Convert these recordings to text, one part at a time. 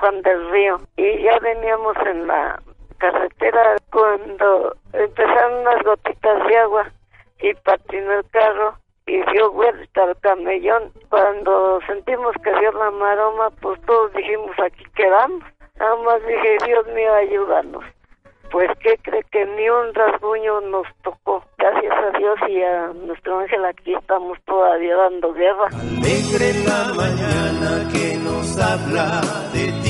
Juan del Río y ya veníamos en la carretera cuando empezaron unas gotitas de agua y patinó el carro y dio vuelta al camellón. Cuando sentimos que dio la maroma, pues todos dijimos aquí quedamos. Nada más dije, Dios mío, ayúdanos. Pues, ¿qué cree que ni un rasguño nos tocó? Gracias a Dios y a nuestro ángel aquí estamos todavía dando guerra. Alegre la mañana que nos habla de ti.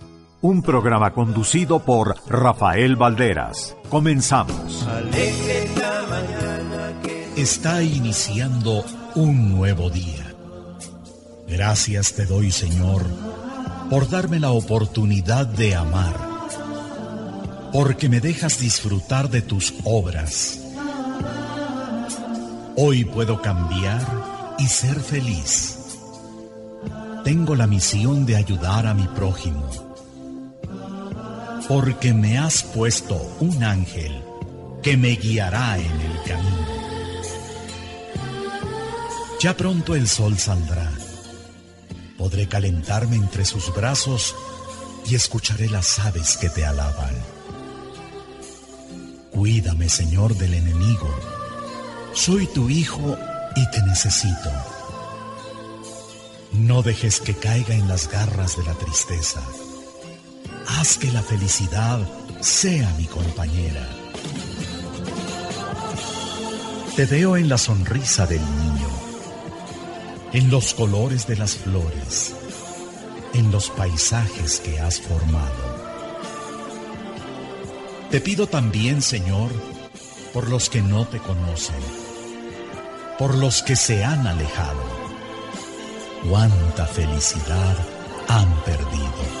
un programa conducido por Rafael Valderas. Comenzamos. Está iniciando un nuevo día. Gracias te doy, Señor por darme la oportunidad de amar, porque me dejas disfrutar de tus obras. Hoy puedo cambiar y ser feliz. Tengo la misión de ayudar a mi prójimo, porque me has puesto un ángel que me guiará en el camino. Ya pronto el sol saldrá Podré calentarme entre sus brazos y escucharé las aves que te alaban. Cuídame, Señor, del enemigo. Soy tu hijo y te necesito. No dejes que caiga en las garras de la tristeza. Haz que la felicidad sea mi compañera. Te veo en la sonrisa del niño en los colores de las flores, en los paisajes que has formado. Te pido también, Señor, por los que no te conocen, por los que se han alejado. Cuánta felicidad han perdido.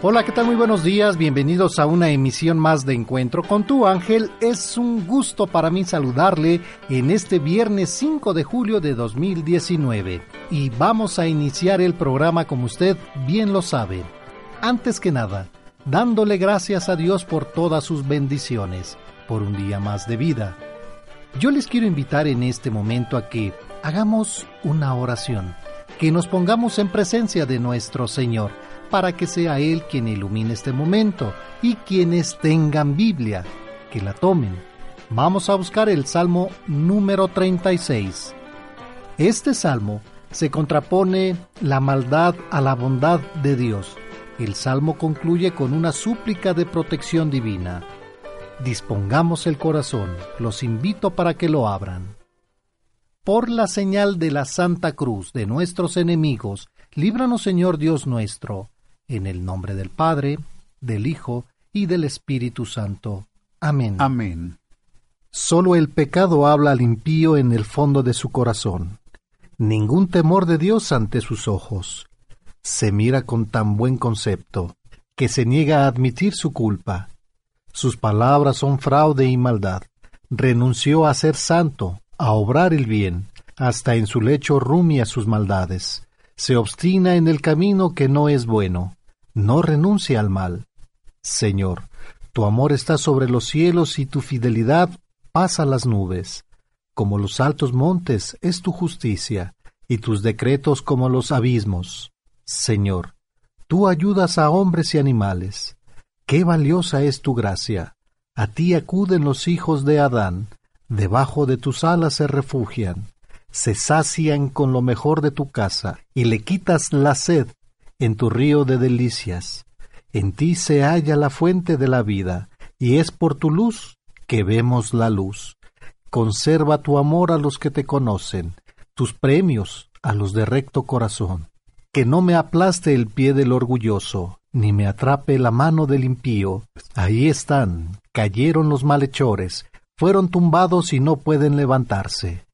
Hola, ¿qué tal? Muy buenos días, bienvenidos a una emisión más de Encuentro con tu ángel. Es un gusto para mí saludarle en este viernes 5 de julio de 2019 y vamos a iniciar el programa como usted bien lo sabe antes que nada, dándole gracias a Dios por todas sus bendiciones, por un día más de vida. Yo les quiero invitar en este momento a que hagamos una oración, que nos pongamos en presencia de nuestro Señor, para que sea Él quien ilumine este momento y quienes tengan Biblia, que la tomen. Vamos a buscar el Salmo número 36. Este salmo se contrapone la maldad a la bondad de Dios el salmo concluye con una súplica de protección divina. Dispongamos el corazón, los invito para que lo abran. Por la señal de la Santa Cruz de nuestros enemigos, líbranos Señor Dios nuestro, en el nombre del Padre, del Hijo y del Espíritu Santo. Amén. Amén. Solo el pecado habla al impío en el fondo de su corazón. Ningún temor de Dios ante sus ojos se mira con tan buen concepto que se niega a admitir su culpa. Sus palabras son fraude y maldad. Renunció a ser santo, a obrar el bien, hasta en su lecho rumia sus maldades. Se obstina en el camino que no es bueno. No renuncia al mal. Señor, tu amor está sobre los cielos y tu fidelidad pasa las nubes. Como los altos montes es tu justicia, y tus decretos como los abismos. Señor, tú ayudas a hombres y animales. Qué valiosa es tu gracia. A ti acuden los hijos de Adán, debajo de tus alas se refugian, se sacian con lo mejor de tu casa, y le quitas la sed en tu río de delicias. En ti se halla la fuente de la vida, y es por tu luz que vemos la luz. Conserva tu amor a los que te conocen, tus premios a los de recto corazón. Que no me aplaste el pie del orgulloso, ni me atrape la mano del impío. Ahí están, cayeron los malhechores, fueron tumbados y no pueden levantarse.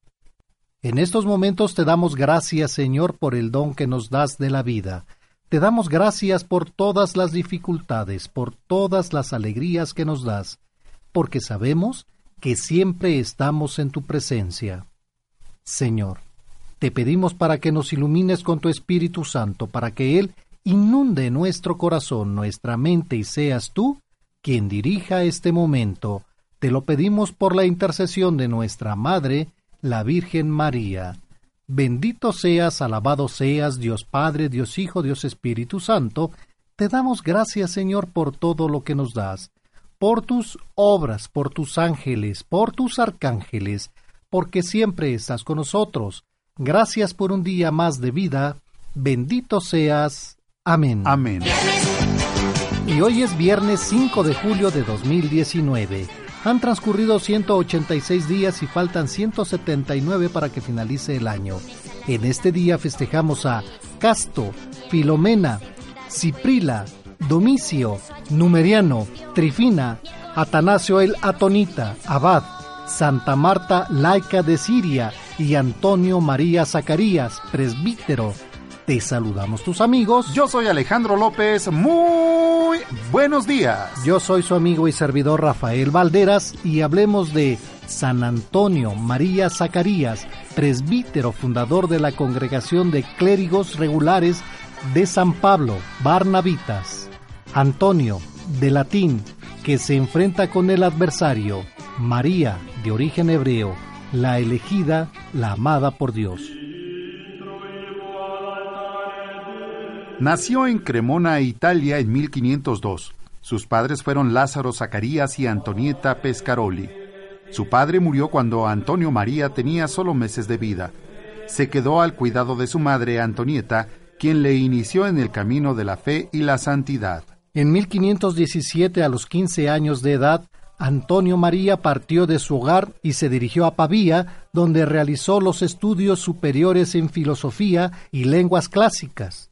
En estos momentos te damos gracias, Señor, por el don que nos das de la vida. Te damos gracias por todas las dificultades, por todas las alegrías que nos das, porque sabemos que siempre estamos en tu presencia. Señor, te pedimos para que nos ilumines con tu Espíritu Santo, para que Él inunde nuestro corazón, nuestra mente y seas tú quien dirija este momento. Te lo pedimos por la intercesión de nuestra Madre, la Virgen María. Bendito seas, alabado seas, Dios Padre, Dios Hijo, Dios Espíritu Santo. Te damos gracias, Señor, por todo lo que nos das, por tus obras, por tus ángeles, por tus arcángeles, porque siempre estás con nosotros. Gracias por un día más de vida. Bendito seas. Amén. Amén. Y hoy es viernes 5 de julio de 2019. Han transcurrido 186 días y faltan 179 para que finalice el año. En este día festejamos a Casto, Filomena, Ciprila, Domicio, Numeriano, Trifina, Atanasio el Atonita, Abad, Santa Marta laica de Siria y Antonio María Zacarías, presbítero. Te saludamos tus amigos. Yo soy Alejandro López. Muy buenos días. Yo soy su amigo y servidor Rafael Valderas y hablemos de San Antonio María Zacarías, presbítero fundador de la Congregación de Clérigos Regulares de San Pablo, Barnabitas. Antonio, de latín, que se enfrenta con el adversario. María, de origen hebreo, la elegida, la amada por Dios. Nació en Cremona, Italia, en 1502. Sus padres fueron Lázaro Zacarías y Antonieta Pescaroli. Su padre murió cuando Antonio María tenía solo meses de vida. Se quedó al cuidado de su madre Antonieta, quien le inició en el camino de la fe y la santidad. En 1517, a los 15 años de edad, Antonio María partió de su hogar y se dirigió a Pavía, donde realizó los estudios superiores en filosofía y lenguas clásicas.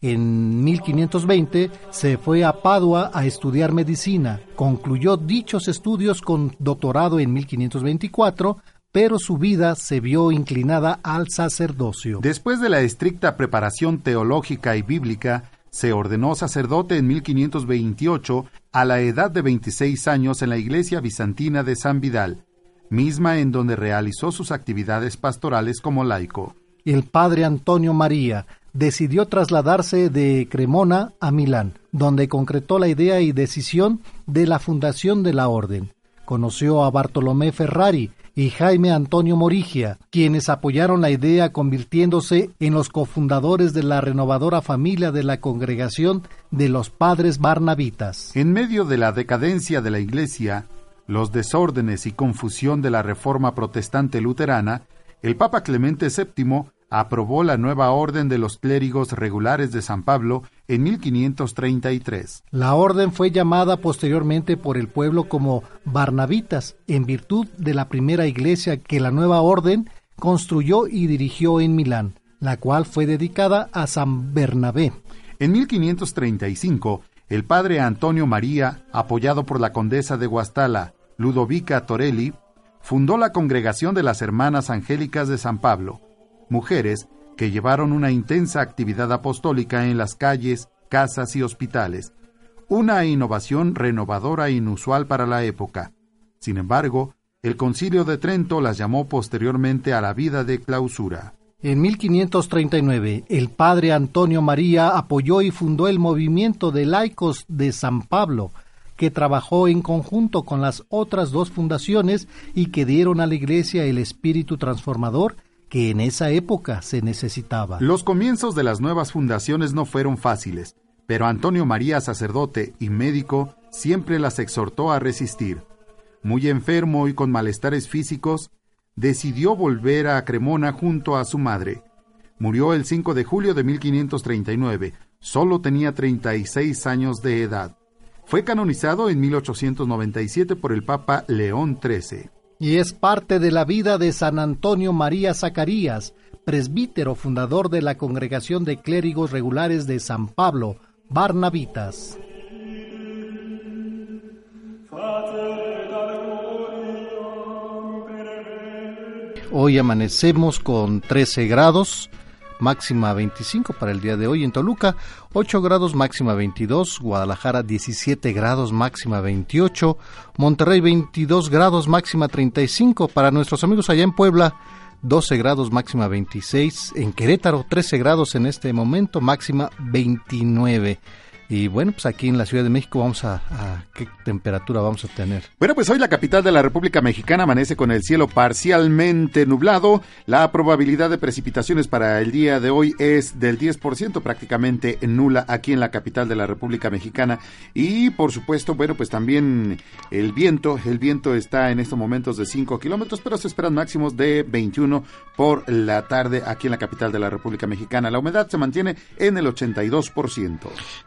En 1520 se fue a Padua a estudiar medicina. Concluyó dichos estudios con doctorado en 1524, pero su vida se vio inclinada al sacerdocio. Después de la estricta preparación teológica y bíblica, se ordenó sacerdote en 1528 a la edad de 26 años en la iglesia bizantina de San Vidal, misma en donde realizó sus actividades pastorales como laico. El padre Antonio María decidió trasladarse de Cremona a Milán, donde concretó la idea y decisión de la fundación de la orden. Conoció a Bartolomé Ferrari y Jaime Antonio Morigia, quienes apoyaron la idea convirtiéndose en los cofundadores de la renovadora familia de la congregación de los padres barnabitas. En medio de la decadencia de la Iglesia, los desórdenes y confusión de la reforma protestante luterana, el Papa Clemente VII aprobó la nueva orden de los clérigos regulares de San Pablo en 1533. La orden fue llamada posteriormente por el pueblo como Barnabitas, en virtud de la primera iglesia que la nueva orden construyó y dirigió en Milán, la cual fue dedicada a San Bernabé. En 1535, el padre Antonio María, apoyado por la condesa de Guastala, Ludovica Torelli, fundó la Congregación de las Hermanas Angélicas de San Pablo, mujeres que llevaron una intensa actividad apostólica en las calles, casas y hospitales, una innovación renovadora e inusual para la época. Sin embargo, el concilio de Trento las llamó posteriormente a la vida de clausura. En 1539, el padre Antonio María apoyó y fundó el movimiento de laicos de San Pablo, que trabajó en conjunto con las otras dos fundaciones y que dieron a la Iglesia el espíritu transformador que en esa época se necesitaba. Los comienzos de las nuevas fundaciones no fueron fáciles, pero Antonio María, sacerdote y médico, siempre las exhortó a resistir. Muy enfermo y con malestares físicos, decidió volver a Cremona junto a su madre. Murió el 5 de julio de 1539. Solo tenía 36 años de edad. Fue canonizado en 1897 por el Papa León XIII. Y es parte de la vida de San Antonio María Zacarías, presbítero fundador de la Congregación de Clérigos Regulares de San Pablo, Barnabitas. Hoy amanecemos con 13 grados, máxima 25 para el día de hoy en Toluca, 8 grados máxima 22, Guadalajara 17 grados máxima 28, Monterrey 22 grados máxima 35, para nuestros amigos allá en Puebla 12 grados máxima 26, en Querétaro 13 grados en este momento máxima 29. Y bueno, pues aquí en la Ciudad de México vamos a, qué temperatura vamos a tener. Bueno, pues hoy la capital de la República Mexicana amanece con el cielo parcialmente nublado. La probabilidad de precipitaciones para el día de hoy es del 10%, prácticamente nula aquí en la capital de la República Mexicana. Y por supuesto, bueno, pues también el viento, el viento está en estos momentos de 5 kilómetros, pero se esperan máximos de 21 por la tarde aquí en la capital de la República Mexicana. La humedad se mantiene en el 82%.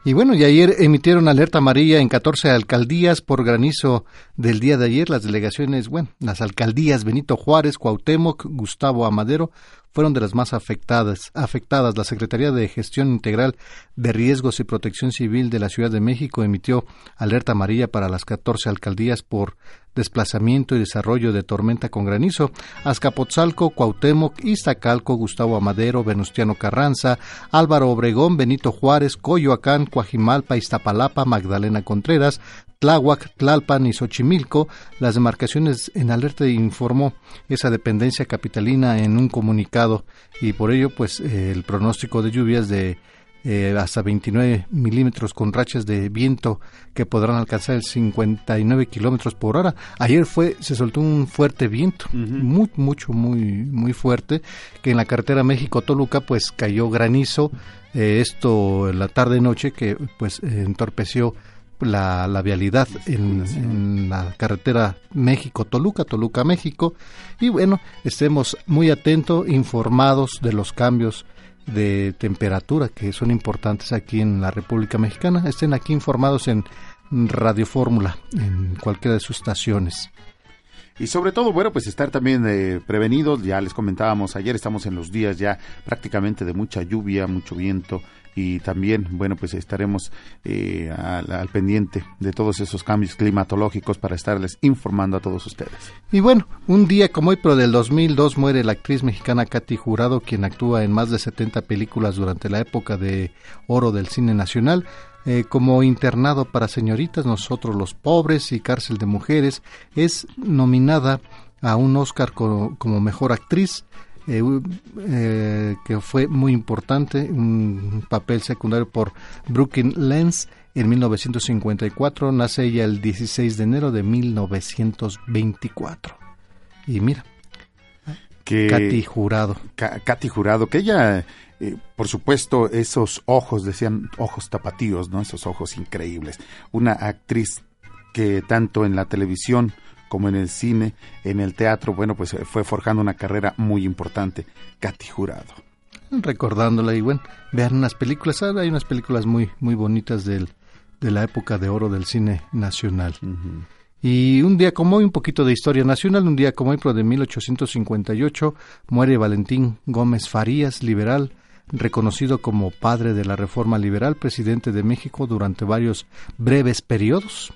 Y bueno, y ayer emitieron alerta amarilla en 14 alcaldías por granizo del día de ayer. Las delegaciones, bueno, las alcaldías Benito Juárez, Cuauhtémoc, Gustavo Amadero fueron de las más afectadas. afectadas. La Secretaría de Gestión Integral de Riesgos y Protección Civil de la Ciudad de México emitió alerta amarilla para las 14 alcaldías por desplazamiento y desarrollo de tormenta con granizo. Azcapotzalco, Cuauhtémoc, Iztacalco, Gustavo Amadero, Venustiano Carranza, Álvaro Obregón, Benito Juárez, Coyoacán, Coajimalpa, Iztapalapa, Magdalena Contreras, Tláhuac, Tlalpan y Xochimilco, las demarcaciones en alerta informó esa dependencia capitalina en un comunicado y por ello pues eh, el pronóstico de lluvias de eh, hasta 29 milímetros con rachas de viento que podrán alcanzar el 59 kilómetros por hora. Ayer fue se soltó un fuerte viento, muy mucho muy muy fuerte que en la carretera México Toluca pues cayó granizo. Eh, esto en la tarde noche que pues entorpeció la, vialidad en, la carretera México-Toluca, Toluca-México. Y bueno, estemos muy atentos, informados de los cambios de temperatura que son importantes aquí en la República Mexicana. Estén aquí informados en Radio Fórmula, en cualquiera de sus estaciones. Y sobre todo, bueno, pues estar también eh, prevenidos, ya les comentábamos ayer, estamos en los días ya prácticamente de mucha lluvia, mucho viento, y también, bueno, pues estaremos eh, al, pendiente de todos esos cambios climatológicos para estarles informando a todos ustedes. Y bueno, un día como hoy, pero del 2002, muere la actriz mexicana Katy Jurado, quien actúa en más de 70 películas durante la época de oro del cine nacional. Eh, como internado para señoritas, nosotros los pobres y cárcel de mujeres, es nominada a un Oscar como mejor actriz eh, eh, que fue muy importante, un papel secundario por Brooklyn Lenz en 1954, nace ella el 16 de enero de 1924. Y mira, que Katy Jurado. Katy Jurado, que ella, eh, por supuesto, esos ojos, decían ojos tapatíos, ¿no? Esos ojos increíbles. Una actriz que tanto en la televisión como en el cine, en el teatro, bueno, pues eh, fue forjando una carrera muy importante. Katy Jurado. Recordándola y bueno, vean unas películas, hay unas películas muy, muy bonitas del, de la época de oro del cine nacional. Y un día como hoy, un poquito de historia nacional, un día como hoy, pero de 1858, muere Valentín Gómez Farías, liberal, reconocido como padre de la reforma liberal, presidente de México durante varios breves periodos,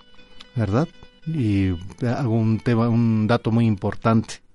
¿verdad? Y algún tema, un dato muy importante.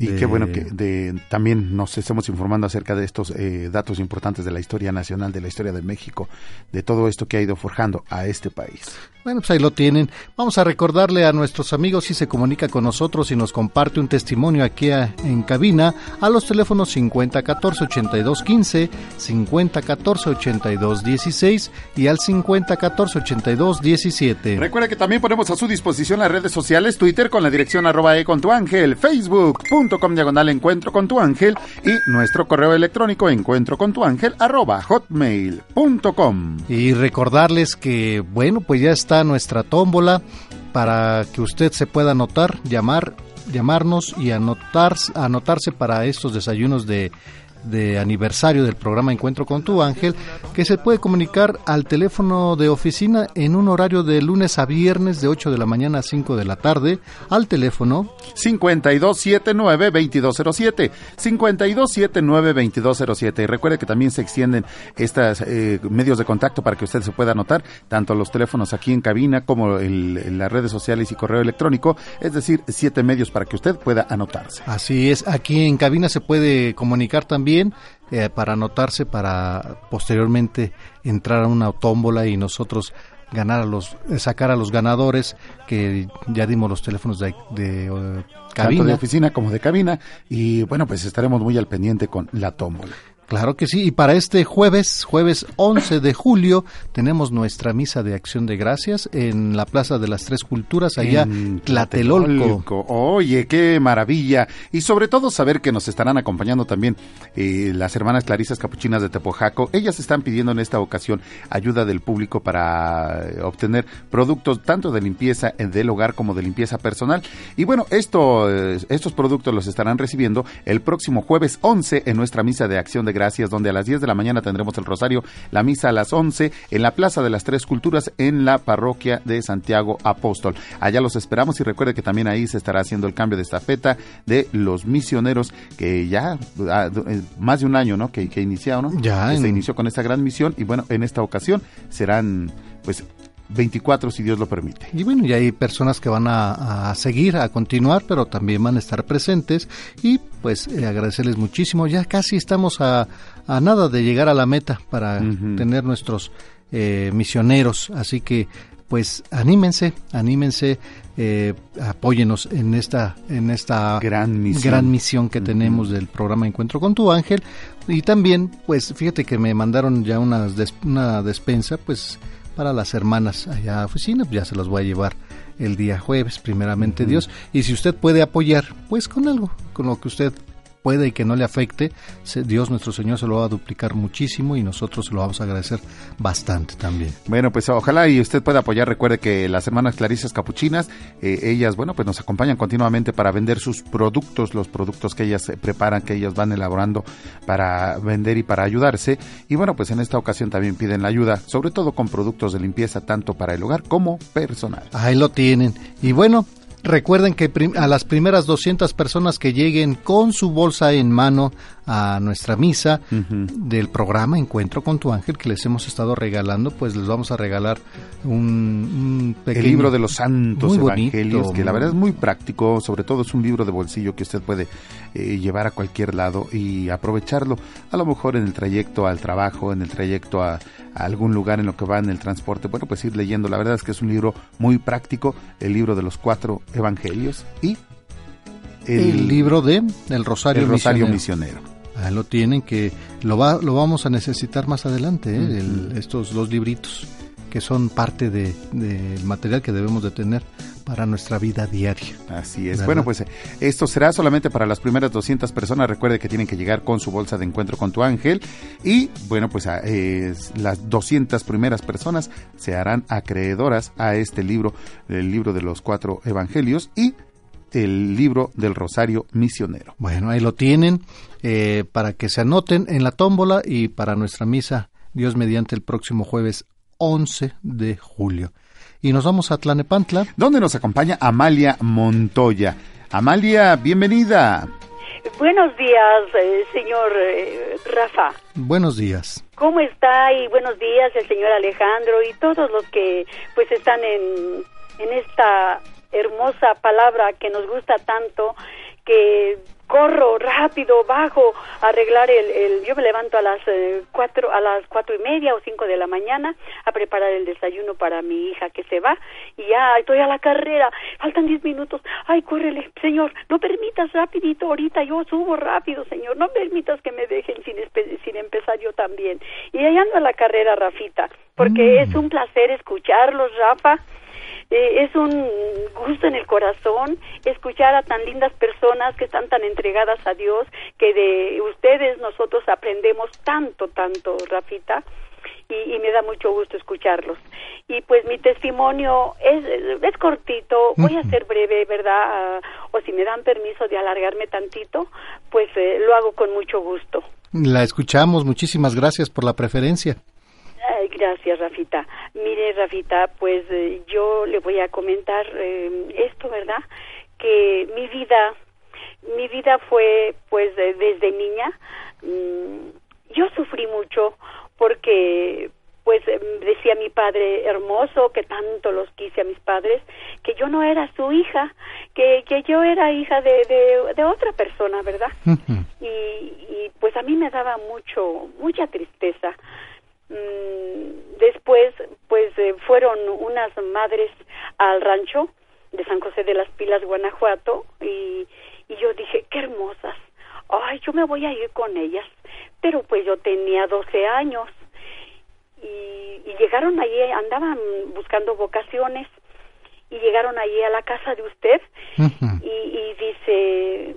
Y qué bueno que de, también nos estemos informando acerca de estos eh, datos importantes de la historia nacional, de la historia de México, de todo esto que ha ido forjando a este país. Bueno, pues ahí lo tienen. Vamos a recordarle a nuestros amigos si se comunica con nosotros y nos comparte un testimonio aquí en cabina a los teléfonos 5014-8215, 5014-8216 y al 5014-8217. Recuerda que también ponemos a su disposición las redes sociales, Twitter con la dirección arroba e con tu ángel, facebook.com diagonal encuentro con tu ángel y nuestro correo electrónico encuentro con tu ángel arroba hotmail.com. Y recordarles que, bueno, pues ya está nuestra tómbola para que usted se pueda anotar, llamar, llamarnos y anotar, anotarse para estos desayunos de de aniversario del programa Encuentro con tu ángel, que se puede comunicar al teléfono de oficina en un horario de lunes a viernes de 8 de la mañana a 5 de la tarde, al teléfono 5279-2207, 5279-2207. Y recuerde que también se extienden estos eh, medios de contacto para que usted se pueda anotar, tanto los teléfonos aquí en cabina como en las redes sociales y correo electrónico, es decir, siete medios para que usted pueda anotarse. Así es, aquí en cabina se puede comunicar también eh, para anotarse para posteriormente entrar a una tómbola y nosotros ganar a los sacar a los ganadores que ya dimos los teléfonos de, de cabina de oficina como de cabina y bueno pues estaremos muy al pendiente con la tómbola Claro que sí, y para este jueves, jueves 11 de julio, tenemos nuestra misa de acción de gracias en la Plaza de las Tres Culturas, allá en Tlatelolco. Oye, qué maravilla. Y sobre todo saber que nos estarán acompañando también eh, las hermanas Clarisas Capuchinas de Tepojaco. Ellas están pidiendo en esta ocasión ayuda del público para eh, obtener productos tanto de limpieza del hogar como de limpieza personal. Y bueno, esto, eh, estos productos los estarán recibiendo el próximo jueves 11 en nuestra misa de acción de Gracias, donde a las 10 de la mañana tendremos el rosario, la misa a las 11 en la Plaza de las Tres Culturas en la parroquia de Santiago Apóstol. Allá los esperamos y recuerde que también ahí se estará haciendo el cambio de estafeta de los misioneros que ya ah, eh, más de un año, ¿no? Que, que iniciaron, ¿no? Ya. Se inició con esta gran misión y bueno, en esta ocasión serán pues 24 si Dios lo permite. Y bueno, y hay personas que van a, seguir, a continuar, pero también van a estar presentes y pues eh, agradecerles muchísimo. Ya casi estamos a, a, nada de llegar a la meta para tener nuestros eh, misioneros, así que pues anímense, anímense, eh, apóyenos en esta, en esta gran misión, gran misión que tenemos del programa Encuentro con tu ángel. Y también, pues fíjate que me mandaron ya una, una despensa, pues para las hermanas allá a oficina, pues ya se las voy a llevar el día jueves, primeramente Dios. Y si usted puede apoyar, pues con algo, con lo que usted puede y que no le afecte, Dios nuestro Señor se lo va a duplicar muchísimo y nosotros se lo vamos a agradecer bastante también. Bueno, pues ojalá y usted pueda apoyar. Recuerde que las hermanas Clarisas Capuchinas, eh, ellas, bueno, pues nos acompañan continuamente para vender sus productos, los productos que ellas preparan, que ellas van elaborando para vender y para ayudarse. Y bueno, pues en esta ocasión también piden la ayuda, sobre todo con productos de limpieza, tanto para el hogar como personal. Ahí lo tienen. Y bueno, Recuerden que a las primeras 200 personas que lleguen con su bolsa en mano a nuestra misa del programa Encuentro con tu ángel que les hemos estado regalando, pues les vamos a regalar un, pequeño... El libro de los santos evangelios, que la verdad es muy práctico, sobre todo es un libro de bolsillo que usted puede eh, llevar a cualquier lado y aprovecharlo, a lo mejor en el trayecto al trabajo, en el trayecto a, algún lugar en lo que va en el transporte, bueno, pues ir leyendo, la verdad es que es un libro muy práctico, el libro de los cuatro evangelios y el, libro de El Rosario, el Rosario Misionero. Ahí lo tienen que lo va lo vamos a necesitar más adelante ¿eh? estos dos libritos que son parte del de, material que debemos de tener para nuestra vida diaria. Así es. Bueno, pues esto será solamente para las primeras 200 personas. Recuerde que tienen que llegar con su bolsa de encuentro con tu ángel. Y bueno, pues las 200 primeras personas se harán acreedoras a este libro, el libro de los cuatro evangelios. Y el libro del Rosario Misionero. Bueno, ahí lo tienen eh, para que se anoten en la tómbola y para nuestra misa, Dios mediante el próximo jueves 11 de julio. Y nos vamos a Tlanepantla. Donde nos acompaña Amalia Montoya. Amalia, bienvenida. Buenos días, eh, señor eh, Rafa. Buenos días. ¿Cómo está? Y buenos días, el señor Alejandro y todos los que pues están en, en esta hermosa palabra que nos gusta tanto, que corro rápido, bajo, a arreglar el, el yo me levanto a las eh, cuatro, a las cuatro y media o cinco de la mañana a preparar el desayuno para mi hija que se va y ya estoy a la carrera, faltan diez minutos, ay, córrele, señor, no permitas rapidito ahorita, yo subo rápido, señor, no permitas que me dejen sin, sin empezar yo también. Y ahí ando a la carrera, Rafita, porque mm. es un placer escucharlos, Rafa, eh, es un gusto en el corazón escuchar a tan lindas personas que están tan entregadas a Dios, que de ustedes nosotros aprendemos tanto, tanto, Rafita. Y, me da mucho gusto escucharlos. Y pues mi testimonio es, es cortito, voy a ser breve, ¿verdad? Ah, o si me dan permiso de alargarme tantito, pues eh, lo hago con mucho gusto. La escuchamos, muchísimas gracias por la preferencia. Gracias, Rafita. Mire, Rafita, pues eh, yo le voy a comentar eh, esto, ¿verdad? Que mi vida, mi vida fue, pues, desde niña, mm, yo sufrí mucho porque pues em, decía mi padre hermoso, que tanto los quise a mis padres, que yo no era su hija, que, que yo era hija de, de, otra persona, ¿verdad? y, y, pues a mí me daba mucho, mucha tristeza. Mm, después, pues eh, fueron unas madres al rancho de San José de las Pilas, Guanajuato, y, y yo dije, qué hermosas, ay, yo me voy a ir con ellas. Pero pues yo tenía 12 años y, llegaron allí, andaban buscando vocaciones y llegaron allí a la casa de usted y, dice,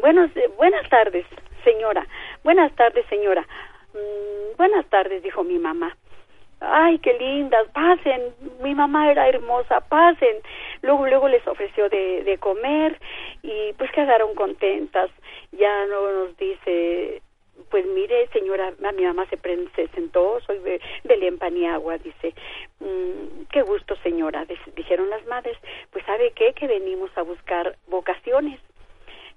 buenos, buenas tardes, señora, buenas tardes, señora. Mm, buenas tardes, dijo mi mamá. Ay, qué lindas, pasen. Mi mamá era hermosa, pasen. Luego, luego les ofreció de, de comer y pues quedaron contentas. Ya no nos dice, pues mire, señora, mi mamá se, se sentó, soy Belén Paniagua, dice, mm, qué gusto, señora, dijeron las madres, pues sabe qué, que venimos a buscar vocaciones.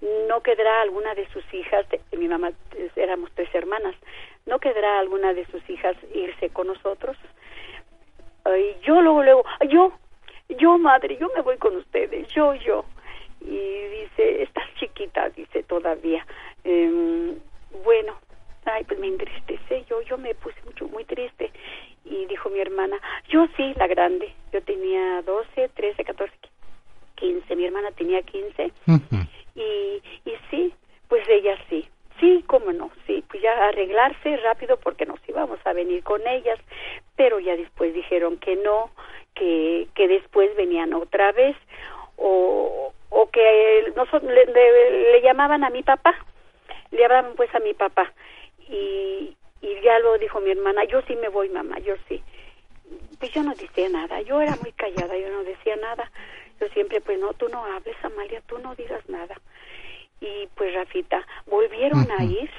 No quedará alguna de sus hijas, mi mamá, éramos tres hermanas, no quedará alguna de sus hijas irse con nosotros. Y yo luego, luego, yo, yo madre, yo me voy con ustedes, yo, yo. Y dice, estás chiquita, dice todavía. Em, bueno, ay, pues me entristece, yo, yo me puse mucho, muy triste. Y dijo mi hermana, yo sí, la grande, yo tenía 12, 13, 14, 15, mi hermana tenía 15. y, y sí, pues ella sí, sí, cómo no, sí, pues ya arreglarse rápido porque nos íbamos a venir con ellas, pero ya después dijeron que no, que, que después venían otra vez, o, o que nosotros le, le llamaban a mi papá, le llamaban pues a mi papá, y, y ya lo dijo mi hermana, yo sí me voy, mamá, yo sí. Pues yo no decía nada, yo era muy callada, yo no decía nada. Yo siempre, pues no, tú no hables, Amalia, tú no digas nada. Y pues Rafita, volvieron a ir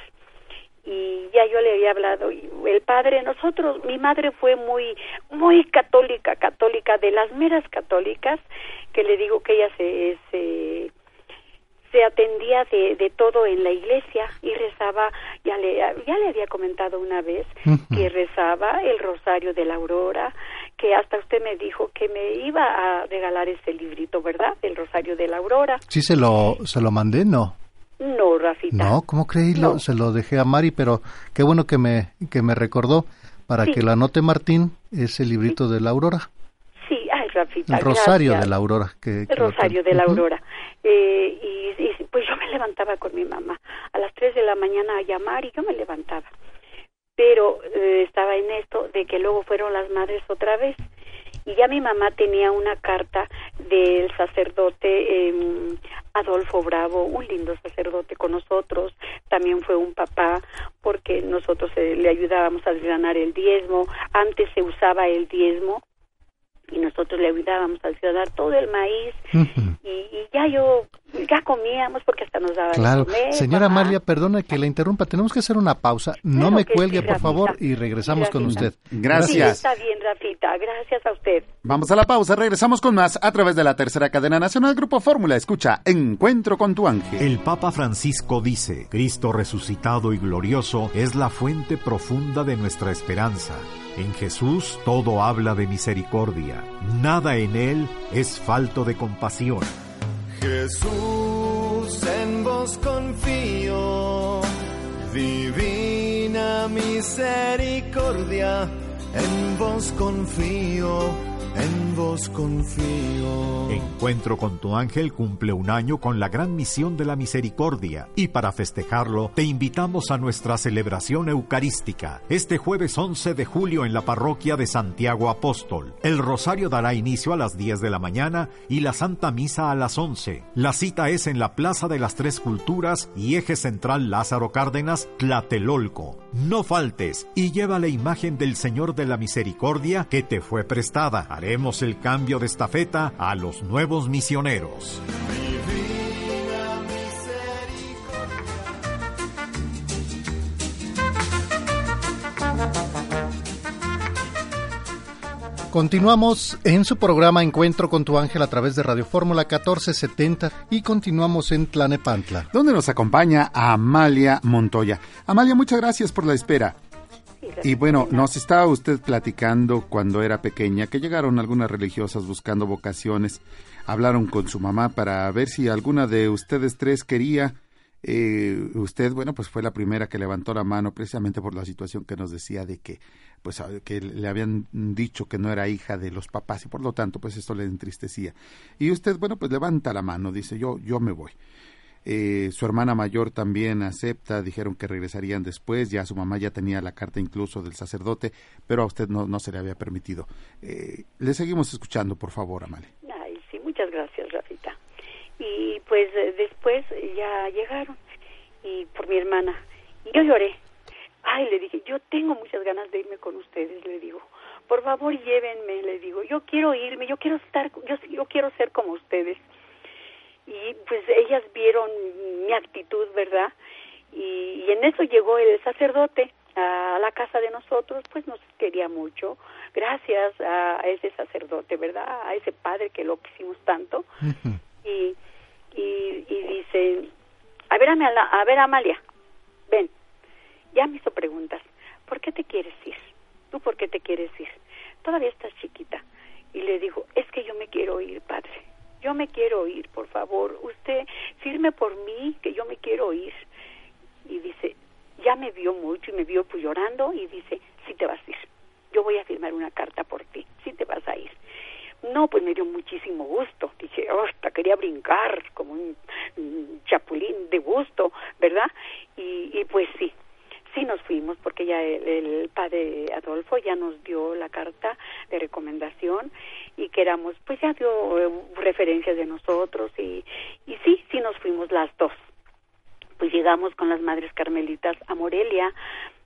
y ya yo le había hablado y el padre nosotros mi madre fue muy muy católica católica de las meras católicas que le digo que ella se, se se atendía de, de todo en la iglesia y rezaba, ya le, ya le había comentado una vez que rezaba el Rosario de la Aurora, que hasta usted me dijo que me iba a regalar ese librito, ¿verdad? El Rosario de la Aurora. Sí, se lo, se lo mandé, ¿no? No, Rafita. No, ¿cómo creí? se lo dejé a Mari, pero qué bueno que me, que me recordó para que la anote Martín ese librito de la Aurora. Sí, ay, Rafita. El Rosario de la Aurora. Que, el Rosario de la Aurora. Eh, y, pues yo me levantaba con mi mamá a las 3 de la mañana a llamar y yo me levantaba. Pero eh, estaba en esto de que luego fueron las madres otra vez. Y ya mi mamá tenía una carta del sacerdote em, Adolfo Bravo, un lindo sacerdote con nosotros, también fue un papá, porque nosotros eh, le ayudábamos a ganar el diezmo, antes se usaba el diezmo y nosotros le ayudábamos al ciudadano todo el maíz y, ya yo ya comíamos porque hasta nos daba claro. señora Amalia perdona que la interrumpa tenemos que hacer una pausa. No me cuelgue por favor y regresamos con usted. Gracias. Está bien Rafita. Gracias a usted. Vamos a la pausa regresamos con más a través de la tercera cadena nacional Grupo Fórmula. Escucha Encuentro con tu ángel. El Papa Francisco dice Cristo resucitado y glorioso es la fuente profunda de nuestra esperanza en Jesús todo habla de misericordia, nada en Él es falto de compasión. Jesús, en vos confío, divina misericordia, en vos confío en vos confío. Encuentro con tu ángel cumple un año con la gran misión de la misericordia y para festejarlo te invitamos a nuestra celebración eucarística este jueves 11 de julio en la parroquia de Santiago Apóstol. El rosario dará inicio a las 10 de la mañana y la Santa Misa a las 11. La cita es en la Plaza de las Tres Culturas y eje central Lázaro Cárdenas, Tlatelolco. No faltes y lleva la imagen del Señor de la Misericordia que te fue prestada haremos el cambio de estafeta a los nuevos misioneros. Continuamos en su programa Encuentro con tu ángel a través de Radio Fórmula 1470 y continuamos en Tlanepantla. Donde nos acompaña Amalia Montoya. Amalia, muchas gracias por la espera. Y bueno, nos estaba usted platicando cuando era pequeña que llegaron algunas religiosas buscando vocaciones. Hablaron con su mamá para ver si alguna de ustedes tres quería eh, usted, bueno, pues fue la primera que levantó la mano precisamente por la situación que nos decía de que, pues, que le habían dicho que no era hija de los papás y por lo tanto, pues esto le entristecía. Y usted, bueno, pues levanta la mano, dice, yo, yo me voy. Eh, su hermana mayor también acepta, dijeron que regresarían después, ya su mamá ya tenía la carta incluso del sacerdote, pero a usted no, no se le había permitido. Eh, le seguimos escuchando, por favor, Amale. Ay, sí, muchas gracias, Rafita. Y pues eh, después ya llegaron y por mi hermana. Y yo lloré. Ay, le dije, yo tengo muchas ganas de irme con ustedes, le digo. Por favor, llévenme, le digo. Yo quiero irme, yo quiero estar, yo, yo quiero ser como ustedes. Y pues ellas vieron mi actitud, ¿verdad? Y, y en eso llegó el sacerdote a la casa de nosotros, pues nos quería mucho, gracias a, ese sacerdote, ¿verdad? A ese padre que lo quisimos tanto. y, y, y dice, a ver, a ver, Amalia, ven, ya me hizo preguntas, ¿por qué te quieres ir? ¿Tú por qué te quieres ir? Todavía estás chiquita. Y le digo, es que yo me quiero ir, padre. Yo me quiero ir, por favor. Usted firme por mí, que yo me quiero ir. Y dice, ya me vio mucho y me vio pues llorando y dice, sí te vas a ir. Yo voy a firmar una carta por ti, sí te vas a ir. No, pues me dio muchísimo gusto. Dije, hasta quería brincar como un, chapulín de gusto, ¿verdad? Y, y pues sí, sí nos fuimos porque ya el, padre Adolfo ya nos dio la carta de recomendación y que éramos, pues ya dio eh, referencias de nosotros y, y sí, sí nos fuimos las dos. Pues llegamos con las madres carmelitas a Morelia,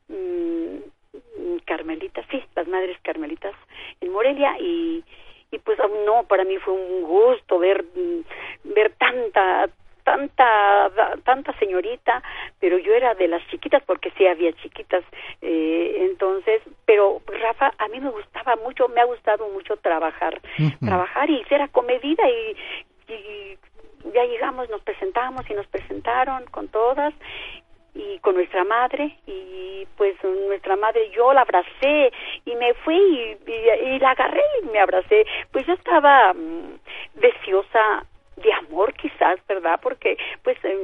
mm, carmelitas, sí, las madres carmelitas en Morelia y y pues no para mí fue un gusto ver ver tanta tanta tanta señorita pero yo era de las chiquitas porque sí había chiquitas eh, entonces pero Rafa a mí me gustaba mucho me ha gustado mucho trabajar trabajar y ser acomedida y, y ya llegamos nos presentamos y nos presentaron con todas y con nuestra madre y pues nuestra madre yo la abracé y me fui y, la agarré y me abracé. Pues yo estaba mm, deseosa de amor quizás, ¿verdad? Porque pues eh,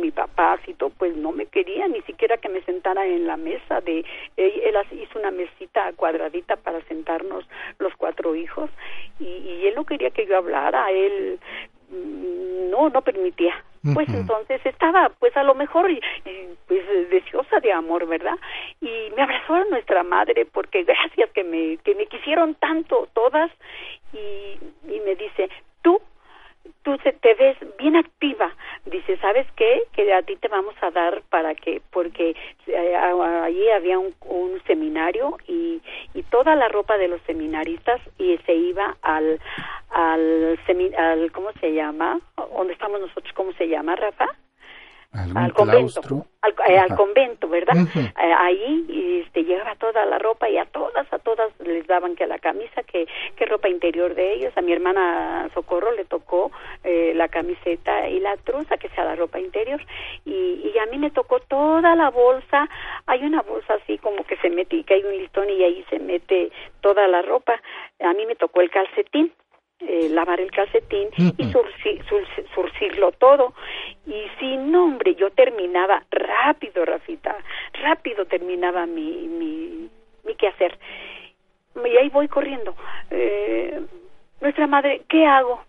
mi papácito pues no me quería ni siquiera que me sentara en la mesa de él, él hizo una mesita cuadradita para sentarnos los cuatro hijos y, y él no quería que yo hablara, él mm, no no permitía. Pues entonces estaba pues a lo mejor pues deseosa de amor verdad y me abrazó a nuestra madre porque gracias que me que me quisieron tanto todas y, y me dice tú tú te ves bien activa. Dice, ¿sabes qué? Que a ti te vamos a dar para que, porque eh, allí había un, un, seminario y, y toda la ropa de los seminaristas y se iba al, al, al ¿cómo se llama? ¿Dónde estamos nosotros? ¿Cómo se llama, Rafa? Al convento, al, eh, convento, ¿verdad? Eh, ahí este, llegaba toda la ropa y a todas, a todas les daban que la camisa, que, que ropa interior de ellos. A mi hermana Socorro le tocó eh, la camiseta y la truza, que sea la ropa interior. Y, y a mí me tocó toda la bolsa. Hay una bolsa así como que se mete y que hay un listón y ahí se mete toda la ropa. A mí me tocó el calcetín eh, lavar el calcetín y surcirlo todo. Y sin nombre, yo terminaba rápido, Rafita, rápido terminaba mi, mi, mi quehacer. Y ahí voy corriendo. Eh, nuestra madre, ¿qué hago?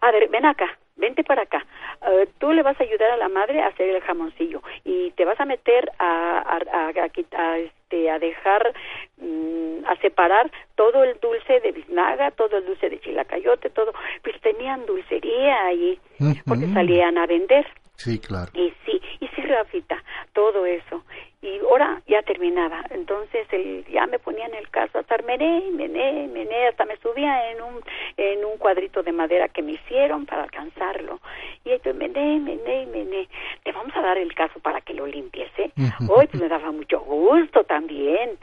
A ver, ven acá, vente para acá. Eh, tú le vas a ayudar a la madre a hacer el jamoncillo y te vas a meter a, a, a, este, a dejar, mm, a separar todo el dulce de biznaga, todo el dulce de chilacayote, todo. Pues tenían dulcería ahí porque salían a vender. Sí, claro. Y sí, y sí, Rafita, todo eso. Y ahora ya terminaba. Entonces el, ya me ponía en el caso, hasta mené, mené, mené, hasta me subía en un, en un cuadrito de madera que me hicieron para alcanzarlo. Y entonces mené, mené, mené. Te vamos a dar el caso para que lo limpies, ¿eh? Hoy pues me daba mucho gusto también.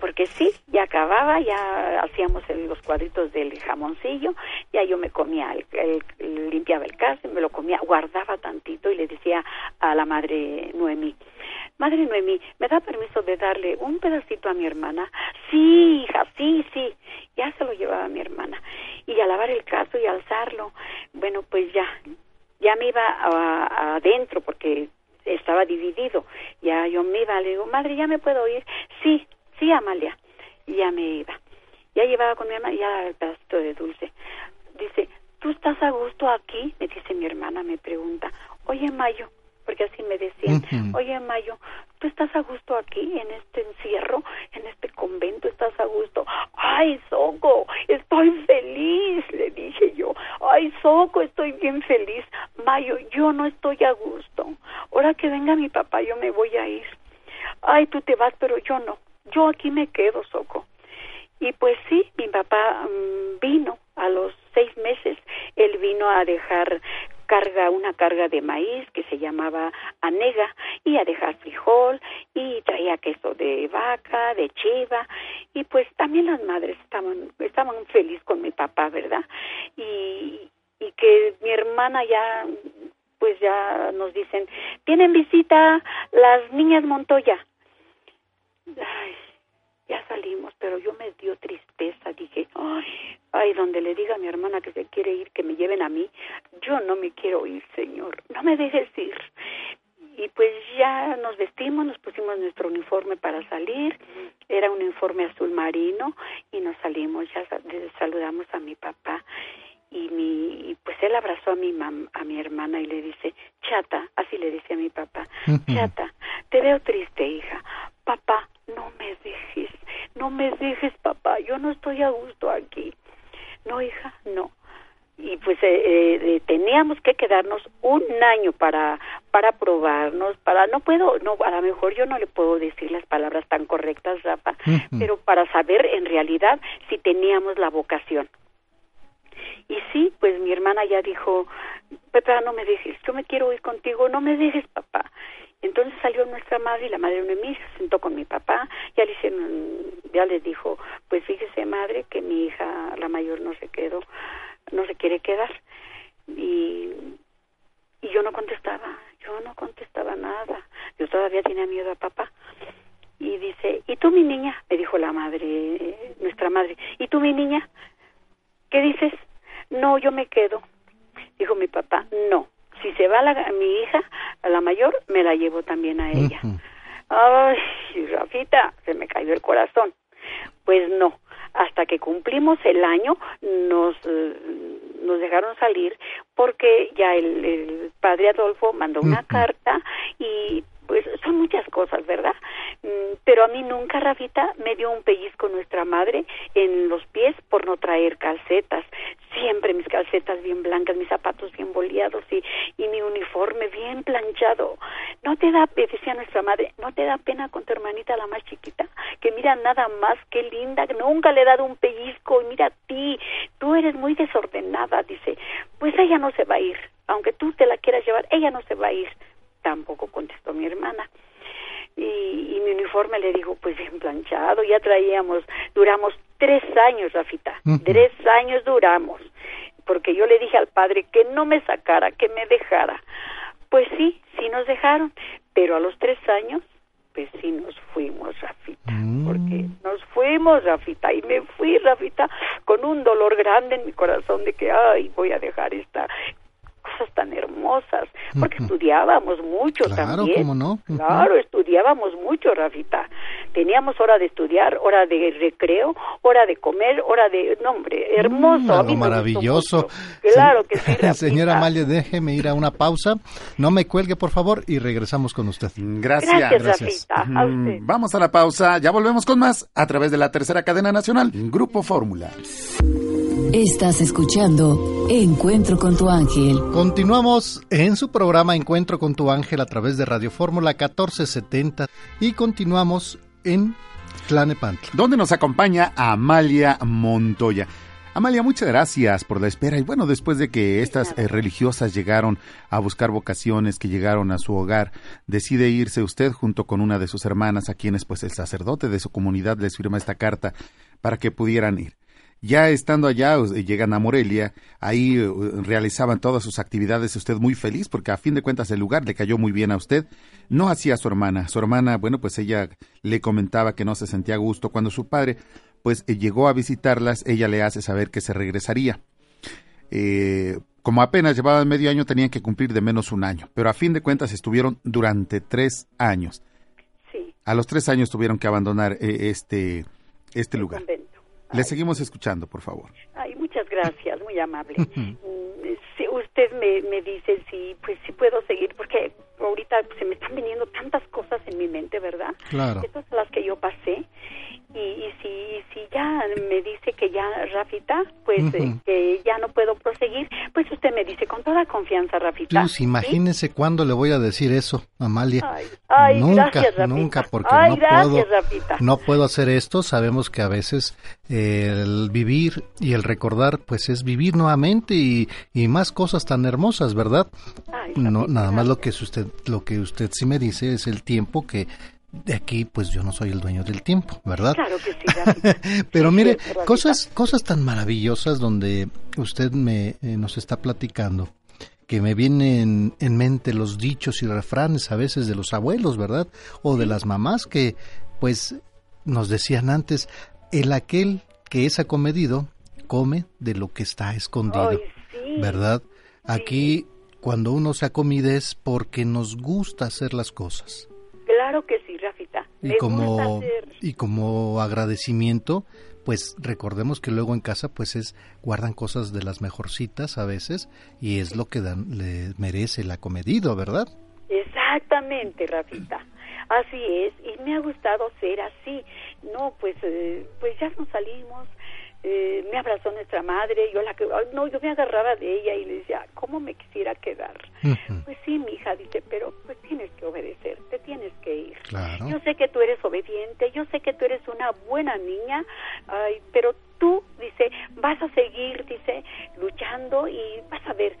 Porque sí, ya acababa, ya hacíamos los cuadritos del jamoncillo, ya yo me comía, el, limpiaba el caso, me lo comía, guardaba tantito y le decía a la madre Noemí, Madre Noemí, ¿me da permiso de darle un pedacito a mi hermana? Sí, hija, sí, sí. Ya se lo llevaba mi hermana. Y a lavar el caso y alzarlo. Bueno, pues ya, ya me iba adentro porque estaba dividido. Ya yo me iba, le digo, madre, ¿ya me puedo ir? Sí, sí, Amalia. ya me iba. Ya llevaba con mi hermana, ya el pedacito de dulce. Dice, ¿tú estás a gusto aquí? Me dice mi hermana, me pregunta. Oye, Mayo, porque así me decían, oye Mayo, tú estás a gusto aquí en este encierro, en este convento, estás a gusto. Ay, Soco, estoy feliz, le dije yo. Ay, Soco, estoy bien feliz. Mayo, yo no estoy a gusto. Ahora que venga mi papá, yo me voy a ir. Ay, tú te vas, pero yo no. Yo aquí me quedo, Soco. Y pues sí, mi papá mm, vino a los seis meses, él vino a dejar carga, una carga de maíz que se llamaba anega y a dejar frijol y traía queso de vaca, de chiva y pues también las madres estaban, estaban felices con mi papá, ¿verdad? Y, y que mi hermana ya pues ya nos dicen, tienen visita las niñas Montoya. Ay, ya salimos, pero yo me dio tristeza, dije, ay, ay, donde le diga a mi hermana que se quiere ir, que me lleven a mí, yo no me quiero ir, Señor, no me dejes ir. Y pues ya nos vestimos, nos pusimos nuestro uniforme para salir, era un uniforme azul marino y nos salimos, ya saludamos a mi papá y mi pues él abrazó a mi mam, a mi hermana y le dice chata así le decía a mi papá chata te veo triste hija papá no me dejes no me dejes papá yo no estoy a gusto aquí. No hija no. Y pues eh, eh, teníamos que quedarnos un año para para probarnos para no puedo no a lo mejor yo no le puedo decir las palabras tan correctas Rafa pero para saber en realidad si teníamos la vocación. Y sí, pues mi hermana ya dijo, Pepa, no me dejes, yo me quiero ir contigo, no me dejes, papá. Entonces salió nuestra madre y la madre de mí se sentó con mi papá, ya le hicieron, ya les dijo, pues fíjese madre que mi hija, la mayor, no se quedó, no se quiere quedar. Y, y yo no contestaba, yo no contestaba nada, yo todavía tenía miedo a papá. Y dice, ¿y tú mi niña? Me dijo la madre, nuestra madre, ¿y tú mi niña? ¿Qué dices? No, yo me quedo. Dijo mi papá, no. Si se va la, mi hija, a la mayor, me la llevo también a ella. Ay, Rafita, se me cayó el corazón. Pues no, hasta que cumplimos el año nos eh, nos dejaron salir porque ya el, el padre Adolfo mandó una carta y pues son muchas cosas, ¿verdad? Mm, pero a mí nunca, Rafita, me dio un pellizco nuestra madre en los pies por no traer calcetas. Siempre mis calcetas bien blancas, mis zapatos bien boleados y, mi uniforme bien planchado. ¿No te da, decía nuestra madre, no te da pena con tu hermanita la más chiquita? Que mira nada más, qué linda, nunca le he dado un pellizco y mira a ti, tú eres muy desordenada, dice. Pues ella no se va a ir, aunque tú te la quieras llevar, ella no se va a ir tampoco contestó mi hermana. Y, mi uniforme le digo, pues bien planchado, ya traíamos, duramos tres años, Rafita, tres años duramos, porque yo le dije al padre que no me sacara, que me dejara. Pues sí, sí nos dejaron, pero a los tres años, pues sí nos fuimos, Rafita, mm. porque nos fuimos, Rafita, y me fui, Rafita, con un dolor grande en mi corazón de que, ay, voy a dejar esta, cosas tan hermosas, porque estudiábamos mucho claro, también. ¿cómo no? Claro, estudiábamos mucho, Rafita. Teníamos hora de estudiar, hora de recreo, hora de comer, hora de... nombre hermoso. Mm, maravilloso. Claro que sí, Señora Amalia, déjeme ir a una pausa. No me cuelgue, por favor, y regresamos con usted. Gracias. Gracias, Rafita. Vamos a la pausa. Ya volvemos con más a través de la tercera cadena nacional, Grupo Fórmula. Estás escuchando Encuentro con tu ángel. Continuamos en su programa Encuentro con tu ángel a través de Radio Fórmula 1470 y continuamos en Tlanepantla. Donde nos acompaña Amalia Montoya. Amalia, muchas gracias por la espera. Y bueno, después de que estas eh, religiosas llegaron a buscar vocaciones, que llegaron a su hogar, decide irse usted junto con una de sus hermanas, a quienes pues el sacerdote de su comunidad les firma esta carta para que pudieran ir. Ya estando allá, llegan a Morelia, ahí realizaban todas sus actividades, usted muy feliz porque a fin de cuentas el lugar le cayó muy bien a usted. No hacía a su hermana. Su hermana, bueno, pues ella le comentaba que no se sentía a gusto cuando su padre pues eh, llegó a visitarlas, ella le hace saber que se regresaría. Eh, como apenas llevaban medio año, tenían que cumplir de menos un año, pero a fin de cuentas estuvieron durante tres años. Sí. A los tres años tuvieron que abandonar eh, este, este lugar. Le seguimos escuchando, por favor. Ay, muchas gracias, muy amable. Mm, si usted me, me dice si pues si puedo seguir, porque ahorita se me están viniendo tantas cosas en mi mente, ¿verdad? Claro. Estas son las que yo pasé. Y, y si, si ya me dice que ya, Rafita, pues eh, que ya no puedo proseguir, pues usted me dice con toda confianza, Rafita. Pues imagínese cuándo le voy a decir eso, Amalia. Ay, ay, nunca, gracias, Rafita. nunca, porque Ay, no gracias, puedo, Rafita. no puedo hacer esto. Sabemos que a veces eh, el vivir y el recordar, pues es vivir nuevamente y, y más cosas tan hermosas, ¿verdad? Ay, No, Rafita, nada más lo que usted, lo que usted sí me dice es el tiempo que de aquí, pues yo no soy el dueño del tiempo, ¿verdad? Claro que sí. Pero mire, cosas, cosas tan maravillosas donde usted me eh, nos está platicando que me vienen en mente los dichos y refranes a veces de los abuelos, ¿verdad? O de las mamás que, pues, nos decían antes, el aquel que es acomedido come de lo que está escondido, Ay, sí. ¿verdad? Aquí, cuando uno se acomide es porque nos gusta hacer las cosas. Claro que sí, Rafita. Y como, y como agradecimiento, pues recordemos que luego en casa pues es guardan cosas de las mejorcitas a veces y es lo que dan, le merece el acomedido, ¿verdad? Exactamente, Rafita. Así es, y me ha gustado ser así. No, pues, eh, pues ya nos salimos. Eh, me abrazó nuestra madre, yo la que, no, yo me agarraba de ella y le decía, ¿cómo me quisiera quedar? Pues sí, mi hija dice, pero pues tienes que obedecer, te tienes que ir. Claro. Yo sé que tú eres obediente, yo sé que tú eres una buena niña, ay, pero tú, dice, vas a seguir, dice, luchando y vas a ver,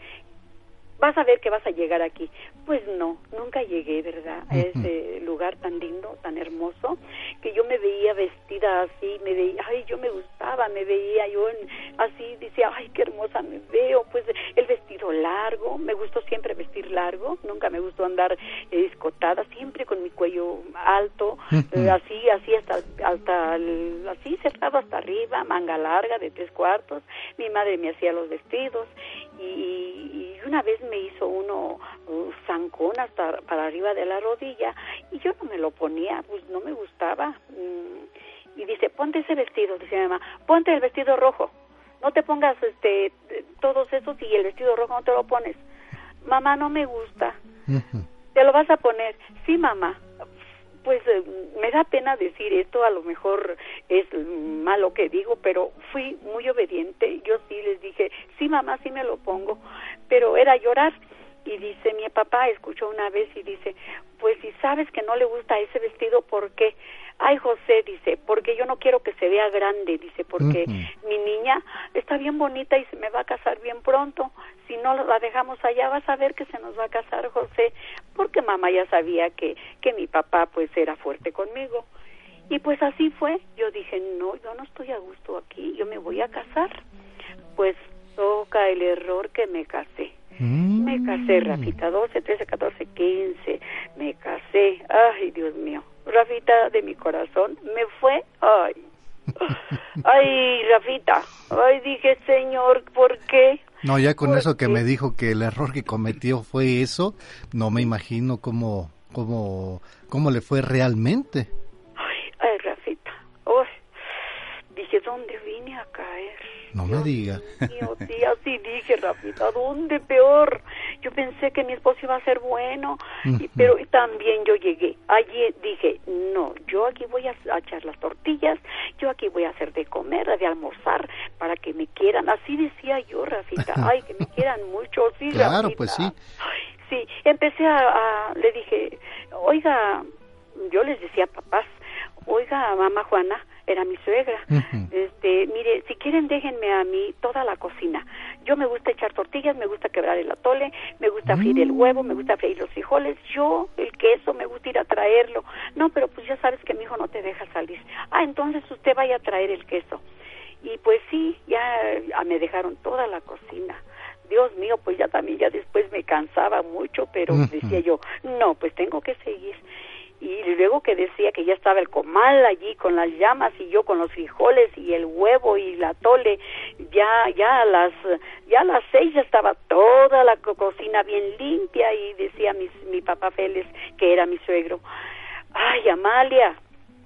vas a ver que vas a llegar aquí. Pues no, nunca llegué, ¿verdad? A ese lugar tan lindo, tan hermoso, que yo me veía vestida así, me veía, ay, yo me gustaba, me veía yo en- así, decía, ay, qué hermosa me veo, pues el vestido largo, me gustó siempre vestir largo, nunca me gustó andar eh, escotada, siempre con mi cuello alto, eh, así, así hasta, hasta el- así cerrado hasta arriba, manga larga de tres cuartos, mi madre me hacía los vestidos y, y una vez me hizo uno uh, zancón hasta para arriba de la rodilla y yo no me lo ponía, pues no me gustaba. Mm, Y dice, ponte ese vestido, dice mi mamá, ponte el vestido rojo, no te pongas este todos esos y el vestido rojo no te lo pones. Mamá, no me gusta. ¿Te lo vas a poner? Sí, mamá. Pues eh, me da pena decir esto, a lo mejor es malo que digo, pero fui muy obediente. Yo sí les dije, sí, mamá, sí me lo pongo, pero era llorar. Y dice, mi papá escuchó una vez y dice, pues si sabes que no le gusta ese vestido, ¿por qué? Ay, José, dice, porque yo no quiero que se vea grande, dice, porque mi niña está bien bonita y se me va a casar bien pronto. Si no la dejamos allá, vas a ver que se nos va a casar José, porque mamá ya sabía que, que mi papá pues era fuerte conmigo. Y pues así fue. Yo dije, no, yo no estoy a gusto aquí, yo me voy a casar. Pues toca el error que me casé. Mm. Me casé, Rafita, 12, 13, 14, 15. Me casé. Ay, Dios mío. Rafita de mi corazón me fue. Ay. Ay, Rafita. Ay, dije, Señor, ¿por qué? No, ya con ¿Por eso que qué? me dijo que el error que cometió fue eso, no me imagino cómo, cómo, cómo le fue realmente. Ay, ay, Rafita. Ay. Dije, ¿dónde vine a caer? No me diga. mío, sí, así dije, Rafita, ¿dónde peor? Yo pensé que mi esposo iba a ser bueno, y- pero también yo llegué. Allí dije, no, yo aquí voy a, a echar las tortillas, yo aquí voy a hacer de comer, de almorzar, para que me quieran. Así decía yo, Rafita, ay, que me quieran mucho, sí, Claro, Rafita. pues sí. Ay, sí, empecé a, a- le dije, oiga, yo les decía papás, oiga, mamá Juana, era mi suegra. Este, mire, si quieren déjenme a mí toda la cocina. Yo me gusta echar tortillas, me gusta quebrar el atole, me gusta freír el huevo, me gusta freír los frijoles, yo el queso me gusta ir a traerlo. No, pero pues ya sabes que mi hijo no te deja salir. Ah, entonces usted vaya a traer el queso. Y pues sí, ya me dejaron toda la cocina. Dios mío, pues ya también ya después me cansaba mucho, pero decía yo, no, pues tengo que seguir y luego que decía que ya estaba el comal allí con las llamas y yo con los frijoles y el huevo y la tole ya ya a las ya a las seis ya estaba toda la cocina bien limpia y decía mi, mi papá Félix que era mi suegro ay Amalia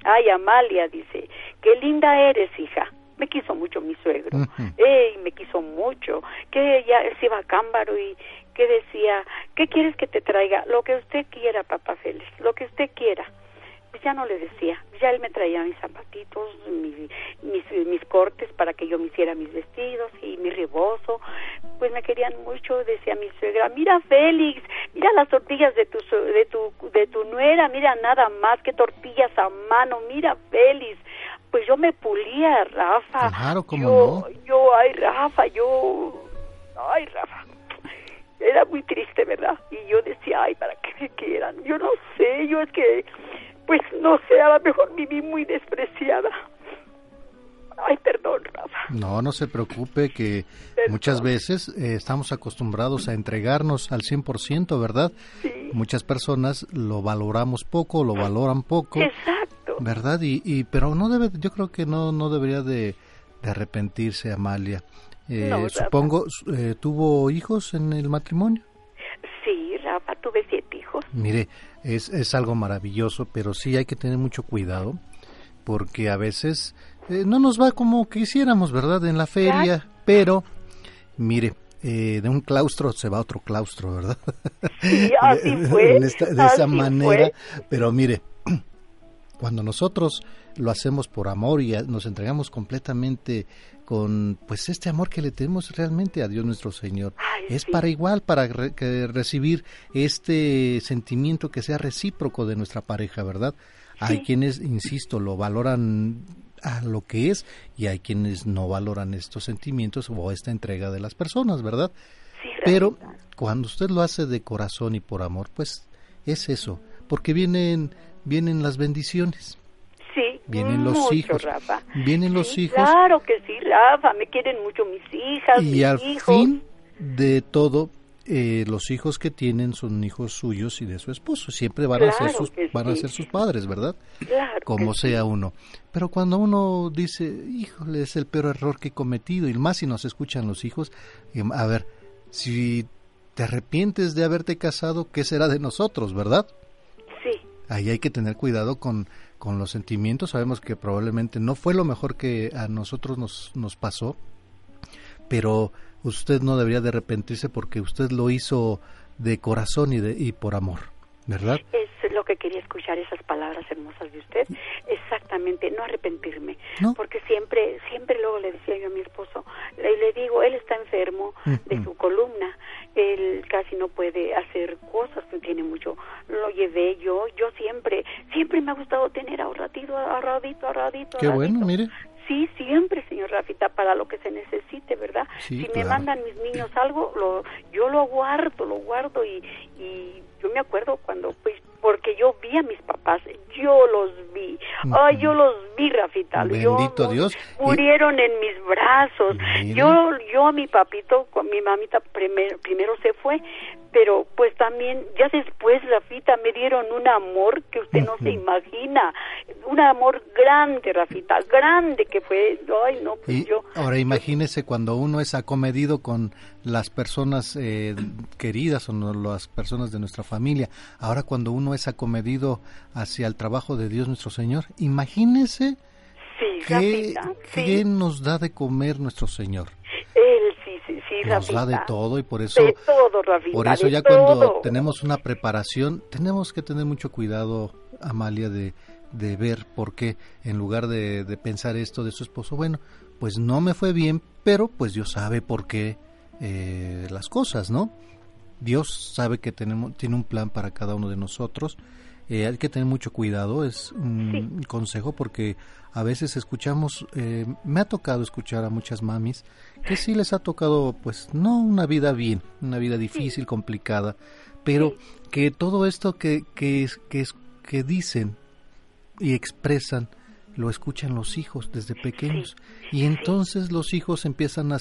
ay Amalia dice qué linda eres hija me quiso mucho mi suegro, Ey, me quiso mucho, que ya se iba a Cámbaro y, que decía, ¿qué quieres que te traiga? Lo que usted quiera, papá Félix, lo que usted quiera. Pues ya no le decía, ya él me traía mis zapatitos, mis, mis, cortes para que yo me hiciera mis vestidos y mi rebozo. Pues me querían mucho, decía mi suegra, mira Félix, mira las tortillas de tu, de tu, de tu nuera, mira nada más que tortillas a mano, mira Félix. Pues yo me pulía, Rafa. Claro, como yo, Yo, ay, Rafa, yo, ay, Rafa era muy triste, ¿verdad? Y yo decía, ay, ¿para qué me quieran? Yo no sé, yo es que, pues no sé, a lo mejor viví muy despreciada. Ay, perdón, Rafa. No, no se preocupe que muchas veces eh, estamos acostumbrados a entregarnos al 100%, ¿verdad? Sí. Muchas personas lo valoramos poco, lo valoran poco. Exacto. ¿Verdad? Y, y pero no debe, yo creo que no, no debería de, de arrepentirse, Amalia. Eh, supongo, eh, ¿tuvo hijos en el matrimonio? Sí, Rafa, tuve siete hijos. Mire, es, es algo maravilloso, pero sí hay que tener mucho cuidado, porque a veces eh, no nos va como quisiéramos, ¿verdad? En la feria, pero, mire, de un claustro se va a otro claustro, ¿verdad? Sí, así fue. de, esa manera, pero mire, cuando nosotros lo hacemos por amor y nos entregamos completamente con pues este amor que le tenemos realmente a Dios nuestro Señor. es para igual, para recibir este sentimiento que sea recíproco de nuestra pareja, ¿verdad? Hay quienes, insisto, lo valoran a lo que es y hay quienes no valoran estos sentimientos o esta entrega de las personas, ¿verdad? Pero cuando usted lo hace de corazón y por amor, pues es eso, porque vienen vienen las bendiciones. Sí, vienen los hijos. Vienen los hijos. Claro que sí, Rafa, me quieren mucho mis hijas. Y al fin de todo, eh, los hijos que tienen son hijos suyos y de su esposo. Siempre van a ser sus van a ser sus padres, ¿verdad? Claro Como sea uno. Pero cuando uno dice, híjole, es el peor error que he cometido, y más si nos escuchan los hijos, em, a ver, si te arrepientes de haberte casado, ¿qué será de nosotros, verdad? Ahí hay que tener cuidado con con los sentimientos. Sabemos que probablemente no fue lo mejor que a nosotros nos, nos pasó, pero usted no debería de arrepentirse porque usted lo hizo de corazón y, de, y por amor, ¿verdad? Es lo que quería escuchar, esas palabras hermosas de usted. Exactamente, no arrepentirme. Porque siempre, siempre luego le decía yo a mi esposo, le, le digo, él está enfermo de su columna él casi no puede hacer cosas, tiene mucho, lo llevé yo, yo siempre, siempre me ha gustado tener ahorradito, ahorradito, ahorradito. Qué bueno, mire. Sí, siempre, señor Rafita, para lo que se necesite, ¿verdad? si me mandan mis niños algo, lo, yo lo guardo, lo guardo y, y yo me acuerdo cuando pues porque yo vi a mis papás, yo los vi, ay, yo los vi, Rafita, Bendito Dios. murieron en mis brazos, yo, yo a mi papito, con mi mamita primero, primero se fue, pero pues también ya después Rafita me dieron un amor que usted no se imagina, un amor grande Rafita, grande que fue, ay no, pues yo. Ahora imagínese cuando uno es acomedido con las personas eh, queridas o las personas de nuestra familia, ahora cuando uno es acomedido hacia el trabajo de Dios nuestro Señor, imagínese qué, qué nos da de comer nuestro Señor. Él sí, sí, sí, Nos da de todo y por eso, de todo, por eso ya cuando tenemos una preparación, tenemos que tener mucho cuidado, Amalia, de, de ver por qué, en lugar de, de pensar esto de su esposo, bueno, pues no me fue bien, pero pues Dios sabe por qué eh, las cosas, ¿no? Dios sabe que tenemos, tiene un plan para cada uno de nosotros. Eh, hay que tener mucho cuidado, es un consejo porque a veces escuchamos, eh, me ha tocado escuchar a muchas mamis que sí les ha tocado, pues, no una vida bien, una vida difícil, complicada, pero que todo esto que, que, que, que dicen y expresan, lo escuchan los hijos desde pequeños. Y entonces los hijos empiezan a,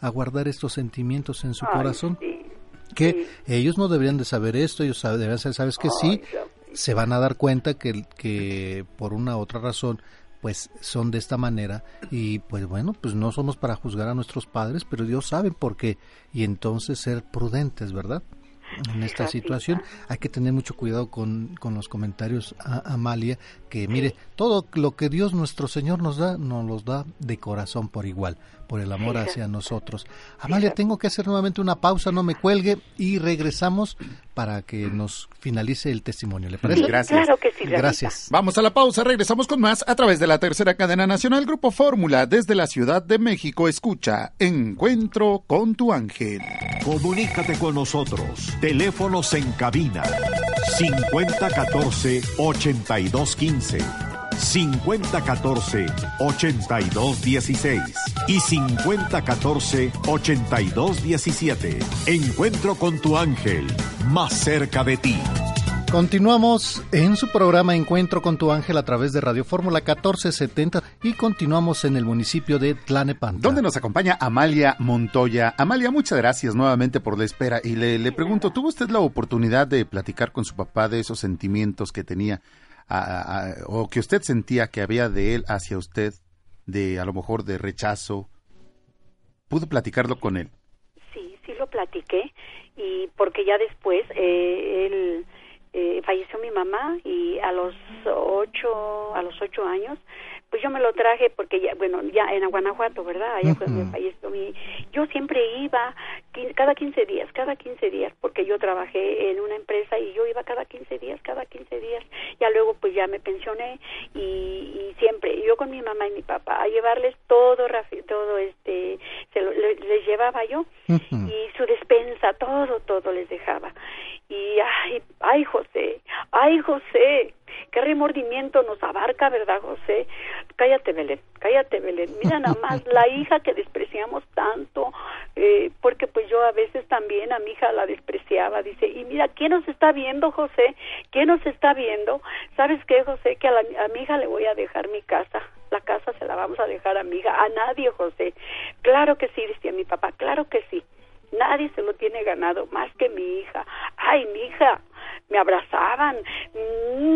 a guardar estos sentimientos en su corazón que ellos no deberían de saber esto, ellos deberían saber, sabes que sí, se van a dar cuenta que, que por una u otra razón pues son de esta manera y pues bueno, pues no somos para juzgar a nuestros padres, pero Dios sabe por qué y entonces ser prudentes, ¿verdad? en esta situación. Hay que tener mucho cuidado con, con los comentarios a Amalia, que mire, todo lo que Dios nuestro Señor nos da, nos los da de corazón por igual, por el amor hacia nosotros. Amalia, tengo que hacer nuevamente una pausa, no me cuelgue y regresamos para que nos finalice el testimonio. ¿Le parece? Gracias. Claro que sí, Gracias. Vamos a la pausa, regresamos con más a través de la tercera cadena nacional Grupo Fórmula desde la Ciudad de México. Escucha Encuentro con tu ángel. Comunícate con nosotros. Teléfonos en cabina 5014 8215. 5014-8216 y 5014-8217. Encuentro con tu ángel, más cerca de ti. Continuamos en su programa Encuentro con tu ángel a través de Radio Fórmula 1470 y continuamos en el municipio de Tlanepantla. Donde nos acompaña Amalia Montoya. Amalia, muchas gracias nuevamente por la espera y le, le pregunto, ¿tuvo usted la oportunidad de platicar con su papá de esos sentimientos que tenía o que usted sentía que había de él hacia usted, de a lo mejor de rechazo, ¿pudo platicarlo con él? Sí, sí lo platiqué y porque ya después eh, él eh, falleció mi mamá y a los ocho a los ocho años pues yo me lo traje porque ya, bueno, ya en Guanajuato, ¿verdad? Allá fue mi país. Yo siempre iba cada 15 días, cada 15 días, porque yo trabajé en una empresa y yo iba cada 15 días, cada 15 días. Ya luego pues ya me pensioné y, y siempre, yo con mi mamá y mi papá, a llevarles todo, todo este, se lo, les, llevaba yo y su despensa, todo, todo les dejaba. Y ay, ay José, ay José, qué remordimiento nos abarca, ¿verdad, José? Cállate, Belén, cállate, Belén. Mira nada más la hija que despreciamos tanto, eh, porque pues yo a veces también a mi hija la despreciaba, dice, y mira, ¿quién nos está viendo, José? ¿Quién nos está viendo? ¿Sabes qué, José? Que a, a mi hija le voy a dejar mi casa, la casa se la vamos a dejar a mi hija, a nadie, José. Claro que sí, decía mi papá, claro que sí. Nadie se lo tiene ganado más que mi hija. Ay, mi hija, me abrazaban.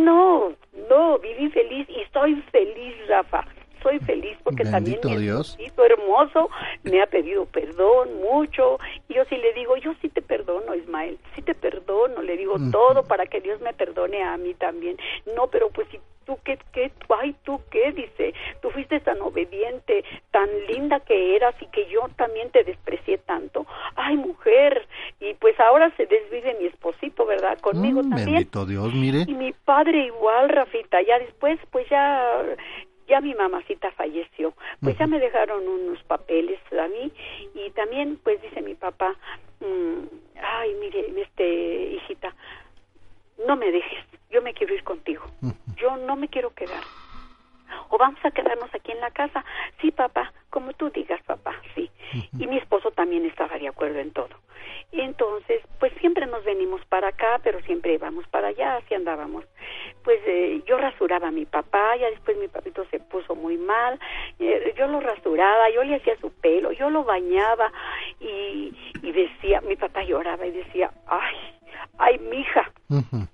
No, no, viví feliz y soy feliz, Rafa. Soy feliz porque también mi Dios. hermoso me ha pedido perdón mucho y yo sí le digo, yo sí te perdono, Ismael, sí te perdono, le digo todo para que Dios me perdone a mí también. No, pero pues si tú qué, qué, ay, tú qué, dice, tú fuiste tan obediente, tan linda que eras y que yo también te desprecié tanto. Ay, mujer, y pues ahora se desvive mi esposito, ¿verdad? Conmigo mm, también. Bendito Dios, mire. Y mi padre igual, Rafita, ya después, pues ya ya mi mamacita falleció, pues ya me dejaron unos papeles a mí y también pues dice mi papá, mm, ay mire, este hijita, no me dejes, yo me quiero ir contigo, yo no me quiero quedar. O vamos a quedarnos aquí en la casa. Sí, papá, como tú digas, papá, sí. Y mi esposo también estaba de acuerdo en todo. Y entonces, pues siempre nos venimos para acá, pero siempre íbamos para allá, así andábamos. Pues eh, yo rasuraba a mi papá, ya después mi papito se puso muy mal, eh, yo lo rasuraba, yo le hacía su pelo, yo lo bañaba y, y decía, mi papá lloraba y decía, ay, ay, mija,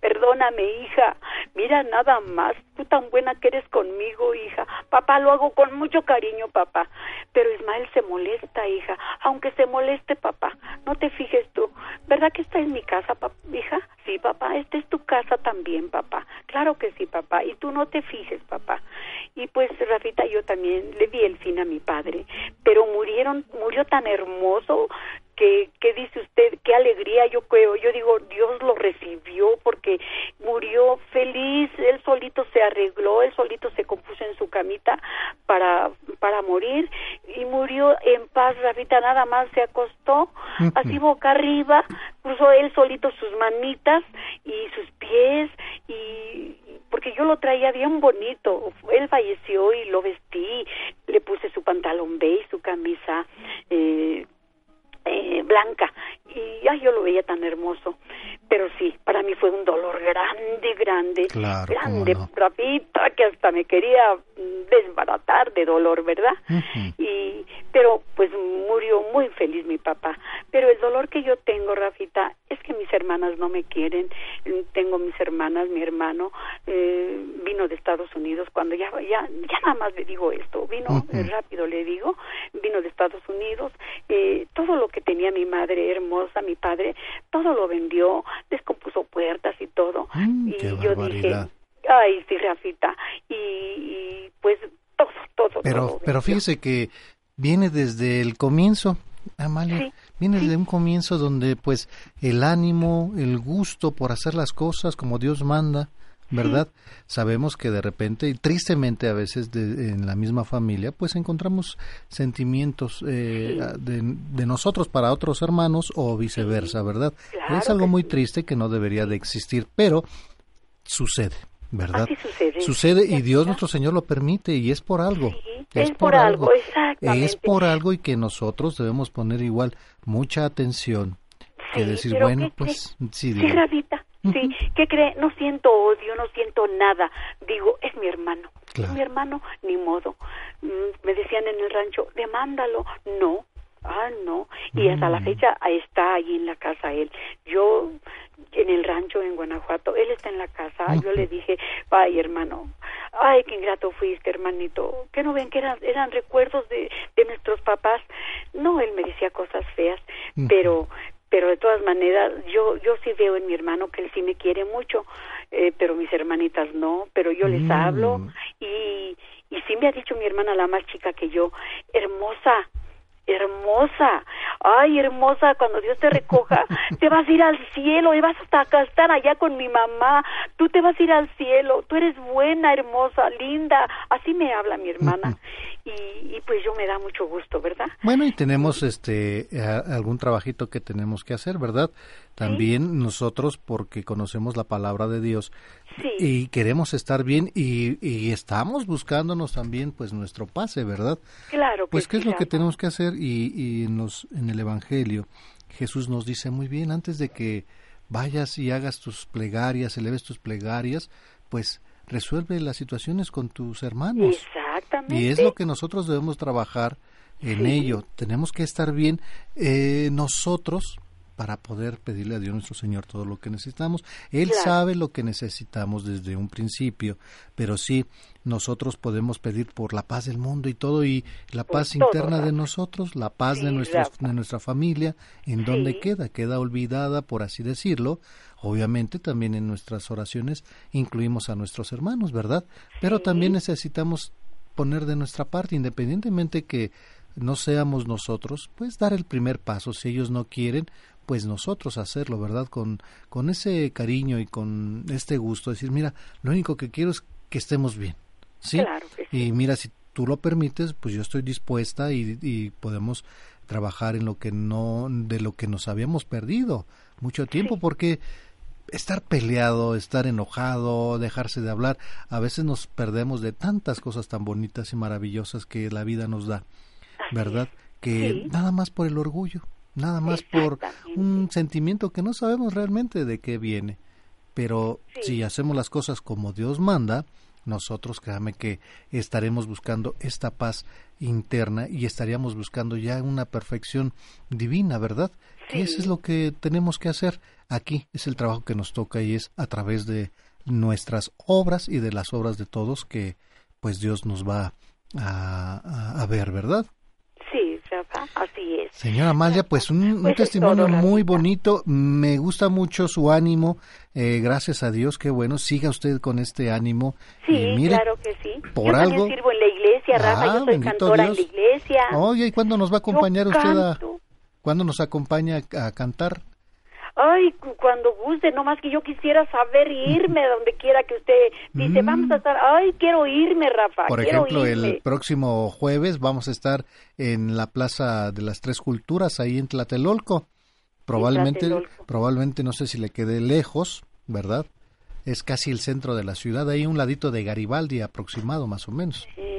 perdóname, hija, mira nada más, tú tan buena que eres conmigo, hija, papá, lo hago con mucho cariño, papá, pero Ismael se molesta, hija, aunque se moleste, papá, no te fijes tú, ¿verdad que esta es mi casa, hija? Sí, papá, esta es tu casa también, papá, claro que sí, papá, y tú no te fijes, papá. Y pues Rafita, yo también le vi el fin a mi padre, pero murieron, murió tan hermoso, que, ¿qué dice usted? Qué alegría yo creo. Yo digo, Dios lo recibió porque murió feliz, él solito se arregló, él solito se compuso en su camita para, para morir y murió en paz, Rafita, nada más se acostó, así boca arriba, cruzó él solito sus manitas y sus pies y porque yo lo traía bien bonito. Él falleció y lo vestí, le puse su pantalón beige, su camisa eh, eh, blanca. Y ay, yo lo veía tan hermoso. Pero sí para mí fue un dolor grande grande grande rapita que hasta me quería desbaratar de dolor verdad y pero pues murió muy feliz mi papá. Pero el dolor que yo tengo Rafita es que mis hermanas no me quieren. Tengo mis hermanas mi hermano eh, vino de Estados Unidos. Cuando ya ya ya nada más le digo esto vino rápido le digo vino de Estados Unidos. Eh, todo lo que tenía mi madre hermosa, mi padre, todo lo vendió, descompuso puertas y todo. Mm, y yo dije, ay, sí, Rafita, y, pues todo, todo. Pero, pero fíjese que viene desde el comienzo, Amalia. viene desde un comienzo donde pues el ánimo, el gusto por hacer las cosas como Dios manda, ¿verdad? Sabemos que de repente y tristemente a veces en la misma familia pues encontramos sentimientos eh, de, nosotros para otros hermanos o viceversa, ¿verdad? es algo muy triste que no debería de existir, pero sucede. ¿Verdad? sucede. y Dios nuestro Señor lo permite y es por algo. es, por, algo, exactamente. Es por algo y que nosotros debemos poner igual mucha atención que decir, bueno, pues sí, sí, Sí, ¿qué cree? No siento odio, no siento nada. Digo, es mi hermano. Es mi hermano, ni modo. Mm, me decían en el rancho, demándalo. No, ah, no. Y hasta la mm. fecha está ahí en la casa él. Yo, en el rancho en Guanajuato, él está en la casa. Yo le dije, ay, hermano, ay, qué ingrato fuiste, hermanito. Que no ven que eran, eran recuerdos de, de nuestros papás. No, él me decía cosas feas, pero pero de todas maneras yo yo sí veo en mi hermano que él sí me quiere mucho eh, pero mis hermanitas no pero yo les hablo mm. y y sí me ha dicho mi hermana la más chica que yo hermosa hermosa, ay hermosa, cuando Dios te recoja, te vas a ir al cielo y vas hasta acá estar allá con mi mamá, tú te vas a ir al cielo, tú eres buena, hermosa, linda, así me habla mi hermana. Y, y pues yo me da mucho gusto, ¿verdad? Bueno, y tenemos este algún trabajito que tenemos que hacer, ¿verdad? También nosotros porque conocemos la palabra de Dios y queremos estar bien y, y, estamos buscándonos también pues nuestro pase, ¿verdad? Claro. pues qué es lo que tenemos que hacer y, y en, en el Evangelio Jesús nos dice muy bien antes de que vayas y hagas tus plegarias, eleves tus plegarias, pues resuelve las situaciones con tus hermanos. Exactamente. Y es lo que nosotros debemos trabajar en ello. Tenemos que estar bien eh, nosotros para poder pedirle a Dios nuestro Señor todo lo que necesitamos. Él sabe lo que necesitamos desde un principio, pero sí nosotros podemos pedir por la paz del mundo y todo y la paz interna de nosotros, la paz de, nuestra, de nuestra familia, ¿en dónde queda? Queda olvidada, por así decirlo. Obviamente también en nuestras oraciones incluimos a nuestros hermanos, ¿verdad? Pero también necesitamos poner de nuestra parte, independientemente que no seamos nosotros, pues dar el primer paso. Si ellos no quieren, pues nosotros hacerlo, ¿verdad? Con, con ese cariño y con este gusto, decir, mira, lo único que quiero es que estemos bien, ¿sí? Y mira, si tú lo permites, pues yo estoy dispuesta y, y, podemos trabajar en lo que no, de lo que nos habíamos perdido mucho tiempo, porque estar peleado, estar enojado, dejarse de hablar, a veces nos perdemos de tantas cosas tan bonitas y maravillosas que la vida nos da, ¿verdad? Que nada más por el orgullo, nada más por un sentimiento que no sabemos realmente de qué viene. Pero si hacemos las cosas como Dios manda, nosotros créame que estaremos buscando esta paz interna y estaríamos buscando ya una perfección divina, ¿verdad? Que eso es lo que tenemos que hacer aquí, es el trabajo que nos toca y es a través de nuestras obras y de las obras de todos que pues Dios nos va a, a ver, ¿verdad? Así es. Señora Amalia, pues un, pues testimonio muy bonito, me gusta mucho su ánimo, eh, gracias a Dios, qué bueno, siga usted con este ánimo. Sí, claro que sí. Por yo algo... sirvo en la iglesia, Rafa, yo ah, soy cantora en la iglesia. Oye, ¿y cuándo nos va a acompañar usted a... ¿Cuándo nos acompaña a cantar? Ay, cuando guste, no más que yo quisiera saber irme a donde quiera que usted dice, mm. vamos a estar, ay, quiero irme, Rafa. Por ejemplo, el próximo jueves vamos a estar en la Plaza de las Tres Culturas, ahí en Tlatelolco. Probablemente, probablemente no sé si le quede lejos, ¿verdad? es casi el centro de la ciudad, ahí un ladito de Garibaldi aproximado más o menos. Nosotros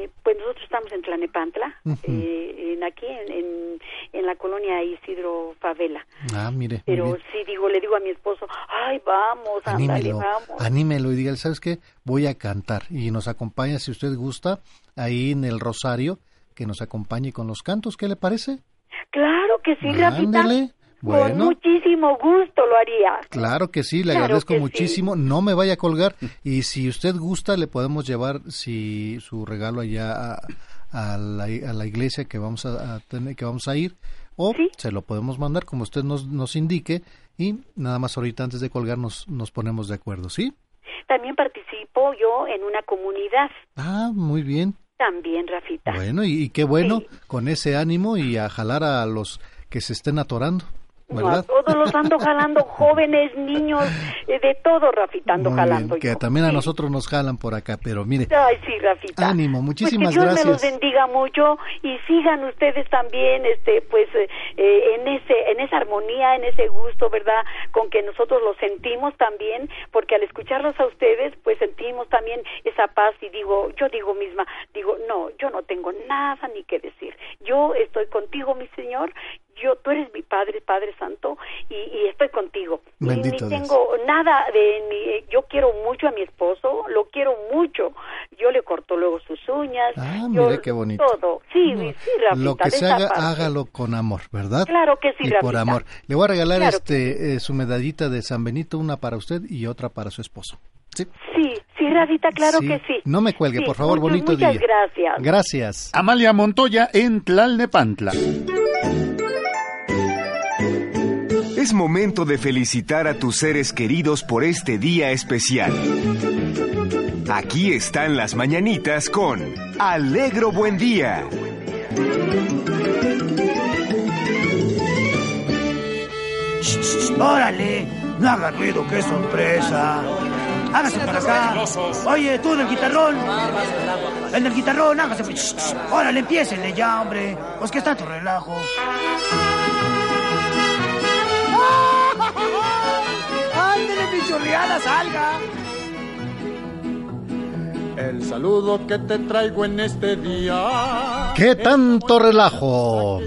estamos en Tlanepantla, eh, en aquí en, en, la colonia Isidro Favela. Ah, mire. Pero sí digo, le digo a mi esposo, ay, vamos, anímelo, vamos. Anímelo y diga, ¿sabes qué? Voy a cantar y nos acompaña, si usted gusta, ahí en el Rosario, que nos acompañe con los cantos, ¿qué le parece? Claro que sí, Ándele. Bueno. Con muchísimo gusto lo haría. Claro que sí, le agradezco muchísimo. No me vaya a colgar y si usted gusta le podemos llevar si su regalo allá a, la, iglesia que vamos a, tener que vamos a ir o se lo podemos mandar como usted nos, nos indique y nada más ahorita antes de colgar nos, nos ponemos de acuerdo, ¿sí? También participo yo en una comunidad. Ah, muy bien. También, Rafita. Bueno, y, qué bueno, con ese ánimo y a jalar a los que se estén atorando. ¿Verdad? todos los ando jalando, jóvenes, niños, eh, de todo, Rafita, ando jalando. que también a nosotros nos jalan por acá, pero mire. Ay, sí, Rafita. Ánimo, pues muchísimas que Dios gracias. me los bendiga mucho y sigan ustedes también, este, pues, eh, eh, en ese, en esa armonía, en ese gusto, ¿verdad? Con que nosotros lo sentimos también, porque al escucharlos a ustedes, pues sentimos también esa paz y digo, yo digo misma, digo, no, yo no tengo nada ni que decir. Yo estoy contigo, mi Señor, yo, tú eres mi Padre, Padre Santo, y, estoy contigo. Bendito ni tengo nada de, ni, yo quiero mucho a mi esposo, lo quiero mucho. Yo le corto luego sus uñas. Ah, mire qué bonito. Todo. Sí, sí, Rafita, Lo que se haga, hágalo con amor, ¿verdad? Claro que sí, y por amor. Le voy a regalar este eh, su medallita de San Benito, una para usted y otra para su esposo. Sí, sí, sí Rafita, claro que sí. No me cuelgue, por favor, bonito día. Muchas gracias. Gracias. Amalia Montoya en Tlalnepantla. Es momento de felicitar a tus seres queridos por este día especial. Aquí están las mañanitas con Alegro Buen Día. ¡Órale! No haga ruido, qué sorpresa. Hágase para acá. Oye, tú del guitarrón. El del guitarrón, hágase. Órale, empiecenle ya, hombre. Pues que está tu relajo. ¡Ándele, pichurriada, salga! El saludo que te traigo en este día. ¡Qué tanto relajo!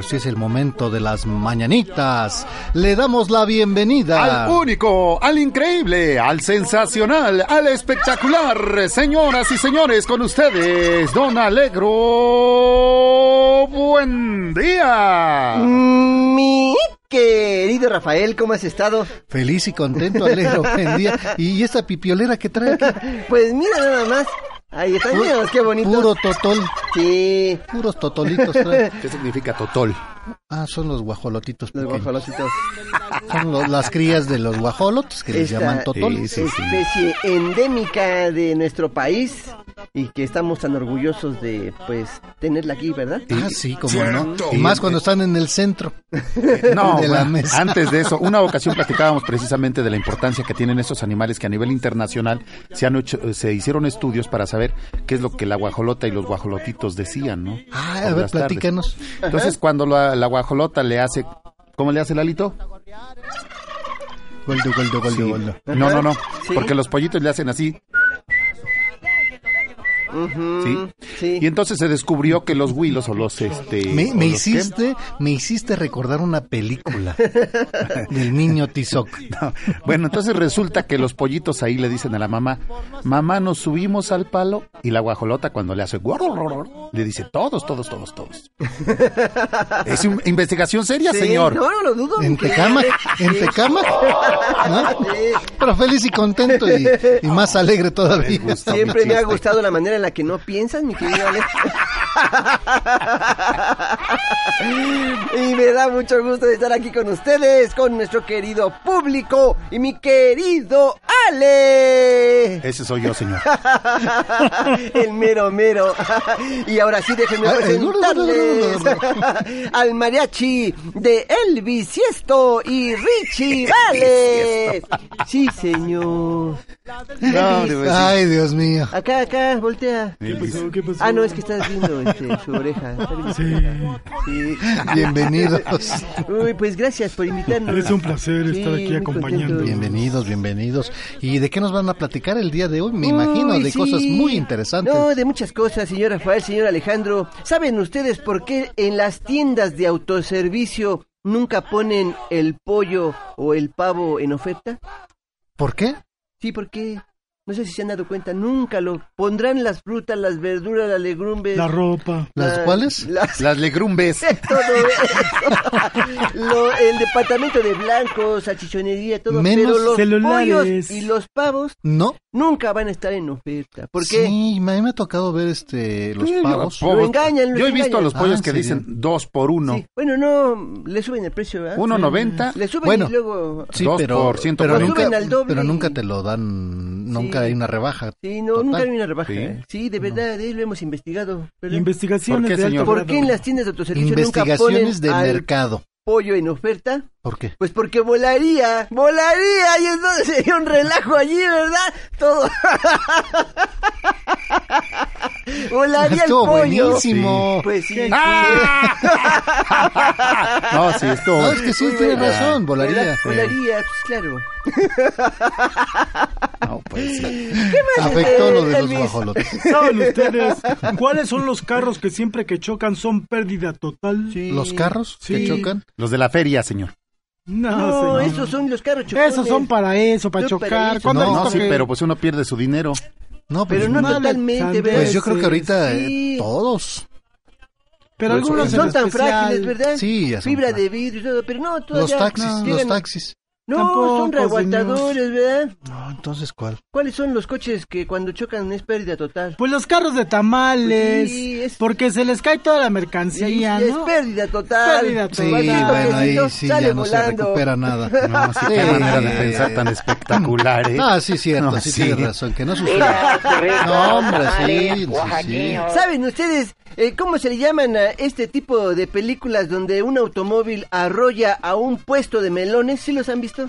Pero si es el momento de las mañanitas, le damos la bienvenida al único, al increíble, al sensacional, al espectacular, señoras y señores, con ustedes, Don Alegro. Buen día. Mi querido Rafael, ¿cómo has estado? Feliz y contento, Alegro. Buen día. ¿Y esta pipiolera que trae aquí? Pues mira nada más. Ahí está, qué bonito. Puro totol. Sí. Puros totolitos. ¿Qué significa totol? Ah, son los guajolotitos. Los guajolotitos. Son las crías de los guajolotes que les llaman totol. especie endémica de nuestro país y que estamos tan orgullosos de, pues, tenerla aquí, ¿verdad? Ah, sí, como no. Y más cuando están en el centro no, de la mesa. Antes de eso, una ocasión platicábamos precisamente de la importancia que tienen estos animales que a nivel internacional se han hecho, se hicieron estudios para saber qué es lo que la guajolota y los guajolotitos decían, ¿no? Ah, a ver, platícanos. Entonces, cuando la, la guajolota le hace, ¿cómo le hace el alito? Goldo, goldo, goldo, goldo. No, no, no, porque los pollitos le hacen así. ¿Sí? Y entonces se descubrió que los huilos o los este me, hiciste me hiciste recordar una película del niño Tizoc. Bueno, entonces resulta que los pollitos ahí le dicen a la mamá, "Mamá, nos subimos al palo" y la guajolota cuando le hace le dice, "Todos, todos, todos, todos." es una investigación seria, señor. No, no lo dudo. En Tecama, en Tecama. Pero feliz y contento y, más alegre todavía. Siempre me ha gustado la manera en la que no piensas, mi querido Alex. y me da mucho gusto de estar aquí con ustedes, con nuestro querido público y mi querido vale. Ese soy yo, señor. El mero mero. Y ahora sí déjenme presentarles al mariachi de El Bisiesto y Richie Vale. Sí, señor. Ay, Dios mío. Acá, acá, voltea. ¿Qué pasó? ¿Qué pasó? Ah, no, es que estás viendo este, su oreja. Sí. Bienvenidos. Uy, pues gracias por invitarnos. Es un placer Sí, estar aquí acompañando. Bienvenidos, bienvenidos. ¿Y de qué nos van a platicar el día de hoy? Me imagino, de sí. cosas muy interesantes. No, de muchas cosas, señor Rafael, señor Alejandro. ¿Saben ustedes por qué en las tiendas de autoservicio nunca ponen el pollo o el pavo en oferta? ¿Por qué? Sí, porque no sé si se han dado cuenta, nunca lo pondrán las frutas, las verduras, las legumbres. La ropa. ¿Las la- cuales? Las Las legrumbes. todo eso. Lo- el departamento de blancos, salchichonería, todo. Menos pero los celulares. pollos y los pavos No. Nunca van a estar en oferta. ¿Por qué? Sí, a mí me ha tocado ver este los pavos. lo- Lo engañan, Yo he visto a los Ah, pollos ¿en que serio? dicen dos por uno. Sí. Bueno, no, le suben el precio, ¿verdad? 1.90. Le suben Bueno. y luego... Sí, Dos pero, por ciento pero nunca, al doble pero nunca te lo dan, nunca Sí. hay una rebaja. Sí, no, Total. nunca hay una rebaja. Sí. ¿eh? Sí, de verdad, eh, lo hemos investigado. ¿verdad? Investigaciones ¿Por qué, de alto? ¿Por qué en las tiendas de autoservicio nunca ponen Investigaciones de mercado. pollo en oferta? ¿Por qué? Pues porque volaría, volaría y entonces sería un relajo allí, ¿verdad? Todo. volaría el Estuvo pollo. buenísimo. Pues sí. No, sí, esto. No, es que sí, Muy tiene razón, volaría. Vola- Volaría, pues claro. No, pues sí. Afectó lo de los guajolotes. ¿Saben ustedes cuáles son los carros que siempre que chocan son pérdida total? Sí. ¿Los carros que Sí. chocan? Los de la feria, señor. No, No, señor. esos son los carros chocones. Esos son para eso, para Yo para chocar. eso. ¿Cuándo No, No, sí, que- pero pues uno pierde su dinero. No, pues, Pero no Vale, totalmente. ¿verdad? pues yo creo que ahorita eh, Sí. todos. Pero Pues, algunos en son tan especial. frágiles, ¿verdad? Sí, ya son Fibra de vidrio y todo, pero no, todavía... Los taxis, no, los taxis. No, Tampoco, son reaguantadores, ¿verdad? No, entonces ¿cuál? ¿Cuáles son los coches que cuando chocan es pérdida total? Pues los carros de tamales. Sí, es- Porque se les cae toda la Y ahí mercancía, es ¿no? pérdida total. Pérdida Sí, total. Cualquier bueno, ahí sí sale ya no se recupera nada. No, sí, qué Sí. manera de pensar tan espectacular, ¿eh? Ah, sí, cierto, No, sí, sí. tienes razón, que no suceda. No, hombre, sí, sí, sí. ¿Saben ustedes eh, cómo se le llaman a este tipo de películas donde un automóvil arrolla a un puesto de melones? ¿Sí los han visto?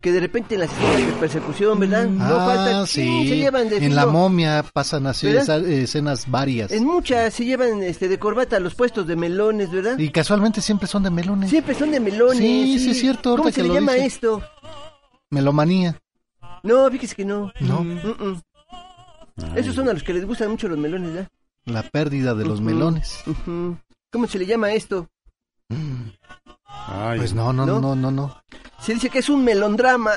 Que de repente en las escenas de persecución, ¿verdad? no Ah, falta. sí. Se llevan de En la momia pasan así esas, escenas varias. En muchas se llevan este de corbata los puestos de melones, ¿verdad? Y casualmente siempre son de melones. Siempre son de melones. Sí, sí, es cierto, ¿Cómo se le llama dice. esto? Melomanía. No, fíjese que no. No. Esos son a los que les gustan mucho los melones, ¿verdad? La pérdida de los Ujú. melones. Ujú. ¿Cómo se le llama esto? Ay, Pues no, no, ¿No? no, no, no. Se dice que es un melondrama,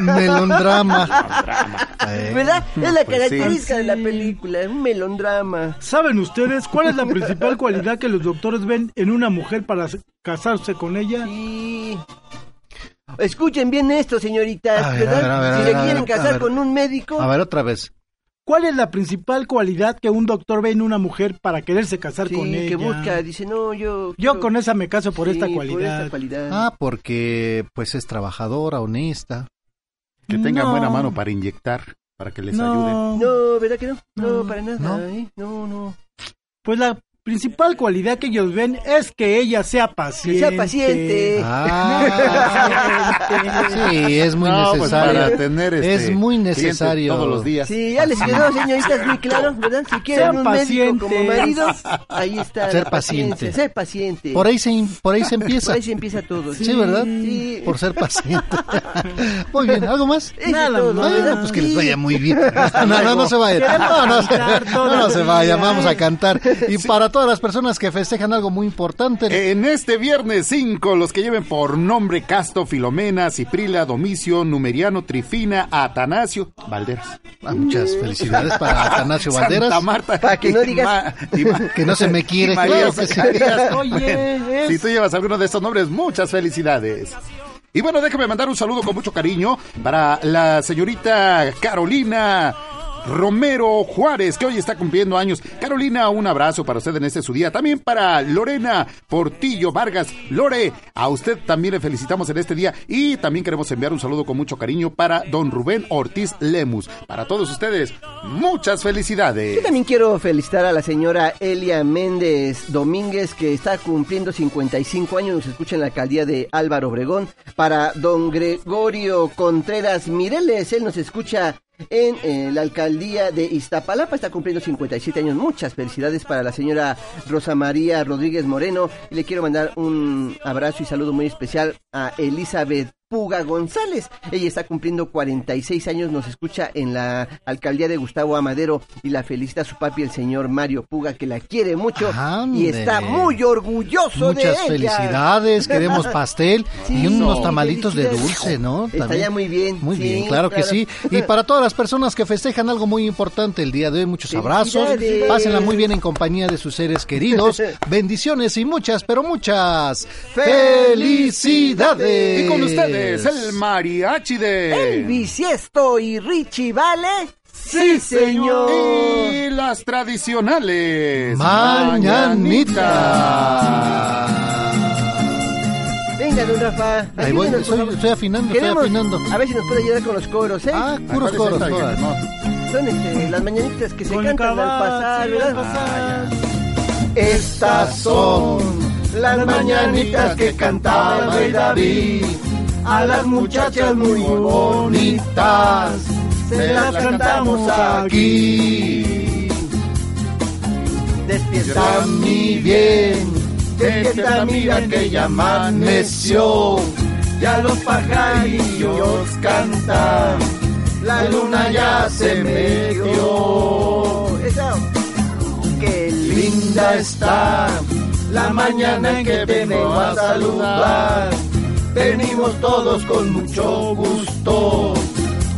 Melondrama. ¿verdad? es la pues característica sí. de la película, un melondrama. ¿Saben ustedes cuál es la principal cualidad que los doctores ven en una mujer para se- casarse con ella? Sí. Escuchen bien esto, señoritas, a ¿verdad? ver, a ver, si a quieren casar ver. con un médico, A ver, otra vez. ¿Cuál es la principal cualidad que un doctor ve en una mujer para quererse casar sí, con ella? que busca, dice, no, yo... Yo con esa me caso por sí, esta Por cualidad. esta cualidad. Ah, porque pues es trabajadora, honesta. Que tengan No. buena mano para inyectar, para que les ayuden. no, No, ¿verdad que no? No, No. para nada, ¿No? ¿eh? No, no. pues la principal cualidad que ellos ven es que ella sea Que paciente. sea paciente. Ah, sí, es muy No, pues necesario. para tener este, es muy necesario. todos los días. Sí, ya les quedó, señoritas, muy claro, ¿verdad? Si quieren un médico como marido, ahí está. Ser paciente. Ser paciente. Por ahí se, por ahí se Por empieza. ahí se empieza todo. Sí, ¿verdad? Sí. Por ser paciente. Muy bien, ¿algo más? Nada todo, más. ¿verdad? Ah, pues que les vaya muy bien. No, no, no se vayan. No, no, se, no, no se vayan, vamos a cantar. Y para todas las personas que festejan algo muy importante, En este viernes 5, los que lleven por nombre Casto, Filomena, Ciprila, Domicio, Numeriano, Trifina, Atanasio, Valderas. ah, muchas felicidades para Atanasio Valderas. Santa Marta. Para que no digas- Que no se me quiere, claro que sí. Zacarías. Oye, es- Si tú llevas alguno de estos nombres, muchas felicidades. Y bueno, déjame mandar un saludo con mucho cariño para la señorita Carolina Romero Juárez, que hoy está cumpliendo años. Carolina, un abrazo para usted en este su día. También para Lorena Portillo Vargas. Lore, a usted también le felicitamos en este día. Y también queremos enviar un saludo con mucho cariño para don Rubén Ortiz Lemus. Para todos ustedes, muchas felicidades. Yo también quiero felicitar a la señora Elia Méndez Domínguez, que está cumpliendo 55 años, nos escucha en la alcaldía de Álvaro Obregón. Para don Gregorio Contreras Mireles, él nos escucha en eh, la alcaldía de Iztapalapa. Está cumpliendo 57 años. Muchas felicidades para la señora Rosa María Rodríguez Moreno. Y le quiero mandar un abrazo y saludo muy especial a Elizabeth Puga González. Ella está cumpliendo 46 años, nos escucha en la alcaldía de Gustavo Amadero y la felicita a su papi, el señor Mario Puga, que la quiere mucho y está muy orgulloso de ella. Muchas felicidades, queremos pastel y unos tamalitos de dulce, ¿no? Está ya muy bien. Muy bien, claro, que sí. Y para todas las personas que festejan algo muy importante el día de hoy, muchos abrazos. Pásenla muy bien en compañía de sus seres queridos. Bendiciones y muchas, pero muchas felicidades. Y con ustedes el mariachi de... El bisiesto y Richie Vale. Sí, señor. Y las tradicionales. Mañanita. Venga, don Rafa. Ahí voy, estoy, estoy afinando, estoy afinando. A ver si nos puede ayudar con los coros, ¿eh? Ah, puros coros. coros. Son este, las mañanitas que se con cantan al pasar. Ah, Estas son las mañanitas que cantaba el David a las muchachas muy bonitas, se las cantamos aquí. Despierta mi bien, despierta mira que ya amaneció, ya los pajarillos cantan, la luna ya se metió. Qué linda está la mañana en que vengo a saludar venimos todos con mucho gusto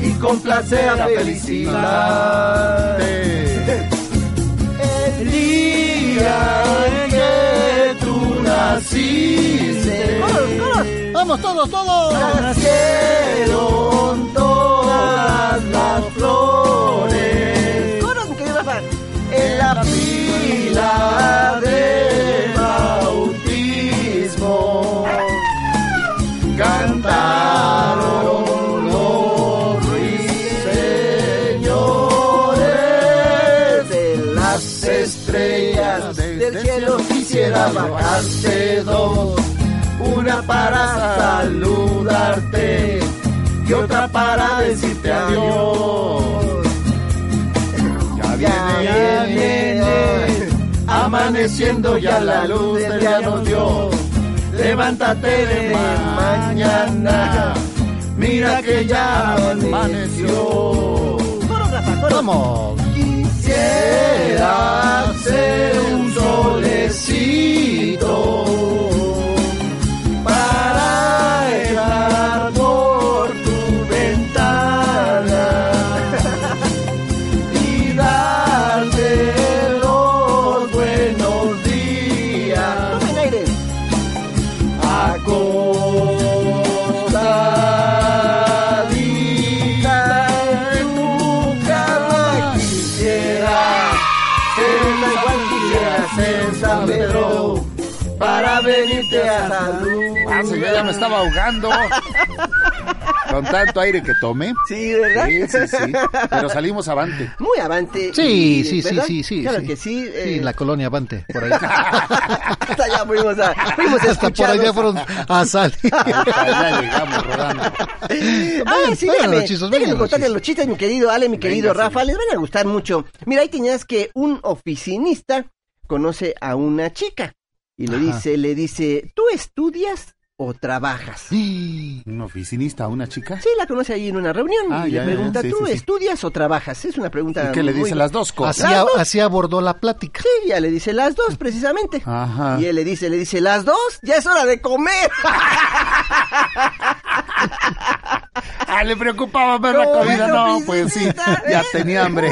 y con placer a felicidad. El día en que tú naciste, vamos todos, todos, nacieron todas las flores. En la fila de bajarte dos una para saludarte y otra para decirte adiós. Ya viene, ya viene. amaneciendo ya la luz del día nos dio. Levántate de mañana, mira que ya amaneció. Vamos. Quisiera ser un solecito ya me estaba ahogando. Con tanto aire que tomé. Sí, ¿verdad? Sí, sí, sí. Pero salimos avante. Muy avante. Sí, y- sí, sí, sí, sí. Claro sí. que sí. Sí, eh, la colonia Avante, por ahí. hasta allá fuimos a, fuimos Hasta por allá fueron a salir. Ya llegamos rodando. Ah, sí, déjame, déjame contarles chistes. los chistes, mi querido Ale, mi querido Venga, Rafa, les van a gustar mucho. Mira, ahí tenías que un oficinista conoce a una chica y le Ajá. dice, le dice, ¿tú estudias o trabajas? ¿Un oficinista, una chica? Sí, la conoce ahí en una reunión Ah, y ya, le ya, pregunta, sí, ¿tú sí, sí. estudias o trabajas? Es una pregunta ¿Y qué le muy- dice las dos cosas? Así, abordó la plática. Sí, ya le dice las dos, precisamente. Ajá. Y él le dice, le dice, las dos, ya es hora de comer. Ah, le preocupaba ver la comida. No, pues, pues sí, ya tenía hambre.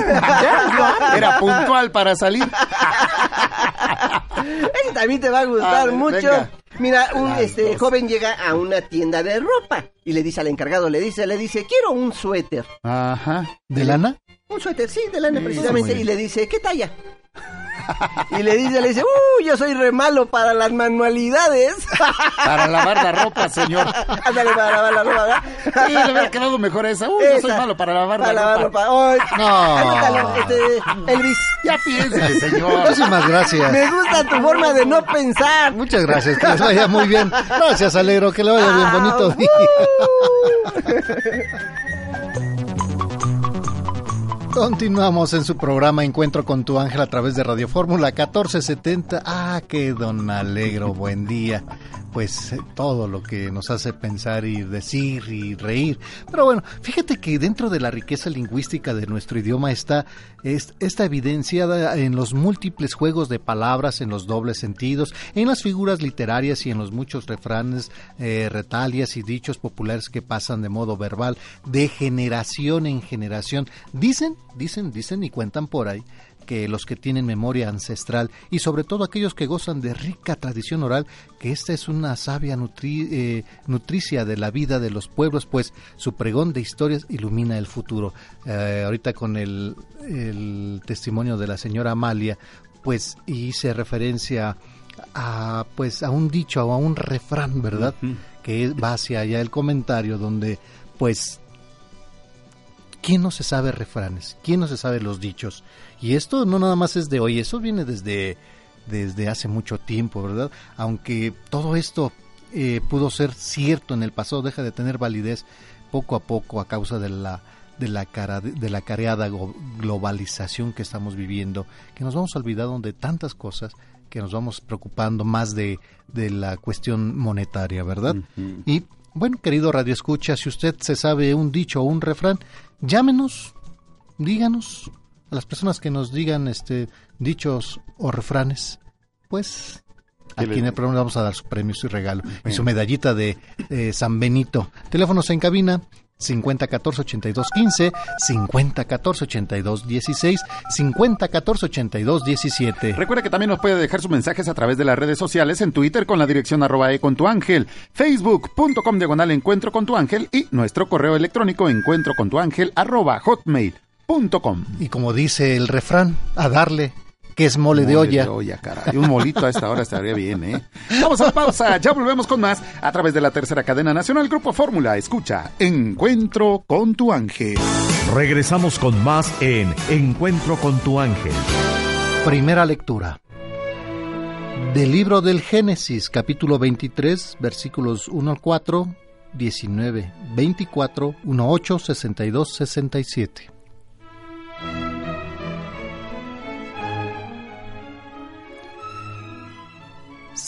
Era puntual para salir. Ese también te va a gustar A ver, mucho. venga. Mira, un Las este dos. joven llega a una tienda de ropa y le dice al encargado, le dice, le dice, quiero un suéter. Ajá. ¿De lana? Un suéter, sí, de lana Sí, precisamente. muy Y le dice, ¿qué talla? y le dice, le dice, ¡uh! Yo soy re malo para las manualidades. Para lavar la ropa, señor. Ándale, para lavar la ropa, ¿verdad? Sí, le hubiera quedado mejor esa. Uy, yo soy malo para lavar Para la lavar ropa. ropa. Ay, No. anótalo, este, Elvis. Ya piénsele, señor. Muchísimas gracias. Me gusta tu forma de no pensar. Muchas gracias, que les vaya muy bien. Gracias, Alegro, que le vaya bien bonito día. Continuamos en su programa Encuentro con tu ángel a través de Radio Fórmula 1470. Ah, qué don Alegro, buen día. Pues eh, todo lo que nos hace pensar y decir y reír. Pero bueno, fíjate que dentro de la riqueza lingüística de nuestro idioma está es- evidenciada en los múltiples juegos de palabras, en los dobles sentidos, en las figuras literarias y en los muchos refranes, eh, retalias y dichos populares que pasan de modo verbal de generación en generación. Dicen, dicen, dicen y cuentan por ahí que los que tienen memoria ancestral y sobre todo aquellos que gozan de rica tradición oral, que esta es una sabia nutri- eh, nutricia de la vida de los pueblos, pues su pregón de historias ilumina el futuro. Eh, ahorita con el, el testimonio de la señora Amalia, pues hice referencia a pues a un dicho o a un refrán, ¿verdad? Que va hacia allá el comentario donde pues ¿Quién no se sabe refranes? ¿Quién no se sabe los dichos? Y esto no nada más es de hoy, eso viene desde, desde hace mucho tiempo, ¿verdad? Aunque todo esto eh, pudo ser cierto en el pasado, deja de tener validez poco a poco a causa de la de la cara de la careada globalización que estamos viviendo, que nos vamos olvidando de tantas cosas que nos vamos preocupando más de, de la cuestión monetaria, ¿verdad? Y bueno, querido Radio Escucha, si usted se sabe un dicho o un refrán, llámenos, díganos a las personas que nos digan este dichos o refranes, pues ¿Qué aquí en el programa vamos a dar su premio, su regalo y su medallita de eh, San Benito. Teléfonos en cabina 50 14 82 15, 50 14 82 16, 50 14 82 17. Recuerda que también nos puede dejar sus mensajes a través de las redes sociales, en Twitter con la dirección arroba e con tu ángel, facebook.com diagonal encuentro con tu ángel y nuestro correo electrónico encuentro con tu ángel arroba hotmail.com. Y como dice el refrán, a darle que es mole, de olla. de olla, caray. Un molito a esta hora estaría bien, ¿eh? Vamos a la pausa, ya volvemos con más a través de la tercera cadena nacional Grupo Fórmula. Escucha, Encuentro con tu ángel. Regresamos con más en Encuentro con tu ángel. Primera lectura. Del libro del Génesis, capítulo 23, versículos 1 al 4, 19, 24, 1, 8, 62, 67.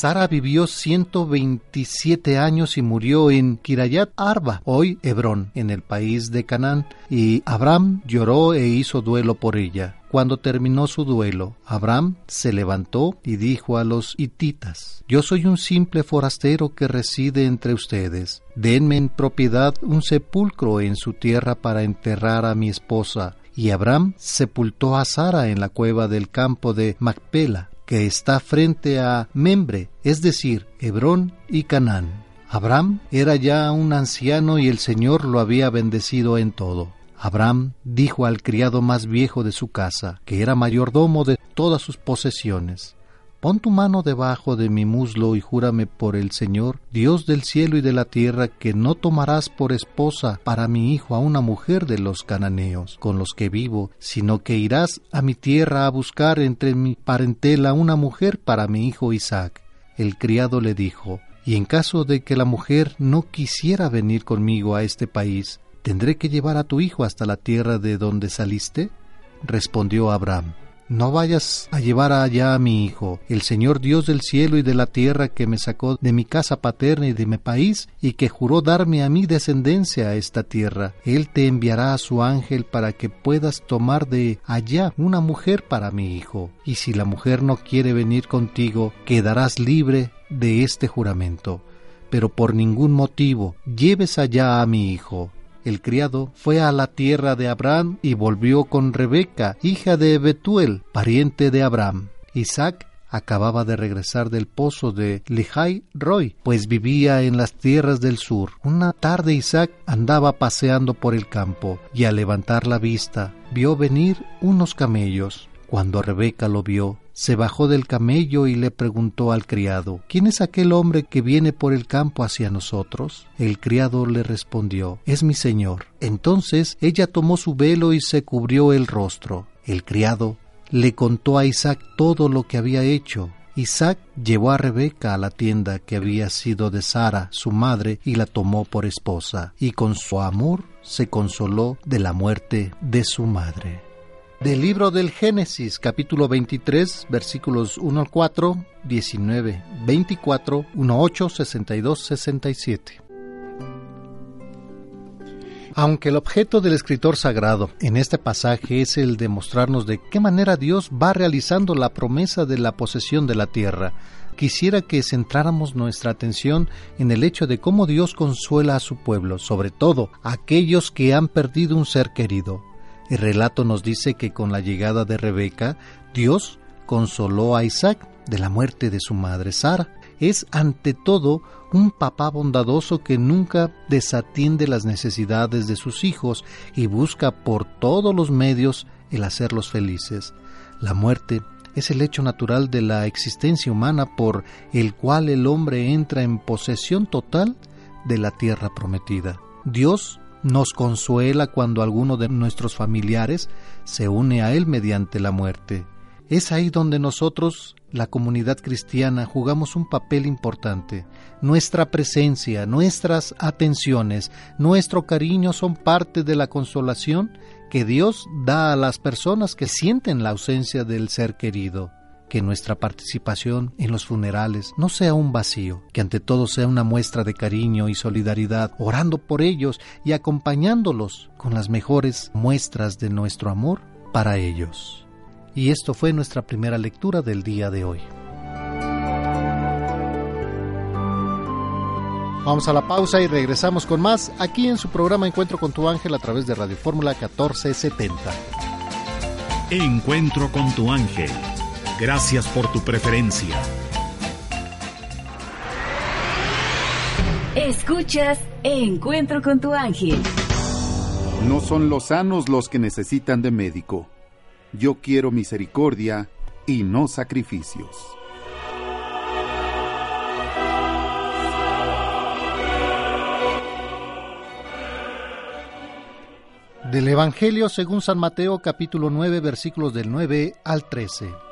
Sara vivió 127 años y murió en Kirayat Arba, hoy Hebrón, en el país de Canaán, y Abraham lloró e hizo duelo por ella. Cuando terminó su duelo, Abraham se levantó y dijo a los hititas, Yo soy un simple forastero que reside entre ustedes. Denme en propiedad un sepulcro en su tierra para enterrar a mi esposa. Y Abraham sepultó a Sara en la cueva del campo de Macpela, que está frente a Membre, es decir, Hebrón y Canaán. Abraham era ya un anciano y el Señor lo había bendecido en todo. Abraham dijo al criado más viejo de su casa, que era mayordomo de todas sus posesiones, Pon tu mano debajo de mi muslo y júrame por el Señor, Dios del cielo y de la tierra, que no tomarás por esposa para mi hijo a una mujer de los cananeos, con los que vivo, sino que irás a mi tierra a buscar entre mi parentela una mujer para mi hijo Isaac. El criado le dijo, y en caso de que la mujer no quisiera venir conmigo a este país, ¿tendré que llevar a tu hijo hasta la tierra de donde saliste? Respondió Abraham, no vayas a llevar allá a mi hijo, el Señor Dios del cielo y de la tierra que me sacó de mi casa paterna y de mi país, y que juró darme a mi descendencia a esta tierra. Él te enviará a su ángel para que puedas tomar de allá una mujer para mi hijo. Y si la mujer no quiere venir contigo, quedarás libre de este juramento. Pero por ningún motivo lleves allá a mi hijo. El criado fue a la tierra de Abraham y volvió con Rebeca, hija de Betuel, pariente de Abraham. Isaac acababa de regresar del pozo de Lehigh Roy, pues vivía en las tierras del sur. Una tarde Isaac andaba paseando por el campo y al levantar la vista vio venir unos camellos. Cuando Rebeca lo vio, se bajó del camello y le preguntó al criado, ¿quién es aquel hombre que viene por el campo hacia nosotros? El criado le respondió, es mi señor. Entonces ella tomó su velo y se cubrió el rostro. El criado le contó a Isaac todo lo que había hecho. Isaac llevó a Rebeca a la tienda que había sido de Sara, su madre, y la tomó por esposa, y con su amor se consoló de la muerte de su madre. Del libro del Génesis, capítulo 23, versículos 1 al 4, 19, 24, 1, 8, 62, 67. Aunque el objeto del escritor sagrado en este pasaje es el de mostrarnos de qué manera Dios va realizando la promesa de la posesión de la tierra, quisiera que centráramos nuestra atención en el hecho de cómo Dios consuela a su pueblo, sobre todo a aquellos que han perdido un ser querido. El relato nos dice que con la llegada de Rebeca, Dios consoló a Isaac de la muerte de su madre Sara. Es ante todo un papá bondadoso que nunca desatiende las necesidades de sus hijos y busca por todos los medios el hacerlos felices. La muerte es el hecho natural de la existencia humana por el cual el hombre entra en posesión total de la tierra prometida. Dios nos consuela cuando alguno de nuestros familiares se une a Él mediante la muerte. Es ahí donde nosotros, la comunidad cristiana, jugamos un papel importante. Nuestra presencia, nuestras atenciones, nuestro cariño son parte de la consolación que Dios da a las personas que sienten la ausencia del ser querido que nuestra participación en los funerales no sea un vacío, que ante todo sea una muestra de cariño y solidaridad, orando por ellos y acompañándolos con las mejores muestras de nuestro amor para ellos. Y esto fue nuestra primera lectura del día de hoy. Vamos a la pausa y regresamos con más aquí en su programa Encuentro con tu ángel a través de Radio Fórmula 1470. Encuentro con tu ángel Gracias por tu preferencia. Escuchas Encuentro con tu ángel. No son los sanos los que necesitan de médico. Yo quiero misericordia y no sacrificios. Del Evangelio según San Mateo capítulo 9 versículos del 9 al 13.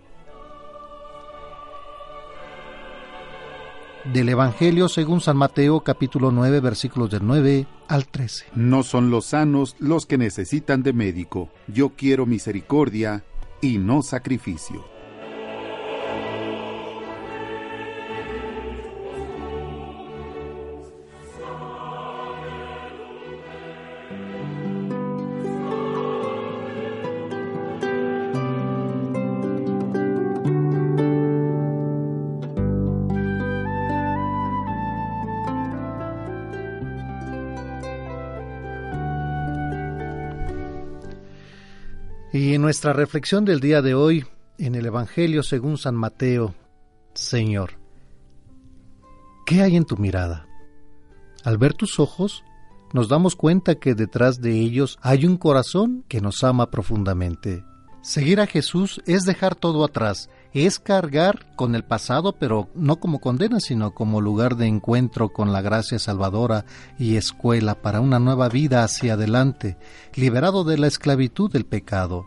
Del Evangelio según San Mateo capítulo 9 versículos del 9 al 13. No son los sanos los que necesitan de médico. Yo quiero misericordia y no sacrificio. Nuestra reflexión del día de hoy, en el Evangelio según San Mateo, Señor, ¿qué hay en tu mirada? Al ver tus ojos, nos damos cuenta que detrás de ellos hay un corazón que nos ama profundamente. Seguir a Jesús es dejar todo atrás, es cargar con el pasado, pero no como condena, sino como lugar de encuentro con la gracia salvadora y escuela para una nueva vida hacia adelante, liberado de la esclavitud del pecado.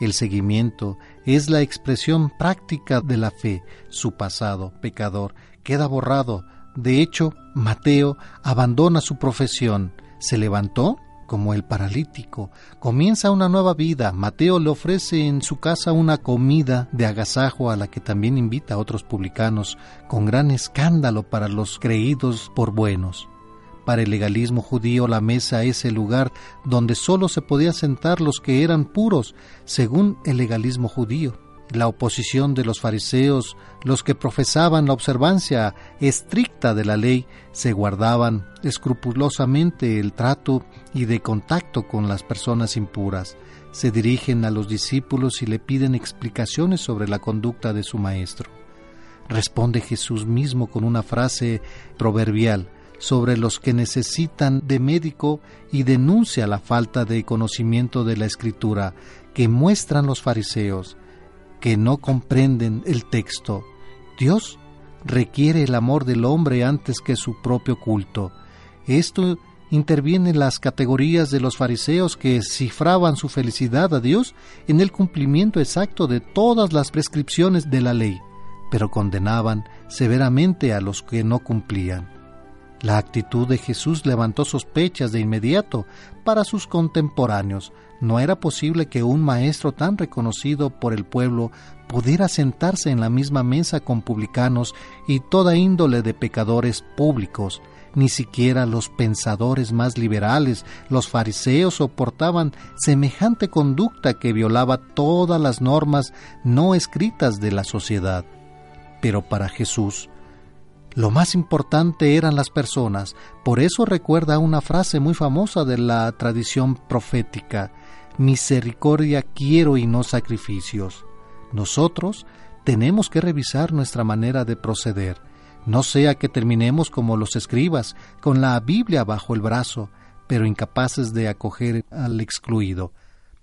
El seguimiento es la expresión práctica de la fe. Su pasado, pecador, queda borrado. De hecho, Mateo abandona su profesión. Se levantó como el paralítico. Comienza una nueva vida. Mateo le ofrece en su casa una comida de agasajo a la que también invita a otros publicanos, con gran escándalo para los creídos por buenos. Para el legalismo judío la mesa es el lugar donde sólo se podían sentar los que eran puros, según el legalismo judío. La oposición de los fariseos, los que profesaban la observancia estricta de la ley, se guardaban escrupulosamente el trato y de contacto con las personas impuras. Se dirigen a los discípulos y le piden explicaciones sobre la conducta de su maestro. Responde Jesús mismo con una frase proverbial, sobre los que necesitan de médico y denuncia la falta de conocimiento de la escritura que muestran los fariseos, que no comprenden el texto. Dios requiere el amor del hombre antes que su propio culto. Esto interviene en las categorías de los fariseos que cifraban su felicidad a Dios en el cumplimiento exacto de todas las prescripciones de la ley, pero condenaban severamente a los que no cumplían. La actitud de Jesús levantó sospechas de inmediato para sus contemporáneos. No era posible que un maestro tan reconocido por el pueblo pudiera sentarse en la misma mesa con publicanos y toda índole de pecadores públicos. Ni siquiera los pensadores más liberales, los fariseos, soportaban semejante conducta que violaba todas las normas no escritas de la sociedad. Pero para Jesús, lo más importante eran las personas, por eso recuerda una frase muy famosa de la tradición profética, misericordia quiero y no sacrificios. Nosotros tenemos que revisar nuestra manera de proceder, no sea que terminemos como los escribas, con la Biblia bajo el brazo, pero incapaces de acoger al excluido.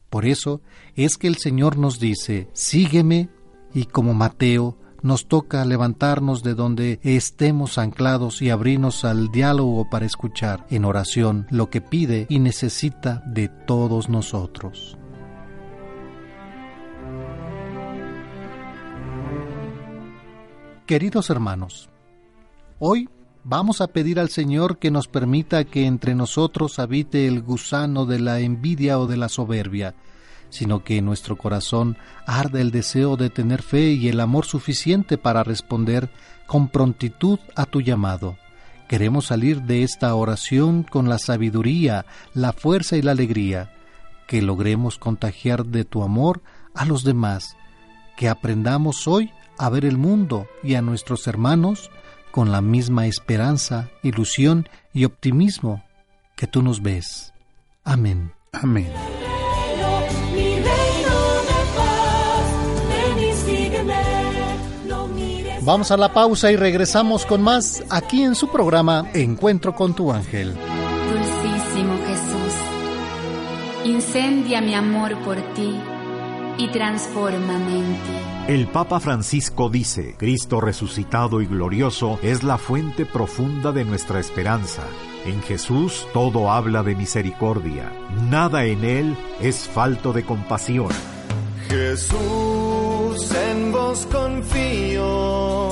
Por eso es que el Señor nos dice, sígueme, y como Mateo, nos toca levantarnos de donde estemos anclados y abrirnos al diálogo para escuchar en oración lo que pide y necesita de todos nosotros. Queridos hermanos, hoy vamos a pedir al Señor que nos permita que entre nosotros habite el gusano de la envidia o de la soberbia, sino que en nuestro corazón arde el deseo de tener fe y el amor suficiente para responder con prontitud a tu llamado. Queremos salir de esta oración con la sabiduría, la fuerza y la alegría, que logremos contagiar de tu amor a los demás, que aprendamos hoy a ver el mundo y a nuestros hermanos con la misma esperanza, ilusión y optimismo que tú nos ves. Amén. Amén. Vamos a la pausa y regresamos con más aquí en su programa Encuentro con tu ángel. Dulcísimo Jesús, incendia mi amor por ti y transfórmame en ti. El Papa Francisco dice, Cristo resucitado y glorioso es la fuente profunda de nuestra esperanza. En Jesús todo habla de misericordia, nada en Él es falto de compasión. Jesús, en vos confío,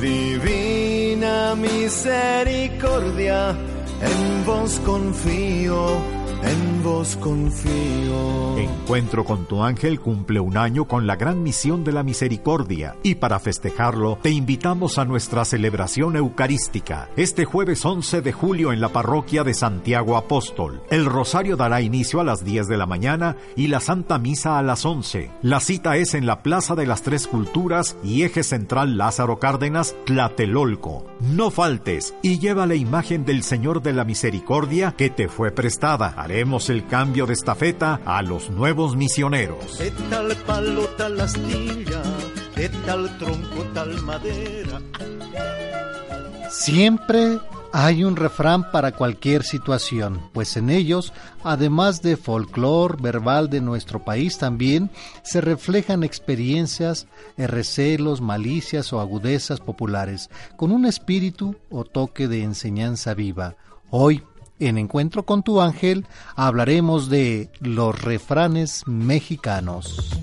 divina misericordia, en vos confío en vos confío. Encuentro con tu ángel cumple un año con la gran misión de la misericordia y para festejarlo te invitamos a nuestra celebración eucarística este jueves 11 de julio en la parroquia de Santiago Apóstol. El rosario dará inicio a las 10 de la mañana y la Santa Misa a las 11. La cita es en la Plaza de las Tres Culturas y Eje Central Lázaro Cárdenas, Tlatelolco. No faltes y lleva la imagen del Señor de la Misericordia que te fue prestada Haremos el cambio de estafeta a los nuevos misioneros. ¿Qué tal palo, tal astilla? ¿Qué tal tronco, tal madera? Siempre Hay un refrán para cualquier situación, pues en ellos, además de folclor verbal de nuestro país, también se reflejan experiencias, recelos, malicias o agudezas populares, con un espíritu o toque de enseñanza viva. Hoy, en Encuentro con tu ángel, hablaremos de los refranes mexicanos.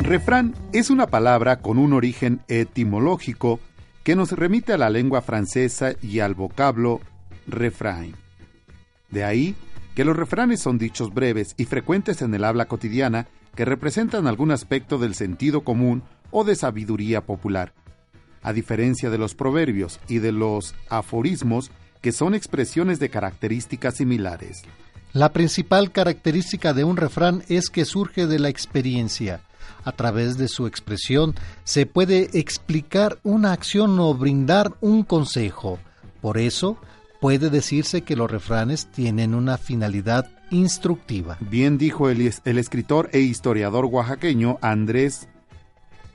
Refrán es una palabra con un origen etimológico que nos remite a la lengua francesa y al vocablo refrain. De ahí que los refranes son dichos breves y frecuentes en el habla cotidiana que representan algún aspecto del sentido común o de sabiduría popular, a diferencia de los proverbios y de los aforismos que son expresiones de características similares. La principal característica de un refrán es que surge de la experiencia, a través de su expresión se puede explicar una acción o brindar un consejo. Por eso, puede decirse que los refranes tienen una finalidad instructiva. Bien dijo el, el escritor e historiador oaxaqueño Andrés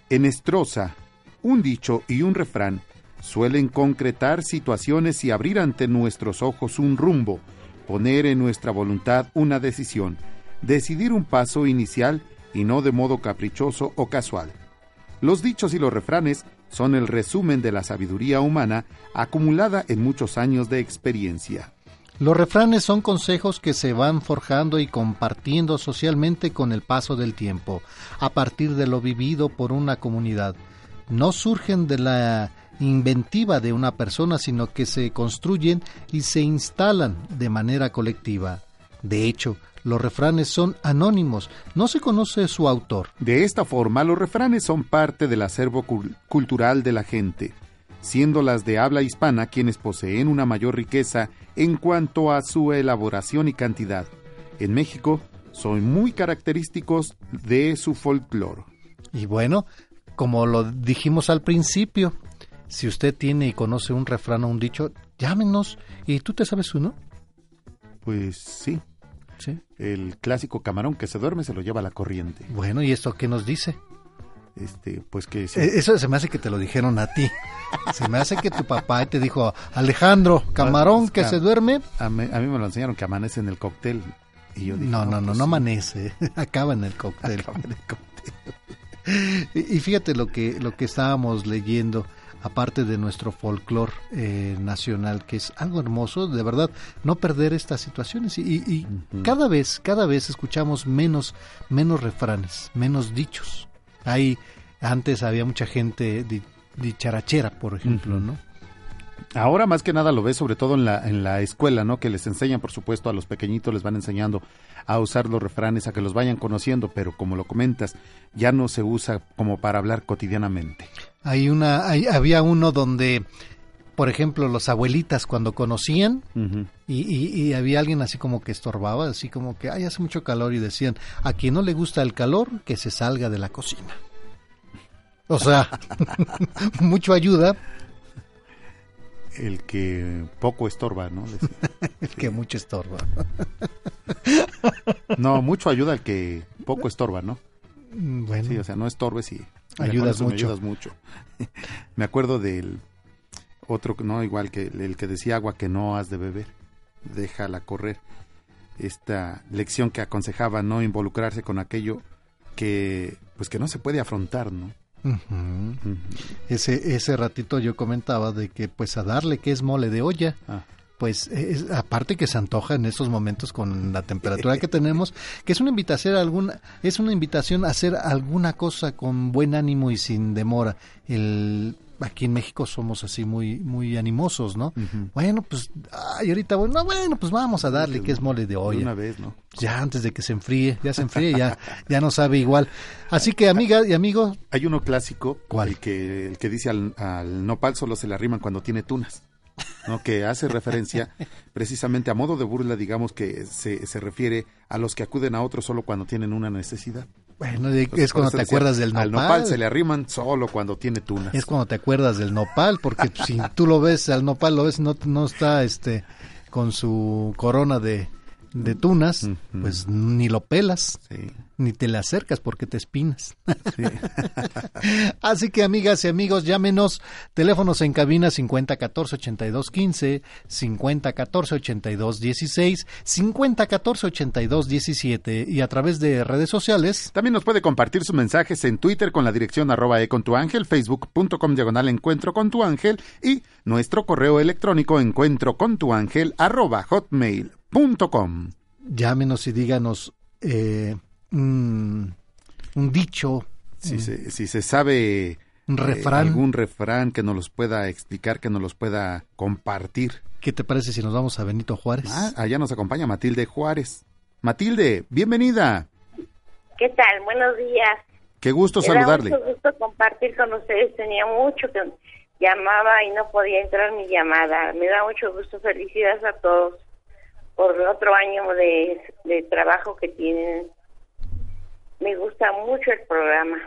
Enestrosa, un dicho y un refrán suelen concretar situaciones y abrir ante nuestros ojos un rumbo, poner en nuestra voluntad una decisión, decidir un paso inicial y no de modo caprichoso o casual. Los dichos y los refranes son el resumen de la sabiduría humana acumulada en muchos años de experiencia. Los refranes son consejos que se van forjando y compartiendo socialmente con el paso del tiempo, a partir de lo vivido por una comunidad. No surgen de la inventiva de una persona, sino que se construyen y se instalan de manera colectiva. De hecho, los refranes son anónimos, no se conoce su autor. De esta forma, los refranes son parte del acervo cultural de la gente, siendo las de habla hispana quienes poseen una mayor riqueza en cuanto a su elaboración y cantidad. En México, son muy característicos de su folclore. Y bueno, como lo dijimos al principio, si usted tiene y conoce un refrán o un dicho, llámenos. ¿Y tú te sabes uno? Pues sí. El clásico camarón que se duerme se lo lleva la corriente. Bueno, ¿y esto qué nos dice? Este, pues que e, Eso se me hace que te lo dijeron a ti. Se me hace que tu papá te dijo, Alejandro, camarón que se duerme. A mí, me lo enseñaron que amanece en el cóctel. Y yo no, no, no, pues no, amanece, acaba en el cóctel. Acaba en el cóctel. y, y fíjate lo que, lo que estábamos leyendo aparte de nuestro folclore eh, nacional, que es algo hermoso, de verdad, no perder estas situaciones. Y, cada vez, cada vez escuchamos menos, menos refranes, menos dichos. Hay, antes había mucha gente dicharachera, por ejemplo, ¿no? Ahora más que nada lo ves sobre todo en la, en la escuela, ¿no? Que les enseñan, por supuesto, a los pequeñitos les van enseñando a usar los refranes, a que los vayan conociendo, pero como lo comentas, ya no se usa como para hablar cotidianamente. Hay una, había uno donde, por ejemplo, los abuelitas cuando conocían y, y, había alguien así como que estorbaba, así como que, ay, hace mucho calor y decían, a quien no le gusta el calor, que se salga de la cocina. O sea, mucho ayuda. El que poco estorba, ¿no? el que mucho estorba. no, mucho ayuda el que poco estorba, ¿no? Mm, bueno. Sí, o sea, no estorbes y ayudas mucho. ayudas mucho. me acuerdo del otro, no, igual que el que decía agua que no has de beber, déjala correr. Esta lección que aconsejaba no involucrarse con aquello que, pues que no se puede afrontar, ¿no? Ese, ese ratito yo comentaba de que pues a darle que es mole de olla. Ah pues es, aparte que se antoja en estos momentos con la temperatura que tenemos, que es una invitación a alguna, es una invitación a hacer alguna cosa con buen ánimo y sin demora. El aquí en México somos así muy muy animosos, ¿no? Bueno, pues ay, ahorita bueno, bueno, pues vamos a darle que es mole de olla. Una vez, ¿no? Ya antes de que se enfríe, ya se enfríe, ya ya no sabe igual. Así que amiga y amigo, hay uno clásico, ¿cuál? El que el que dice al, al nopal solo se le arriman cuando tiene tunas. ¿no? que hace referencia precisamente a modo de burla, digamos que se, se refiere a los que acuden a otros solo cuando tienen una necesidad. Bueno, es cuando te acuerdas del nopal. Al nopal se le arriman solo cuando tiene tunas. Es cuando te acuerdas del nopal, porque si tú lo ves, al nopal lo ves, no, no está este con su corona de, de tunas, pues ni lo pelas, ni te le acercas porque te espinas. Así que amigas y amigos, llámenos teléfonos en cabina 50 14 82 15, 50 14 82 16, 50 14 82 17 y a través de redes sociales. También nos puede compartir sus mensajes en Twitter con la dirección arroba e con tu ángel, facebook.com diagonal encuentro con tu ángel y nuestro correo electrónico encuentro con tu ángel arroba hotmail.com. Llámenos y díganos eh, un, un dicho. Si, se, si se sabe un eh, refrán. algún refrán que nos los pueda explicar, que nos los pueda compartir. ¿Qué te parece si nos vamos a Benito Juárez? Ah, allá nos acompaña Matilde Juárez. Matilde, bienvenida. ¿Qué tal? Buenos días. Qué gusto Me da saludarle. mucho gusto compartir con ustedes. Tenía mucho que llamaba y no podía entrar mi llamada. Me da mucho gusto. Felicidades a todos por otro año de, de trabajo que tienen. Me gusta mucho el programa.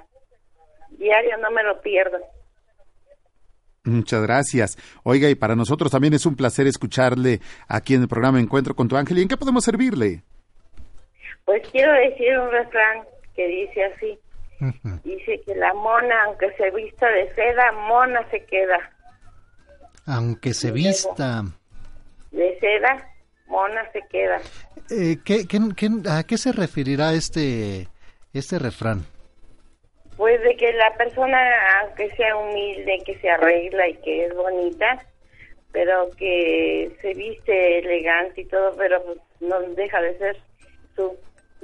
Diario no me lo pierdo. Muchas gracias. Oiga, y para nosotros también es un placer escucharle aquí en el programa Encuentro con tu ángel. ¿Y en qué podemos servirle? Pues quiero decir un refrán que dice así. Dice que la mona, aunque se vista de seda, mona se queda. Aunque se vista. De seda, mona se queda. Eh, ¿qué, qué, qué, a qué se referirá este, este refrán? Pues de que la persona, aunque sea humilde, que se arregla y que es bonita, pero que se viste elegante y todo, pero pues no deja de ser su,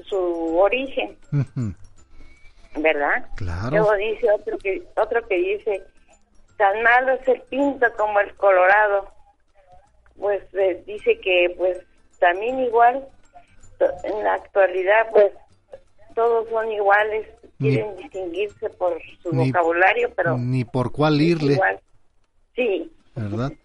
su origen, ¿verdad? Claro. Luego dice otro que otro que dice, tan malo es el pinto como el colorado. Pues eh, dice que pues también igual, en la actualidad pues todos son iguales, Ni- quieren distinguirse por su ni- vocabulario, pero Ni por cuál irle, igual. Sí, ¿verdad? sí.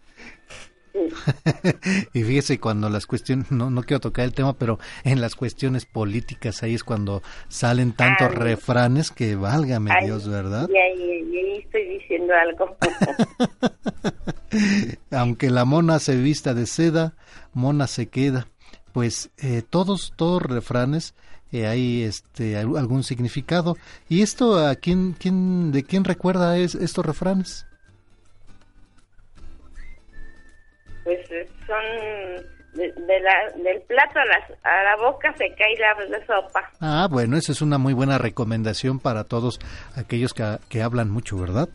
y fíjese cuando las cuestiones, no, no quiero tocar el tema, pero en las cuestiones políticas ahí es cuando salen tantos Ay. refranes que válgame Ay, Dios, ¿verdad? Y ahí, y ahí estoy diciendo algo. Aunque la mona se vista de seda, mona se queda. Pues eh, todos, todos refranes eh, hay este al- algún significado. ¿Y esto a quién, quién, de quién recuerda es, estos refranes? pues eh, son de, de la, del plato a la, a la boca se cae la, la sopa. Ah, bueno, esa es una muy buena recomendación para todos aquellos que, que hablan mucho, ¿verdad?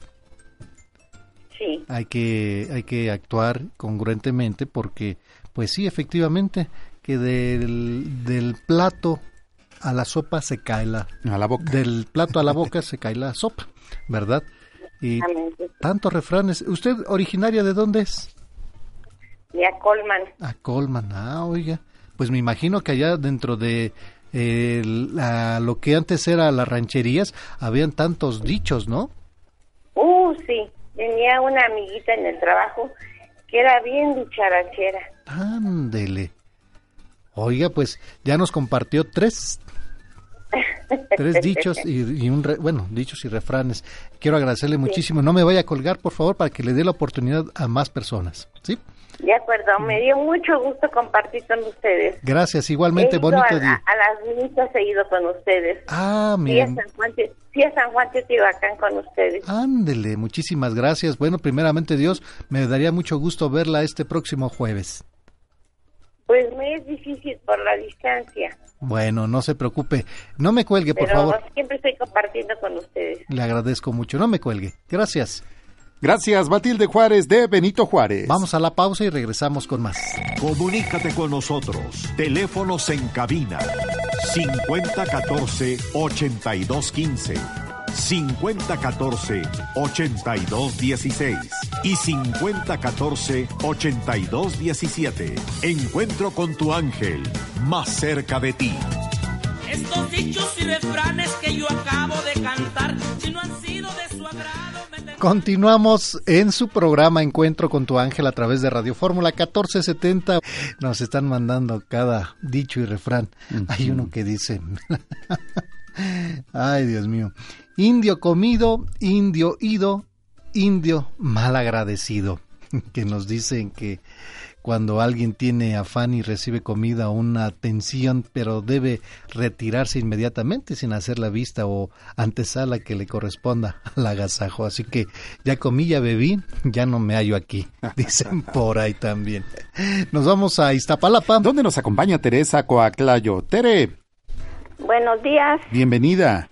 Sí, Hay que, hay que actuar congruentemente porque, pues sí, efectivamente, que del, del plato a la sopa se cae la... A la boca. Del plato a la boca se cae la sopa, ¿verdad? Y tantos refranes. ¿Usted originaria de dónde es? de a Colman. A Colman, ah, oiga. Pues me imagino que allá dentro de eh, la- lo que antes era las rancherías, habían tantos dichos, ¿no? Uh, sí, tenía una amiguita en el trabajo que era bien dicharachera. Ándele. Oiga, pues ya nos compartió tres, tres dichos y, y un, re- bueno, dichos y refranes. Quiero agradecerle muchísimo. No me vaya a colgar, por favor, para que le dé la oportunidad a más personas. ¿Sí? De acuerdo, me dio mucho gusto compartir con ustedes. Gracias, igualmente, He ido bonito a, día. A, las minitas he ido con ustedes. Ah, Sí, mira. a San Juan, sí, a San Juan Teotihuacán con ustedes. Ándele, muchísimas gracias. Bueno, primeramente Dios, me daría mucho gusto verla este próximo jueves. Pues me es difícil por la distancia, Bueno, no se preocupe. No me cuelgue, por pero favor. siempre estoy compartiendo con ustedes. Le agradezco mucho. No me cuelgue. Gracias. Gracias, Matilde Juárez de Benito Juárez. Vamos a la pausa y regresamos con más. Comunícate con nosotros. Teléfonos en cabina 5014-8215, 5014-8216 y 5014-8217. Encuentro con tu ángel, más cerca de ti. Estos dichos y refranes que yo acabo de cantar, si no han sido de su agrado, Continuamos en su programa Encuentro con tu ángel a través de Radio Fórmula 1470. Nos están mandando cada dicho y refrán. Hay uno que dice, ay Dios mío, indio comido, indio ido, indio mal agradecido. Que nos dicen que cuando alguien tiene afán y recibe comida o una atención, pero debe retirarse inmediatamente sin hacer la vista o antesala que le corresponda al agasajo. Así que ya comí, ya bebí, ya no me hallo aquí, dicen por ahí también. Nos vamos a Iztapalapa. ¿Dónde nos acompaña Teresa Coaclayo? Tere, Buenos días, bienvenida.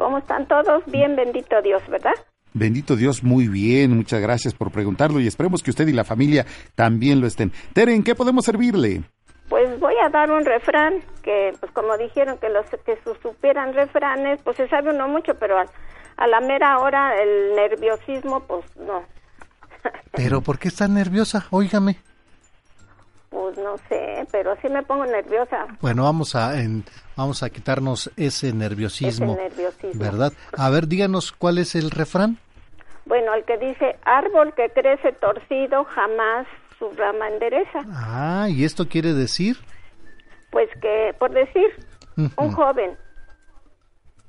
¿Cómo están todos? Bien, bendito Dios, ¿verdad? Bendito Dios, muy bien. Muchas gracias por preguntarlo y esperemos que usted y la familia también lo estén. Tere, ¿en qué podemos servirle? Pues voy a dar un refrán que, pues como dijeron que los que su- supieran refranes, pues se sabe uno mucho, pero a, a la mera hora el nerviosismo, pues no, Pero ¿por qué está nerviosa? Óigame. Pues no sé, pero sí me pongo nerviosa. Bueno, vamos a en- vamos a quitarnos ese nerviosismo, Ese nerviosismo. ¿verdad? A ver, díganos cuál es el refrán. Bueno, el que dice, árbol que crece torcido jamás su rama endereza. Ah, ¿y esto quiere decir? Pues que, por decir, un joven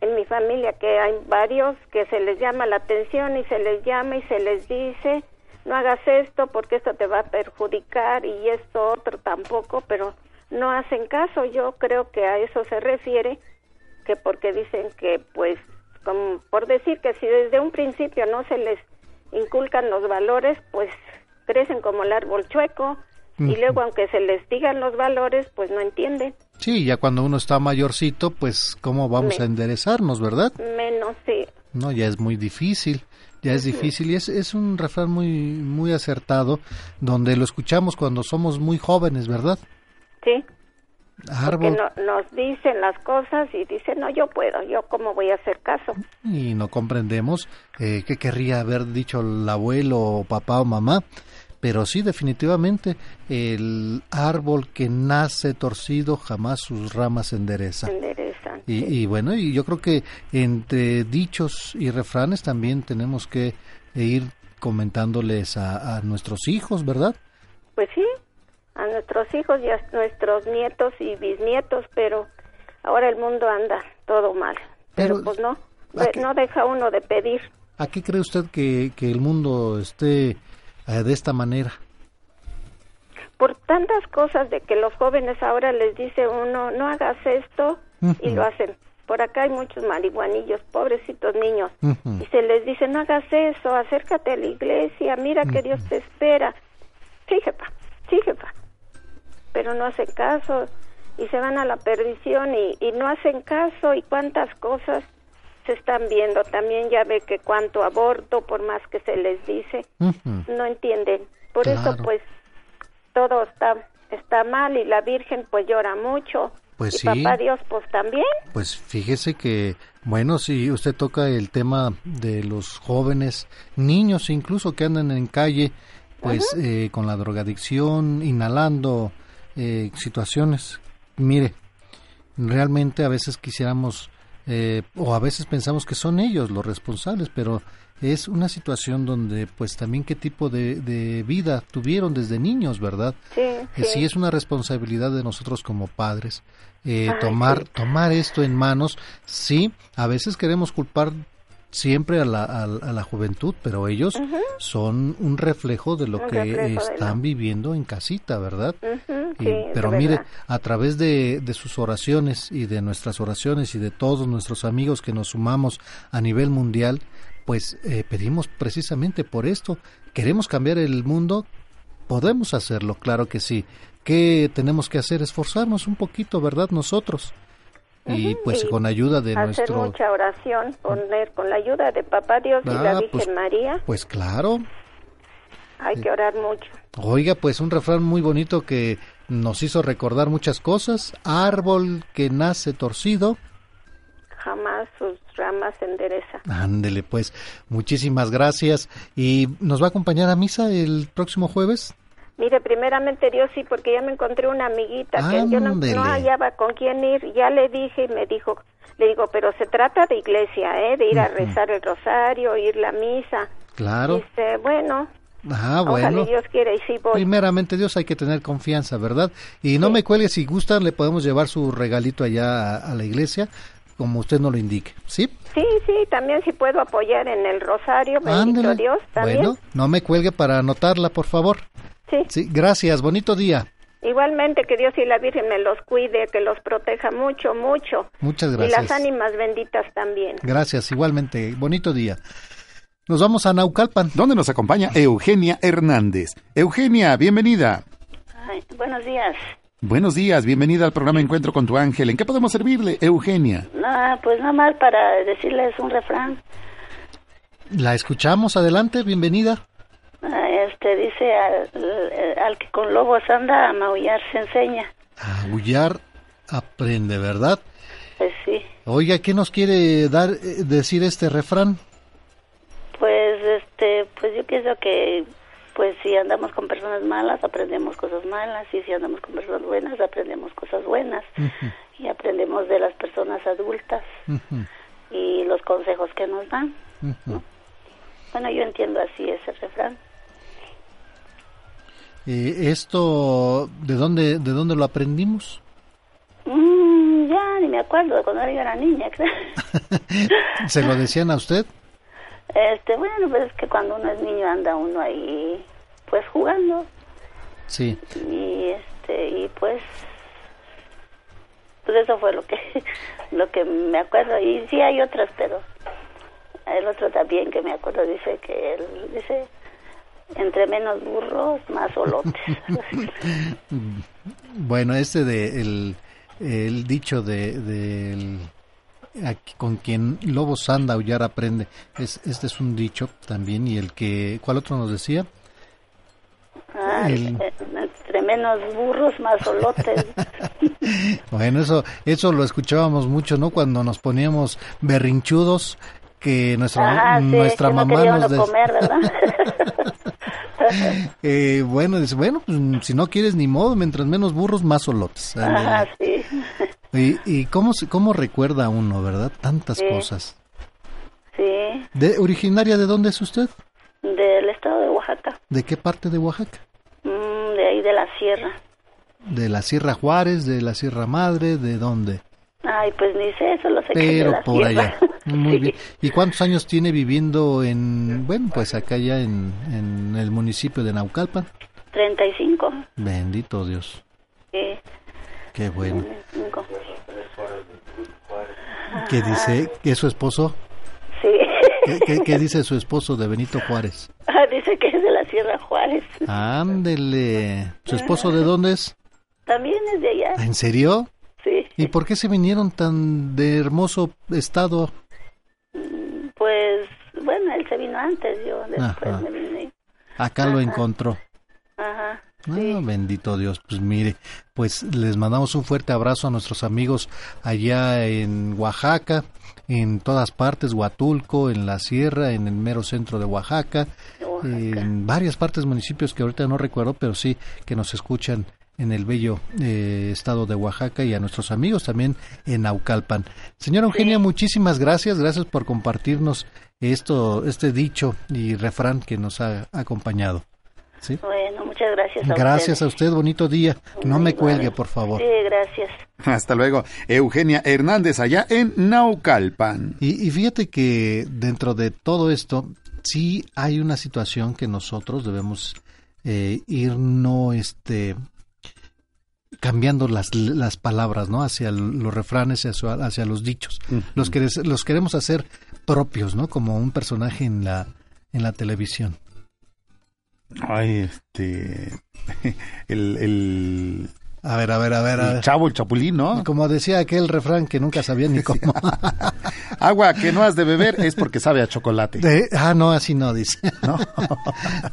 en mi familia que hay varios que se les llama la atención y se les llama y se les dice no hagas esto porque esto te va a perjudicar y esto otro tampoco pero no hacen caso. Yo creo que a eso se refiere que porque dicen que pues como por decir que si desde un principio no se les inculcan los valores pues crecen como el árbol chueco y luego aunque se les digan los valores pues no entienden. Sí, ya cuando uno está mayorcito, pues cómo vamos a enderezarnos, ¿verdad? menos sí. No, ya es muy difícil, ya es difícil y es, es un refrán muy muy acertado donde lo escuchamos cuando somos muy jóvenes, ¿verdad? sí porque Árbol no- nos dicen las cosas y dicen no yo puedo yo cómo voy a hacer caso y no comprendemos eh, qué querría haber dicho el abuelo o papá o mamá. Pero sí, definitivamente, el árbol que nace torcido jamás sus ramas endereza. enderezan Y, y bueno, y yo creo que entre dichos y refranes también tenemos que ir comentándoles a, a nuestros hijos, ¿verdad? pues sí a nuestros hijos y a nuestros nietos y bisnietos pero ahora el mundo anda todo mal pero, Pero, pues no no deja uno de pedir ¿A qué cree usted que, que el mundo esté eh, de esta manera? por tantas cosas de que los jóvenes ahora les dice uno no hagas esto y lo hacen por acá hay muchos marihuanillos pobrecitos niños y se les dice no hagas eso, acércate a la iglesia, mira que Dios te espera. Sí, jefa, sí, jefa. Pero no hacen caso y se van a la perdición y, y no hacen caso y cuántas cosas se están viendo. También ya ve que cuánto aborto, por más que se les dice, no entienden. Por eso pues todo está está mal y la Virgen pues llora mucho. Pues y sí. papá Dios pues también. Pues fíjese que, bueno, si usted toca el tema de los jóvenes, niños incluso que andan en calle, pues eh, con la drogadicción, inhalando eh, situaciones. Mire, realmente a veces quisiéramos, eh, o a veces pensamos que son ellos los responsables, pero es una situación donde, pues también qué tipo de, de vida tuvieron desde niños, ¿verdad? Sí, Eh, sí. sí es una responsabilidad de nosotros como padres eh, Ay, tomar sí. tomar esto en manos. Sí a veces queremos culpar siempre a la, a, a la juventud pero ellos son un reflejo de lo Un que están viviendo en casita verdad Y- sí, pero mire a través de, de sus oraciones y de nuestras oraciones y de todos nuestros amigos que nos sumamos a nivel mundial pues eh, pedimos precisamente por esto. Queremos cambiar el mundo Podemos hacerlo, claro que sí. ¿Qué tenemos que hacer? Esforzarnos un poquito, ¿verdad? Nosotros. Y pues con ayuda de hacer nuestro... mucha oración, poner con la ayuda de Papá Dios y la Ah, Virgen pues- María, Pues claro. hay que orar mucho. Oiga, pues un refrán muy bonito que nos hizo recordar muchas cosas. Árbol que nace torcido. Jamás sus ramas se endereza. Ándele, pues. Muchísimas gracias. ¿Y nos va a acompañar a misa el próximo jueves? Mire, primeramente Dios sí, porque ya me encontré una amiguita que yo no, no hallaba con quién ir. Ya le dije y me dijo, le digo, pero se trata de iglesia, ¿eh? De ir a rezar el rosario, ir la misa. Claro. Dice, bueno, Ah, bueno. Dios quiera y sí voy. Primeramente Dios hay que tener confianza, ¿verdad? Y no me cuelgue, si gustan le podemos llevar su regalito allá a, a la iglesia, como usted nos lo indique, ¿sí? Sí, sí, también sí puedo apoyar en el rosario, bendito Ándele. Dios, también. Bueno, no me cuelgue para anotarla, por favor. Sí. Sí, gracias, bonito día. Igualmente, que Dios y la Virgen me los cuide, que los proteja mucho, mucho. Muchas Y gracias. las ánimas benditas también. Gracias, igualmente, bonito día. Nos vamos a Naucalpan. ¿Dónde nos acompaña Eugenia Hernández? Eugenia, bienvenida. Ay, buenos días. Buenos días, bienvenida al programa Encuentro con tu ángel. ¿En qué podemos servirle, Eugenia? Pues nada más para decirles un refrán. La escuchamos, adelante, bienvenida. Este dice al, al que con lobos anda a maullar se enseña. Aullar aprende, ¿verdad? Pues sí. Oiga, ¿qué nos quiere dar eh, decir este refrán? Pues este, pues yo pienso que pues si andamos con personas malas aprendemos cosas malas y si andamos con personas buenas aprendemos cosas buenas y aprendemos de las personas adultas y los consejos que nos dan. Bueno, yo entiendo así ese refrán. Eh, esto, ¿de dónde, ¿de dónde lo aprendimos? Mm, ya ni me acuerdo de cuando yo era niña, creo. ¿Se lo decían a usted? Este, bueno, pues es que cuando uno es niño anda uno ahí pues jugando Sí. y este y pues pues eso fue lo que lo que me acuerdo y sí hay otras pero el otro también que me acuerdo dice que él dice entre menos burros más olotes Bueno, este de el, el dicho de, aquí con quien lobos anda aullar aprende. Es, este es un dicho también y el que ¿cuál otro nos decía? Ah, El- eh, entre menos burros más olotes Bueno, eso eso lo escuchábamos mucho, ¿no? Cuando nos poníamos berrinchudos que nuestra Ah, sí, nuestra que mamá nos des- comer, ¿verdad? Eh, bueno, dice, bueno, pues si no quieres ni modo, mientras menos burros, más solotes. Ajá, sí. Y, y cómo, se- cómo recuerda uno, ¿verdad? Tantas Sí. cosas. Sí, De, ¿Originaria de dónde es usted? del estado de Oaxaca, ¿De qué parte de Oaxaca? Mm, de ahí de la sierra. ¿De la Sierra Juárez? ¿De la Sierra Madre? ¿De dónde? Ay, pues ni sé, solo sé que Pero la por allá. Muy bien. ¿Y cuántos años tiene viviendo en, bueno, pues acá ya en, en el municipio de Naucalpan? 35. Bendito Dios. Sí, Qué bueno. 35. ¿Qué dice? ¿Que es su esposo? Sí. ¿Qué, qué, qué dice su esposo de Benito Juárez? Ah, Dice que es de la Sierra Juárez. Ándele. ¿Su esposo de dónde es? También es de allá. ¿En serio? Sí. ¿Y por qué se vinieron tan de hermoso estado? Pues, bueno, él se vino antes, yo después Ajá. me vine. Acá lo encontró. Ajá. Ah, bendito Dios. Pues mire, pues les mandamos un fuerte abrazo a nuestros amigos allá en Oaxaca, en todas partes, Huatulco, en la sierra, en el mero centro de Oaxaca, en varias partes municipios que ahorita no recuerdo, pero sí que nos escuchan en el bello eh, estado de Oaxaca y a nuestros amigos también en Naucalpan. Señora Eugenia, muchísimas gracias, gracias por compartirnos esto, este dicho y refrán que nos ha acompañado. ¿Sí? Bueno, muchas gracias a Gracias a usted, bonito día. No me cuelgue, por favor. Sí, gracias. Hasta luego. Eugenia Hernández allá en Naucalpan. Y, y fíjate que dentro de todo esto, sí hay una situación que nosotros debemos eh, ir no este cambiando las, las palabras, ¿no? Hacia los refranes, hacia, hacia los dichos. Los que los queremos hacer propios, ¿no? Como un personaje en la en la televisión. Ay, este. El. el A ver, a ver, a ver. a el ver. chavo, el chapulín, ¿no? Como decía aquel refrán que nunca sabía ni cómo. Agua que no has de beber es porque sabe a chocolate. De- ah, no, así no dice. ¿No?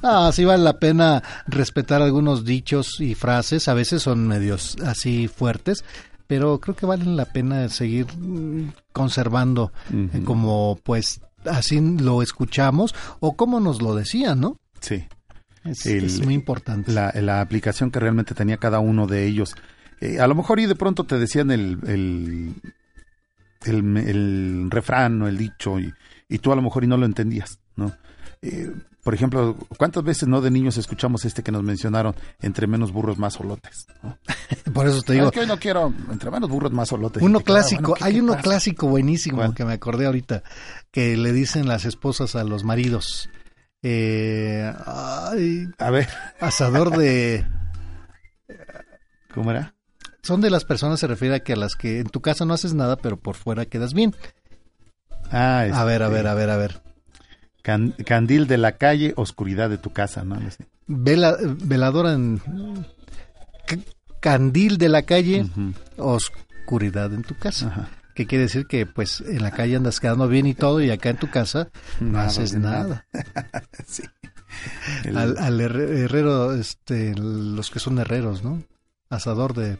No, sí vale la pena respetar algunos dichos y frases. A veces son medios así fuertes, pero creo que valen la pena seguir mm, conservando eh, como pues así lo escuchamos o como nos lo decían, ¿no? Sí. Es, El- es muy importante. La, la aplicación que realmente tenía cada uno de ellos. Eh, a lo mejor y de pronto te decían el, el, el, el refrán o el dicho y, y tú a lo mejor y no lo entendías, ¿no? Eh, por ejemplo, ¿cuántas veces no de niños escuchamos este que nos mencionaron, entre menos burros más solotes? ¿no? Por eso te digo, Es que hoy no quiero, entre menos burros más solotes. uno queda, clásico, bueno, ¿qué- hay uno pasa? clásico buenísimo ¿Cuál? que me acordé ahorita, que le dicen las esposas a los maridos. Eh, ay, A ver, asador de... ¿cómo era? Son de las personas, se refiere a que a las que en tu casa no haces nada, pero por fuera quedas bien. Ah, A ver, a este, ver, a ver, a ver. can- candil de la calle, oscuridad de tu casa, ¿no? Vela, veladora en... Candil de la calle, oscuridad en tu casa. Ajá. Que quiere decir que pues en la calle andas quedando bien y todo y acá en tu casa no Nada haces de nada. sí. El- Al, al herre- herrero, este, los que son herreros, ¿no? Asador de...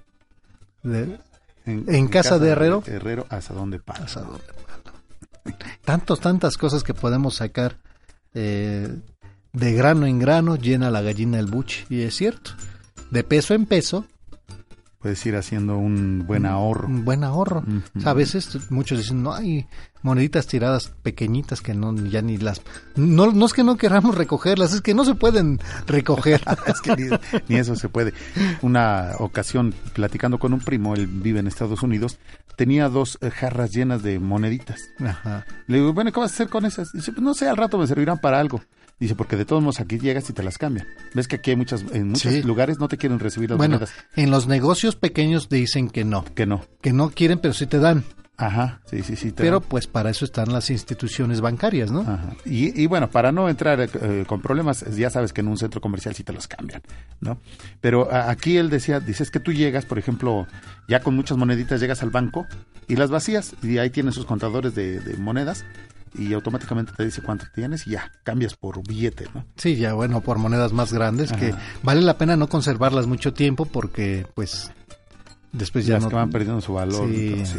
de- en casa de herrero. Herrero, asadón de palo. asador de palo. Tantos, tantas cosas que podemos sacar eh, de grano en grano, llena la gallina el buche. Y es cierto. De peso en peso, Puedes ir haciendo un buen ahorro. un buen ahorro. Ujú. O sea, a veces muchos dicen, no hay moneditas tiradas pequeñitas que no ya ni las... No, no es que no queramos recogerlas, es que no se pueden recoger. es que ni, ni eso se puede. Una ocasión, platicando con un primo, él vive en Estados Unidos, tenía dos eh, jarras llenas de moneditas. Ajá. Le digo, bueno, ¿qué vas a hacer con esas? Dice, pues no sé, al rato me servirán para algo. Dice, porque de todos modos aquí llegas y te las cambian. Ves que aquí hay muchas, en muchos Sí. lugares no te quieren recibir las Bueno, monedas. en los negocios pequeños dicen que no, Que no. que no quieren, pero sí te dan. Ajá, sí, sí, sí. Pero dan. pues para eso están las instituciones bancarias, ¿no? Ajá. Y, y bueno, para no entrar eh, con problemas, ya sabes que en un centro comercial sí te los cambian, ¿no? Pero a- aquí él decía, dices que tú llegas, por ejemplo, ya con muchas moneditas llegas al banco y las vacías y ahí tienen sus contadores de, de monedas y automáticamente te dice cuánto tienes y ya cambias por billete, ¿no? Sí, ya bueno, por monedas más grandes que vale la pena no conservarlas mucho tiempo porque pues después ya las no que van perdiendo su valor. Sí. sí.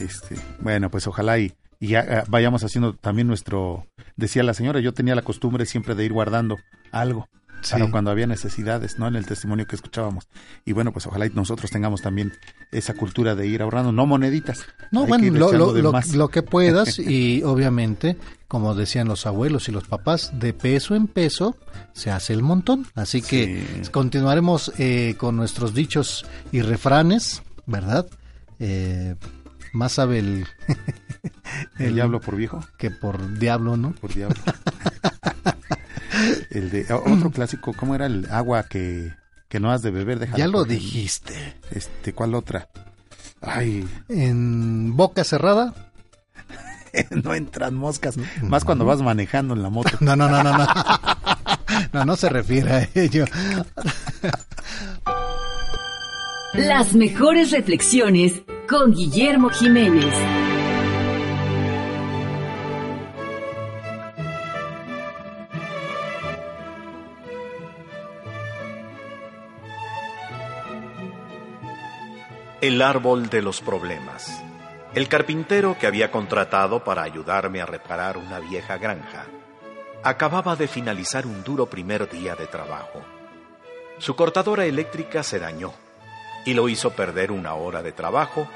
Este, bueno, pues ojalá y, y ya eh, vayamos haciendo también nuestro, decía la señora, yo tenía la costumbre siempre de ir guardando algo. Sí. Para cuando había necesidades, ¿no? En el testimonio que escuchábamos. Y bueno, pues ojalá y nosotros tengamos también esa cultura de ir ahorrando, no moneditas. No, bueno, lo que puedas y obviamente, como decían los abuelos y los papás, de peso en peso se hace el montón. Así que continuaremos eh, con nuestros dichos y refranes, ¿verdad? Eh, más sabe el, ¿El diablo por viejo? que por diablo, ¿no? Por diablo. el de otro clásico, ¿cómo era el agua que, que no has de beber? Déjala Ya lo dijiste. Este, ¿cuál otra? Ay, En boca cerrada. no entran moscas. Más cuando vas manejando en la moto. No, no, no, no, no. No, no se refiere a ello. Las mejores reflexiones con Guillermo Jiménez. El árbol de los problemas. El carpintero que había contratado para ayudarme a reparar una vieja granja acababa de finalizar un duro primer día de trabajo. Su cortadora eléctrica se dañó y lo hizo perder una hora de trabajo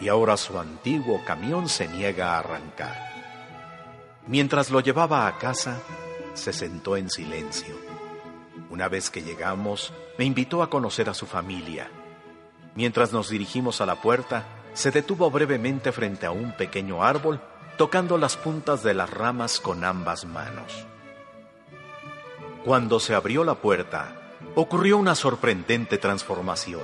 y ahora su antiguo camión se niega a arrancar. Mientras lo llevaba a casa, se sentó en silencio. Una vez que llegamos, me invitó a conocer a su familia. Mientras nos dirigimos a la puerta, se detuvo brevemente frente a un pequeño árbol, tocando las puntas de las ramas con ambas manos. Cuando se abrió la puerta, ocurrió una sorprendente transformación.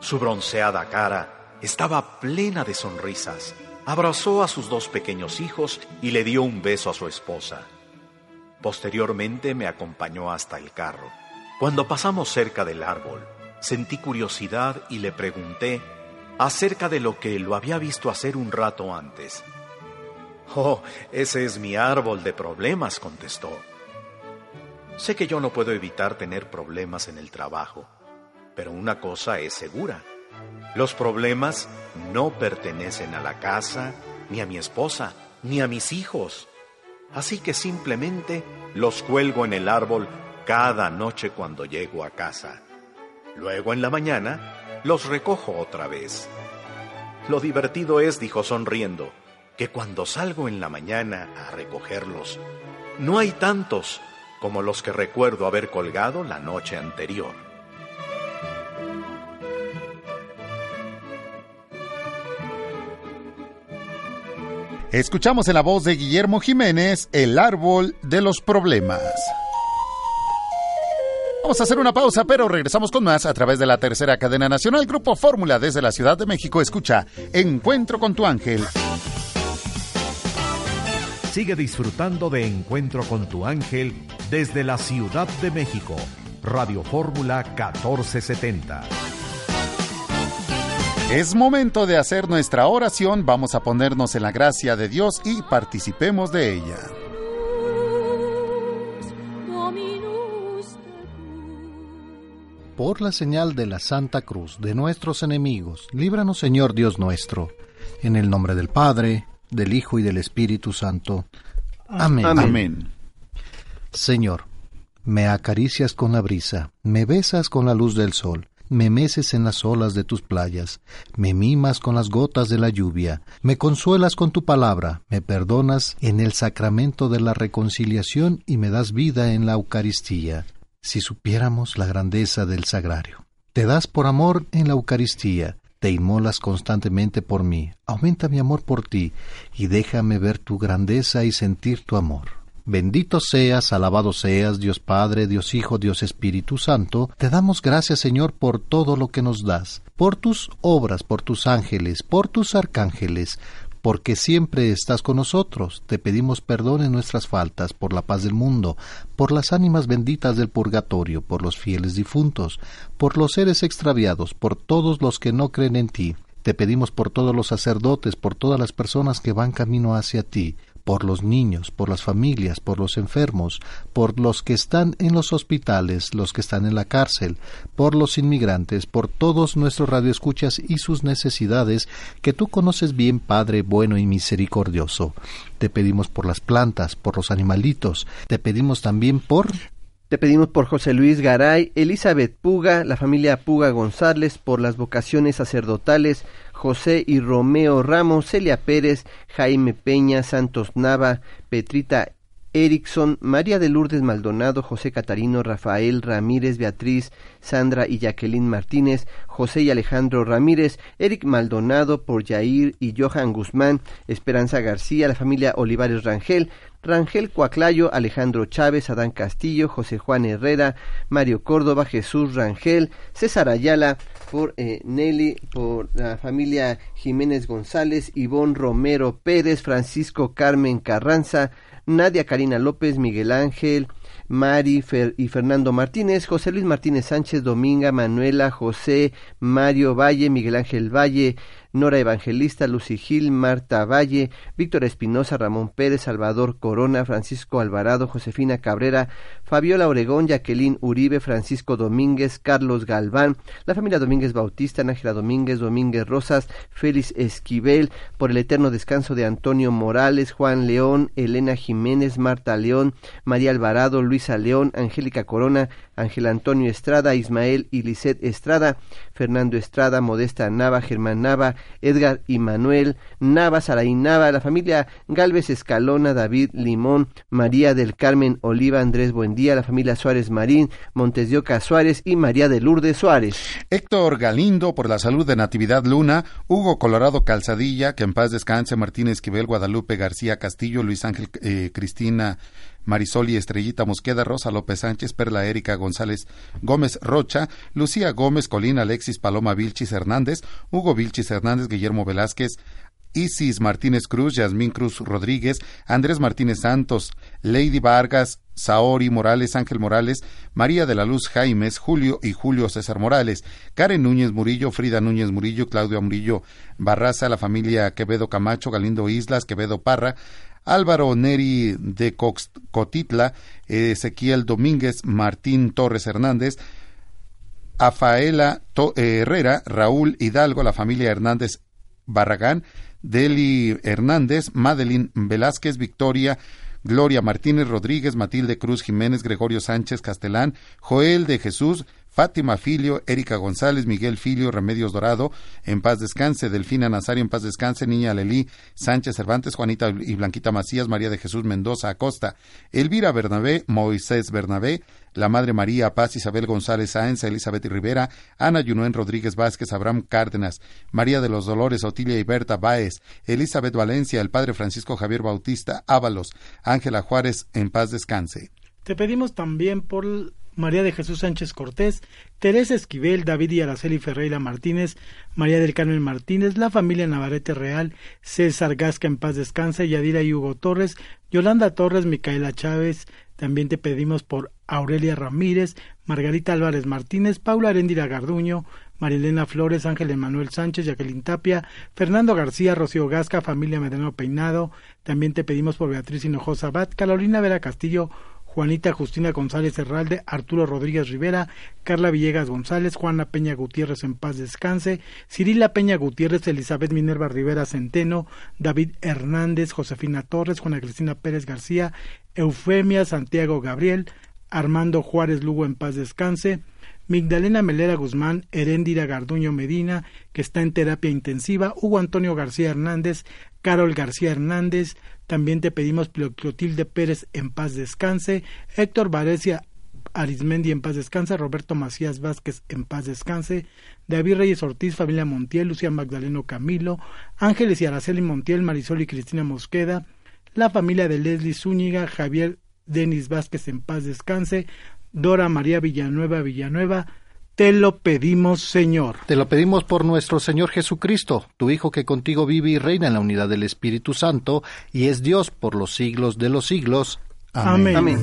Su bronceada cara estaba plena de sonrisas. Abrazó a sus dos pequeños hijos y le dio un beso a su esposa. Posteriormente me acompañó hasta el carro. Cuando pasamos cerca del árbol, sentí curiosidad y le pregunté acerca de lo que lo había visto hacer un rato antes. Oh, ese es mi árbol de problemas, contestó. Sé que yo no puedo evitar tener problemas en el trabajo, pero una cosa es segura. Los problemas no pertenecen a la casa, ni a mi esposa, ni a mis hijos. Así que simplemente los cuelgo en el árbol cada noche cuando llego a casa. Luego en la mañana los recojo otra vez. Lo divertido es, dijo sonriendo, que cuando salgo en la mañana a recogerlos, no hay tantos como los que recuerdo haber colgado la noche anterior. Escuchamos en la voz de Guillermo Jiménez El árbol de los problemas. Vamos a hacer una pausa, pero regresamos con más a través de la tercera cadena nacional Grupo Fórmula desde la Ciudad de México. Escucha Encuentro con tu ángel. Sigue disfrutando de Encuentro con tu ángel desde la Ciudad de México. Radio Fórmula 1470. Es momento de hacer nuestra oración, vamos a ponernos en la gracia de Dios y participemos de ella. Por la señal de la Santa Cruz de nuestros enemigos, líbranos Señor Dios nuestro, en el nombre del Padre, del Hijo y del Espíritu Santo. Amén. Amén. Señor, me acaricias con la brisa, me besas con la luz del sol, me meces en las olas de tus playas, me mimas con las gotas de la lluvia, me consuelas con tu palabra, me perdonas en el sacramento de la reconciliación y me das vida en la Eucaristía. Si supiéramos la grandeza del sagrario. Te das por amor en la Eucaristía, te inmolas constantemente por mí, aumenta mi amor por ti y déjame ver tu grandeza y sentir tu amor. Bendito seas, alabado seas, Dios Padre, Dios Hijo, Dios Espíritu Santo. Te damos gracias, Señor, por todo lo que nos das, por tus obras, por tus ángeles, por tus arcángeles, porque siempre estás con nosotros. Te pedimos perdón en nuestras faltas, por la paz del mundo, por las ánimas benditas del purgatorio, por los fieles difuntos, por los seres extraviados, por todos los que no creen en ti. Te pedimos por todos los sacerdotes, por todas las personas que van camino hacia ti, por los niños, por las familias, por los enfermos, por los que están en los hospitales, los que están en la cárcel, por los inmigrantes, por todos nuestros radioescuchas y sus necesidades, que tú conoces bien, Padre bueno y misericordioso. Te pedimos por las plantas, por los animalitos, te pedimos también por te pedimos por José Luis Garay, Elizabeth Puga, la familia Puga González, por las vocaciones sacerdotales, José y Romeo Ramos, Celia Pérez, Jaime Peña, Santos Nava, Petrita Erickson, María de Lourdes Maldonado, José Catarino, Rafael Ramírez, Beatriz, Sandra y Jacqueline Martínez, José y Alejandro Ramírez, Eric Maldonado, por Yair y Johan Guzmán, Esperanza García, la familia Olivares Rangel, Rangel Cuaclayo, Alejandro Chávez, Adán Castillo, José Juan Herrera, Mario Córdoba, Jesús Rangel, César Ayala, por eh, Nelly, por la familia Jiménez González, Ivonne Romero Pérez, Francisco Carmen Carranza, Nadia Karina López, Miguel Ángel, Mari y Fernando Martínez, José Luis Martínez Sánchez, Dominga, Manuela, José, Mario Valle, Miguel Ángel Valle, Nora Evangelista, Lucy Gil, Marta Valle, Víctor Espinosa, Ramón Pérez, Salvador Corona, Francisco Alvarado, Josefina Cabrera, Fabiola Oregón, Jacqueline Uribe, Francisco Domínguez, Carlos Galván, la familia Domínguez Bautista, Nájera Domínguez, Domínguez Rosas, Félix Esquivel, por el eterno descanso de Antonio Morales, Juan León, Elena Jiménez, Marta León, María Alvarado, Luisa León, Angélica Corona, Ángel Antonio Estrada, Ismael y Lisette Estrada, Fernando Estrada, Modesta Nava, Germán Nava, Edgar y Manuel, Nava, Saraín Nava, la familia Galvez Escalona, David Limón, María del Carmen Oliva, Andrés Buendía, la familia Suárez Marín, Montes de Oca Suárez y María de Lourdes Suárez. Héctor Galindo por la salud de Natividad Luna, Hugo Colorado Calzadilla, que en paz descanse, Martín Esquivel, Guadalupe García Castillo, Luis Ángel eh, Cristina Marisol y Estrellita Mosqueda, Rosa López Sánchez, Perla Erika González Gómez Rocha, Lucía Gómez Colina, Alexis Paloma Vilchis Hernández, Hugo Vilchis Hernández, Guillermo Velázquez, Isis Martínez Cruz, Yasmín Cruz Rodríguez, Andrés Martínez Santos, Lady Vargas, Saori Morales, Ángel Morales, María de la Luz Jaimes, Julio y Julio César Morales, Karen Núñez Murillo, Frida Núñez Murillo, Claudio Murillo Barraza, la familia Quevedo Camacho, Galindo Islas, Quevedo Parra, Álvaro Neri de Cotitla, Ezequiel Domínguez, Martín Torres Hernández, Afaela eh, Herrera, Raúl Hidalgo, la familia Hernández Barragán, Deli Hernández, Madeline Velázquez, Victoria, Gloria Martínez Rodríguez, Matilde Cruz Jiménez, Gregorio Sánchez Castelán, Joel de Jesús, Fátima Filio, Erika González, Miguel Filio, Remedios Dorado, en paz descanse, Delfina Nazario, en paz descanse, Niña Lelí, Sánchez Cervantes, Juanita y Blanquita Macías, María de Jesús Mendoza Acosta, Elvira Bernabé, Moisés Bernabé, la Madre María Paz, Isabel González Sáenz, Elizabeth Rivera, Ana Yunuen Rodríguez Vázquez, Abraham Cárdenas, María de los Dolores, Otilia y Berta Báez, Elizabeth Valencia, el Padre Francisco Javier Bautista Ábalos, Ángela Juárez, en paz descanse. Te pedimos también por María de Jesús Sánchez Cortés, Teresa Esquivel, David y Araceli Ferreira Martínez, María del Carmen Martínez, la familia Navarrete Real, César Gasca en paz descanse, Yadira y Hugo Torres, Yolanda Torres, Micaela Chávez, también te pedimos por Aurelia Ramírez, Margarita Álvarez Martínez, Paula Arendira Garduño, Marilena Flores, Ángel Emanuel Sánchez, Jacqueline Tapia, Fernando García, Rocío Gasca, familia Medrano Peinado, también te pedimos por Beatriz Hinojosa Abad, Carolina Vera Castillo, Juanita Justina González Herralde, Arturo Rodríguez Rivera, Carla Villegas González, Juana Peña Gutiérrez en paz descanse, Cirila Peña Gutiérrez, Elizabeth Minerva Rivera Centeno, David Hernández, Josefina Torres, Juana Cristina Pérez García, Eufemia Santiago Gabriel, Armando Juárez Lugo en paz descanse, Migdalena Melera Guzmán, Heréndira Garduño Medina, que está en terapia intensiva, Hugo Antonio García Hernández, Carol García Hernández, también te pedimos Clotilde Pérez en paz descanse, Héctor Varecia Arismendi en paz descanse, Roberto Macías Vázquez en paz descanse, David Reyes Ortiz, familia Montiel, Lucía Magdaleno Camilo, Ángeles y Araceli Montiel, Marisol y Cristina Mosqueda, la familia de Leslie Zúñiga, Javier Denis Vázquez en paz descanse, Dora María Villanueva Villanueva, te lo pedimos, Señor. Te lo pedimos por nuestro Señor Jesucristo, tu Hijo que contigo vive y reina en la unidad del Espíritu Santo, y es Dios por los siglos de los siglos. Amén. Amén.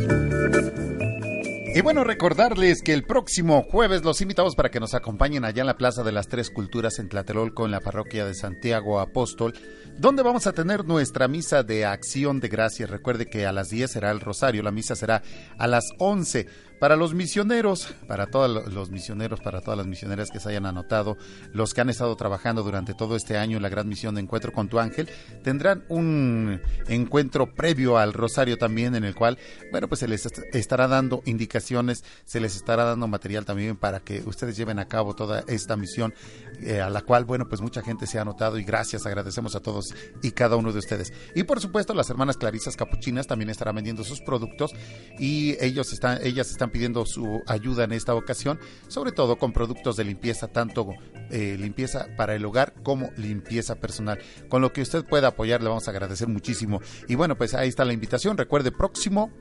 Y bueno, recordarles que el próximo jueves los invitamos para que nos acompañen allá en la Plaza de las Tres Culturas en Tlatelolco, en la parroquia de Santiago Apóstol, donde vamos a tener nuestra misa de acción de gracias. Recuerde que a las 10 será el rosario, la misa será a las 11 para los misioneros, para todos los misioneros, para todas las misioneras que se hayan anotado, los que han estado trabajando durante todo este año en la gran misión de Encuentro con tu Ángel, tendrán un encuentro previo al Rosario también en el cual, bueno, pues se les estará dando indicaciones, se les estará dando material también para que ustedes lleven a cabo toda esta misión eh, a la cual, bueno, pues mucha gente se ha anotado y gracias, agradecemos a todos y cada uno de ustedes. Y por supuesto, las hermanas Clarisas Capuchinas también estarán vendiendo sus productos y ellos están, ellas están pidiendo su ayuda en esta ocasión, sobre todo con productos de limpieza, tanto eh, limpieza para el hogar como limpieza personal. Con lo que usted pueda apoyar, le vamos a agradecer muchísimo. Y bueno, pues ahí está la invitación. Recuerde, próximo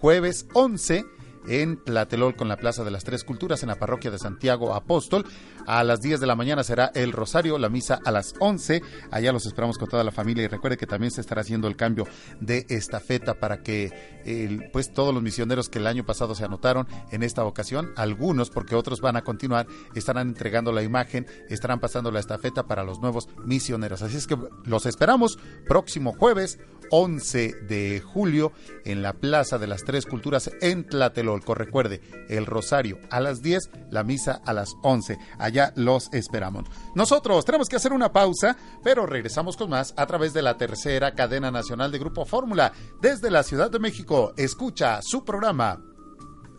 jueves 11 en Tlatelol con la Plaza de las Tres Culturas en la parroquia de Santiago Apóstol. A las 10 de la mañana será el Rosario, la misa a las 11. Allá los esperamos con toda la familia y recuerde que también se estará haciendo el cambio de estafeta para que pues todos los misioneros que el año pasado se anotaron en esta ocasión, algunos porque otros van a continuar, estarán entregando la imagen, estarán pasando la estafeta para los nuevos misioneros. Así es que los esperamos próximo jueves 11 de julio en la Plaza de las Tres Culturas en Tlatelolco. Recuerde, el Rosario a las 10, la misa a las 11. Allá los esperamos. Nosotros tenemos que hacer una pausa, pero regresamos con más a través de la tercera cadena nacional de Grupo Fórmula. Desde la Ciudad de México, escucha su programa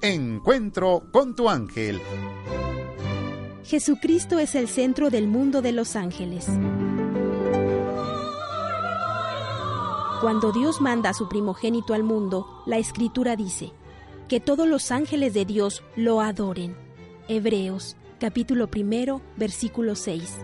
Encuentro con tu ángel. Jesucristo es el centro del mundo de los ángeles. Cuando Dios manda a su primogénito al mundo, la escritura dice, que todos los ángeles de Dios lo adoren. Hebreos, capítulo primero, versículo 6.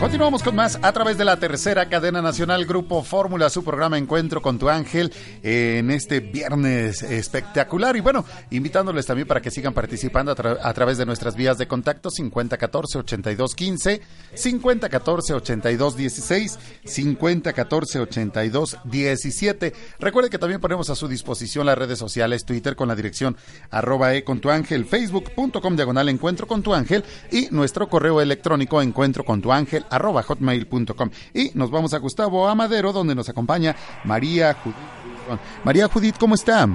Continuamos con más a través de la tercera cadena nacional Grupo Fórmula, su programa Encuentro con tu ángel en este viernes espectacular. Y bueno, invitándoles también para que sigan participando a, tra a través de nuestras vías de contacto 5014-8215, 5014-8216, 5014-8217. Recuerde que también ponemos a su disposición las redes sociales, Twitter con la dirección arroba e con tu ángel, facebook.com diagonal encuentro con tu ángel y nuestro correo electrónico encuentro con tu ángel arroba hotmail.com. Y nos vamos a Gustavo Amadero, donde nos acompaña María Judith. María Judith, ¿cómo está?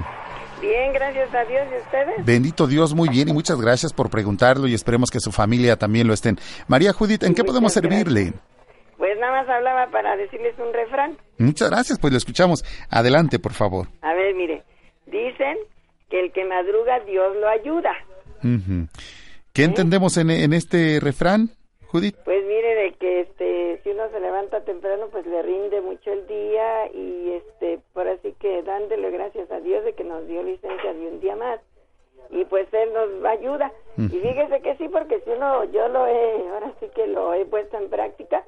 Bien, gracias a Dios y ustedes. Bendito Dios, muy bien y muchas gracias por preguntarlo y esperemos que su familia también lo estén. María Judith, ¿en qué podemos servirle? Pues nada más hablaba para decirles un refrán. Muchas gracias, pues lo escuchamos. Adelante, por favor. A ver, mire, dicen que el que madruga Dios lo ayuda. ¿Qué entendemos en, en este refrán, Judith? Pues mire de que este si uno se levanta temprano pues le rinde mucho el día y este por así que dándole gracias a Dios de que nos dio licencia de un día más. Y pues él nos ayuda. Y fíjese que sí porque si uno yo lo he ahora sí que lo he puesto en práctica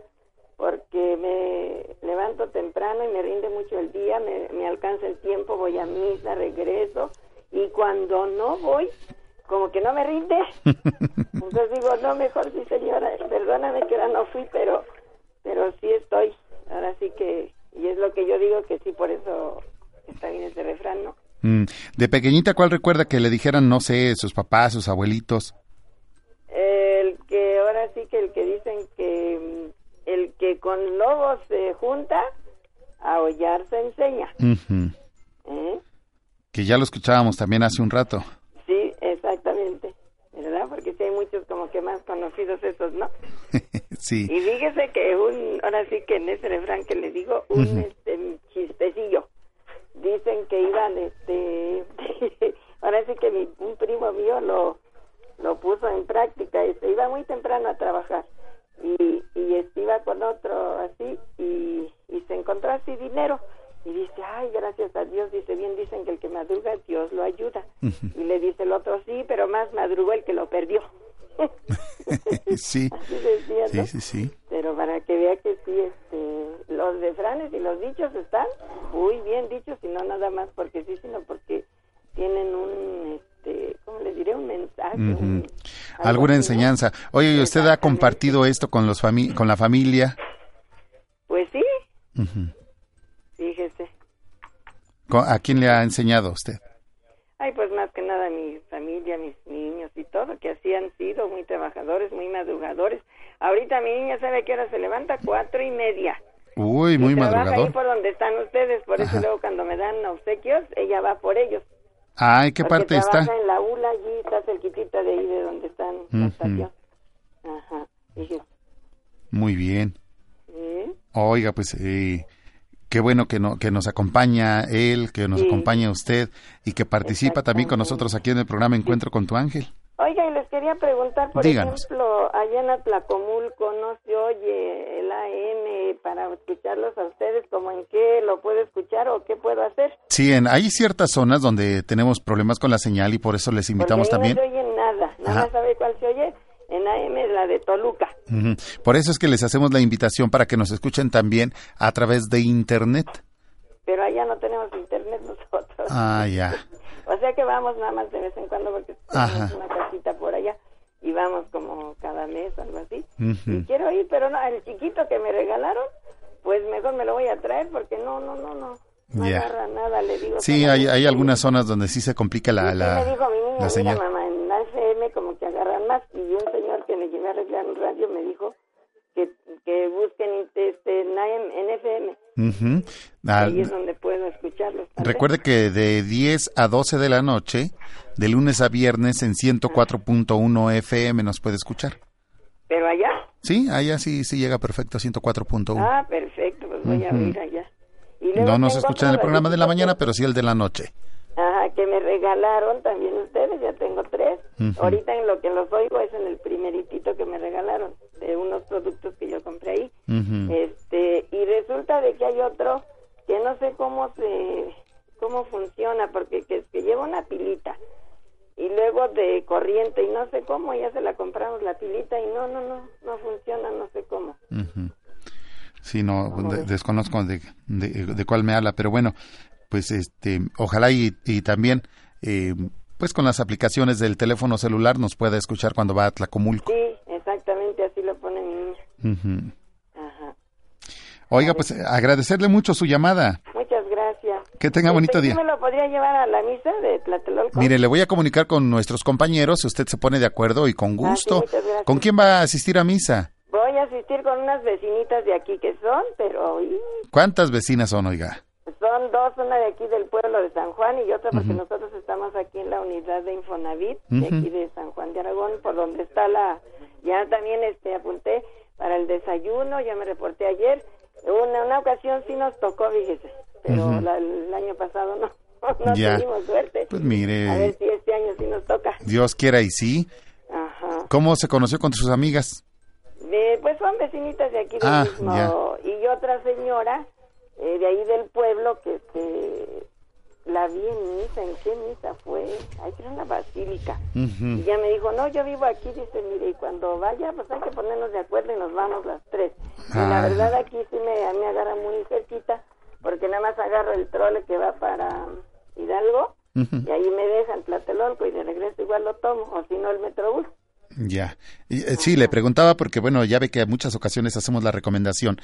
porque me levanto temprano y me rinde mucho el día me, me alcanza el tiempo voy a misa regreso y cuando no voy como que no me rinde entonces digo, no, mejor sí, señora, perdóname que ahora no fui, pero, pero sí estoy. Ahora sí que, y es lo que yo digo que sí, por eso está bien ese refrán, ¿no? Mm, De pequeñita, ¿cuál recuerda que le dijeran, no sé, sus papás, sus abuelitos? El que, ahora sí que el que dicen que mm, el que con lobos se junta, a hollar se enseña. ¿eh? Que ya lo escuchábamos también hace un rato. Hay muchos como que más conocidos esos, ¿no? Sí. Y fíjese que un, ahora sí que en ese refrán que le digo, un Ujú. este, chistecillo. Dicen que iban, este, ahora sí que mi, un primo mío lo, lo puso en práctica, este, iba muy temprano a trabajar y, y este, iba con otro así y, y se encontró así dinero y dice, ay, gracias a Dios, dice, bien dicen que el que madruga, Dios lo ayuda. Y le dice el otro, sí, pero más madrugó el que lo perdió. sí. Así decía, ¿no? Sí, sí, sí. Pero para que vea que sí, este, los refranes y los dichos están muy bien dichos y no nada más porque sí, sino porque tienen un, este, ¿cómo les diré? Un mensaje. un-. Alguna enseñanza. Oye, ¿y ¿usted ha compartido esto con los fami- con la familia? Pues sí, Ujú. fíjese. ¿Co- ¿A quién le ha enseñado usted? Ay, pues más que nada mi familia, mis niños y todo, que así han sido muy trabajadores, muy madrugadores. Ahorita mi niña sabe a qué hora se levanta, cuatro y media. Uy, muy Trabaja ahí madrugador. por donde están ustedes, por eso luego cuando me dan obsequios, ella va por ellos. Ay, ¿qué Porque parte está? trabaja en la ULA, allí está cerquitita de ahí de donde están Ujú. estación. Ajá. Dije, Muy bien. ¿sí? Oiga, pues eh, qué bueno que, no, que nos acompaña él, que nos Sí. acompaña usted y que participa también con nosotros aquí en el programa Encuentro con tu ángel. Oiga, y les quería preguntar, por Díganos. ejemplo, allá en Atlacomulco no se oye el AM para escucharlos a ustedes, como en qué lo puedo escuchar o qué puedo hacer. Sí, en, hay ciertas zonas donde tenemos problemas con la señal y por eso les invitamos Porque ahí también. no se oye nada, nada sabe cuál se oye. En AM es la de Toluca, Ujú. Por eso es que les hacemos la invitación para que nos escuchen también a través de Internet. pero allá no tenemos internet nosotros. Ah, ya. O sea que vamos nada más de vez en cuando porque tenemos Ajá. una casita por allá y vamos como cada mes, algo así. Y quiero ir, pero no, el chiquito que me regalaron, pues mejor me lo voy a traer porque no, no, no, no. No Ya. agarra nada, le digo. Sí, hay, hay algunas zonas donde sí se complica la, Sí, la, me dijo mi niña, la señal. mira mamá, en la FM como que agarran más. Y un señor que me llevé a arreglar un radio me dijo que, que busquen este, en, FM. Ujú. Ah, Ahí es donde puedo escucharlos. Recuerde que de 10 a 12 de la noche, de lunes a viernes, en 104.1 FM nos puede escuchar. Pero allá. Sí, allá sí, sí llega perfecto, 104.1. Ah, perfecto, pues voy a Ujú. ir allá. Y luego no nos escuchan en el programa de la mañana, pero sí el de la noche. Ajá, que me regalaron también ustedes, ya tengo tres. Ahorita en lo que los oigo es en el primeritito que me regalaron, de unos productos que yo compré ahí. Este, y resulta de que hay otro que no sé cómo se cómo funciona porque que, que lleva una pilita y luego de corriente y no sé cómo ya se la compramos la pilita y no no no no funciona no sé cómo Ujú. Sí, no, de- desconozco de, de, de cuál me habla, pero bueno, pues este, ojalá y, y también, eh, pues con las aplicaciones del teléfono celular nos pueda escuchar cuando va a Tlacomulco. sí exactamente así lo pone mi niña ajá Oiga, pues agradecerle mucho su llamada. muchas gracias Que tenga bonito ¿sí día. me lo podría llevar a la misa de Tlatelolco Mire, le voy a comunicar con nuestros compañeros, si usted se pone de acuerdo y con gusto. Ah, gracias. ¿Con quién va a asistir a misa? Voy a asistir con unas vecinitas de aquí que son pero. ¿Cuántas vecinas son, oiga? Son dos, una de aquí del pueblo de San Juan y otra porque nosotros estamos aquí en la unidad de Infonavit, de aquí de San Juan de Aragón, por donde está la... Ya también este apunté para el desayuno, ya me reporté ayer. Una, una ocasión sí nos tocó, fíjese, pero la- el año pasado no. no Ya. tuvimos suerte. Pues A ver mire, si este año sí nos toca. Dios quiera y sí. Ajá. ¿Cómo se conoció con sus amigas? De, pues son vecinitas de aquí del Ah, mismo. ya. Y otra señora eh, de ahí del pueblo que este, la vi en misa. ¿En qué misa fue? Ahí era en la basílica. Y ya me dijo, no, yo vivo aquí. Dice, mire, y cuando vaya, pues hay que ponernos de acuerdo y nos vamos las tres. Y la Ah. verdad aquí sí me, me agarra muy cerquita porque nada más agarro el trole que va para Hidalgo y ahí me dejan Tlatelolco y de regreso igual lo tomo, o si no el Metrobús. Ya. Eh, Sí, le preguntaba porque, bueno, ya ve que en muchas ocasiones hacemos la recomendación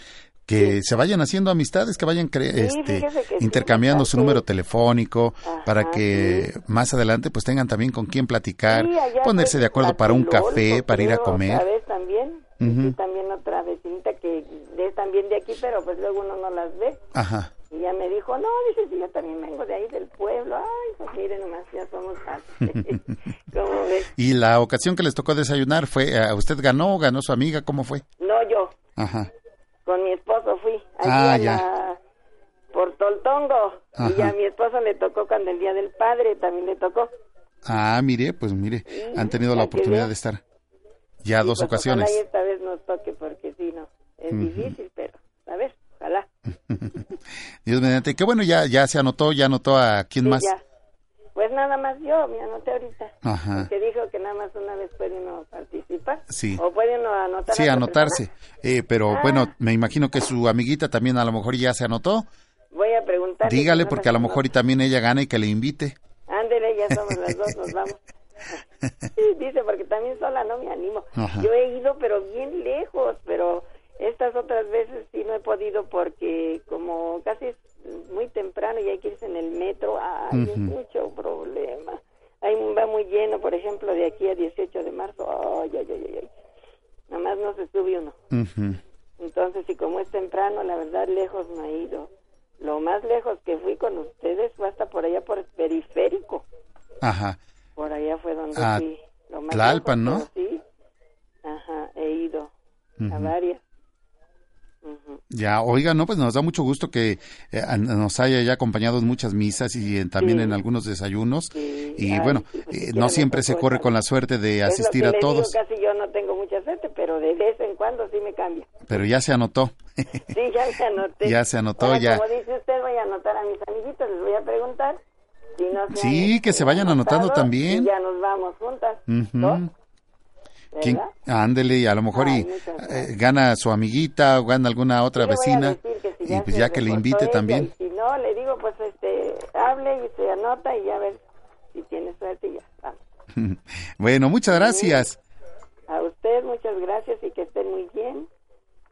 que se vayan haciendo amistades, que vayan cre- Sí, este, que sí, intercambiando su sí. número telefónico para Ajá, que más adelante pues tengan también con quién platicar, Sí, ponerse fue de acuerdo para un café, para ir a comer. Otra vez también, Ujú. y también otra vecinita que es también de aquí, pero pues luego uno no las ve. Ajá. Y ya me dijo, no, dice, si yo también vengo de ahí del pueblo. Ay, pues miren nomás, ya somos así. ¿Cómo ves? Y la ocasión que les tocó desayunar fue, ¿a ¿usted ganó o ganó su amiga? ¿Cómo fue? No yo, Ajá. con mi esposo fui. Allí Ah, a ya. la- por Toltongo. Ajá. Y a mi esposo le tocó cuando el Día del Padre también le tocó. Ah, mire, pues mire, han tenido la oportunidad de estar ya Sí, dos pues, ocasiones. Ojalá y esta vez nos toque porque sí, no, es difícil, pero a ver, ojalá. Dios mediante, que bueno, ya, ya se anotó, ya anotó a quién Sí, más. ya. Pues nada más yo, me anoté ahorita. Ajá. Que dijo que nada más una vez puede uno participar. Sí. O puede uno anotar. Sí, anotarse. Eh, pero Ah. bueno, me imagino que su amiguita también a lo mejor ya se anotó. Voy a preguntar. Dígale porque a lo mejor y también ella gana y que le invite. Ándele, ya somos las dos, nos vamos. Sí, dice, porque también sola no me animo. Ajá. Yo he ido, pero bien lejos, pero estas otras veces sí no he podido porque como casi es muy temprano y hay que irse en el metro, ay, es Ujú. mucho problema. Ahí va muy lleno, por ejemplo, de aquí a 18 de marzo, ay, ay, ay, ay. Nada más no se sube uno. Entonces, y como es temprano, la verdad, lejos no he ido. Lo más lejos que fui con ustedes fue hasta por allá por el periférico. Ajá. Por allá fue donde Ah, fui. Lo más Tlalpan, lejos, ¿no? Sí. Ajá, he ido a varias. Ya, oiga, no, pues nos da mucho gusto que eh, nos haya ya acompañado en muchas misas y en- también Sí. en algunos desayunos. Y Ay, bueno, sí, pues, eh, no siempre se corre con la suerte de asistir a le digo, todos, casi yo no tengo mucha suerte, pero de vez en cuando sí me cambia. pero ya se anotó. Sí, ya me anoté. Ya se anotó, Ahora, ya. Como dice usted, voy a anotar a mis amiguitos, les voy a preguntar. Si no se Sí, han que se vayan anotando anotado, también. y ya nos vamos juntas. Ujú. ¿Quién? ¿verdad? Ándele, y a lo mejor y eh, gana su amiguita o gana alguna otra vecina. si Y pues ya que le invite ella, también. y si no, le digo, pues este, hable y se anota y ya ver si tiene suerte y ya está. bueno, muchas gracias. A usted muchas gracias y que estén muy bien.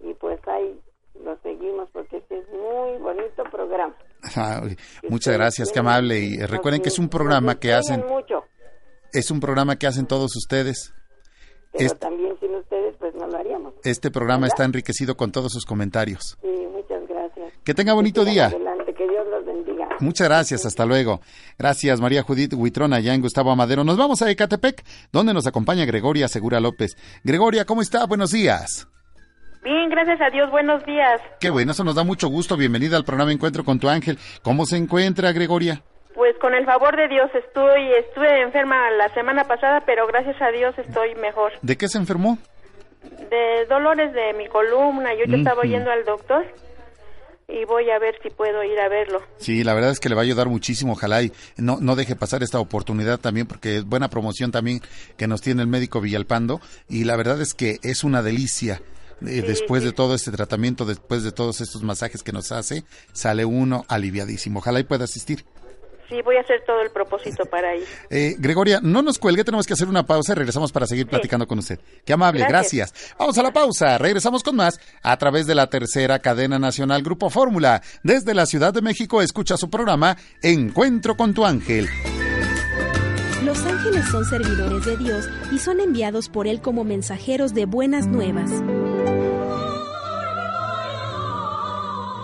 Y pues ahí lo seguimos porque este es muy bonito programa. Ay, muchas gracias, qué amable. Y recuerden que es un programa que hacen, mucho, es un programa que hacen todos ustedes. Pero Este, también sin ustedes pues no lo haríamos. este programa está enriquecido con todos sus comentarios. Sí, muchas gracias. Que tenga bonito día. Adelante, que Dios los bendiga. Muchas gracias, hasta luego. Gracias, María Judith Huitrón, allá en Gustavo Amadero. Nos vamos a Ecatepec, donde nos acompaña Gregoria Segura López. Gregoria, ¿cómo está? Buenos días. Bien, gracias a Dios, buenos días. Qué bueno, eso nos da mucho gusto. Bienvenida al programa Encuentro con tu ángel. ¿Cómo se encuentra, Gregoria? Pues con el favor de Dios estoy, estuve enferma la semana pasada, pero gracias a Dios estoy mejor. ¿De qué se enfermó? De dolores de mi columna, yo te estaba yendo al doctor y voy a ver si puedo ir a verlo. Sí, la verdad es que le va a ayudar muchísimo. Ojalá y no, no deje pasar esta oportunidad también, porque es buena promoción también que nos tiene el médico Villalpando. Y la verdad es que es una delicia. Eh, después de todo este tratamiento, después de todos estos masajes que nos hace, sale uno aliviadísimo. Ojalá y pueda asistir. Sí, voy a hacer todo el propósito para ir. Eh, Gregoria, no nos cuelgue, tenemos que hacer una pausa y regresamos para seguir platicando con usted. Qué amable, Gracias. gracias. Vamos a la pausa, regresamos con más a través de la tercera cadena nacional Grupo Fórmula. Desde la Ciudad de México escucha su programa Encuentro con tu ángel. Los ángeles son servidores de Dios y son enviados por Él como mensajeros de buenas nuevas.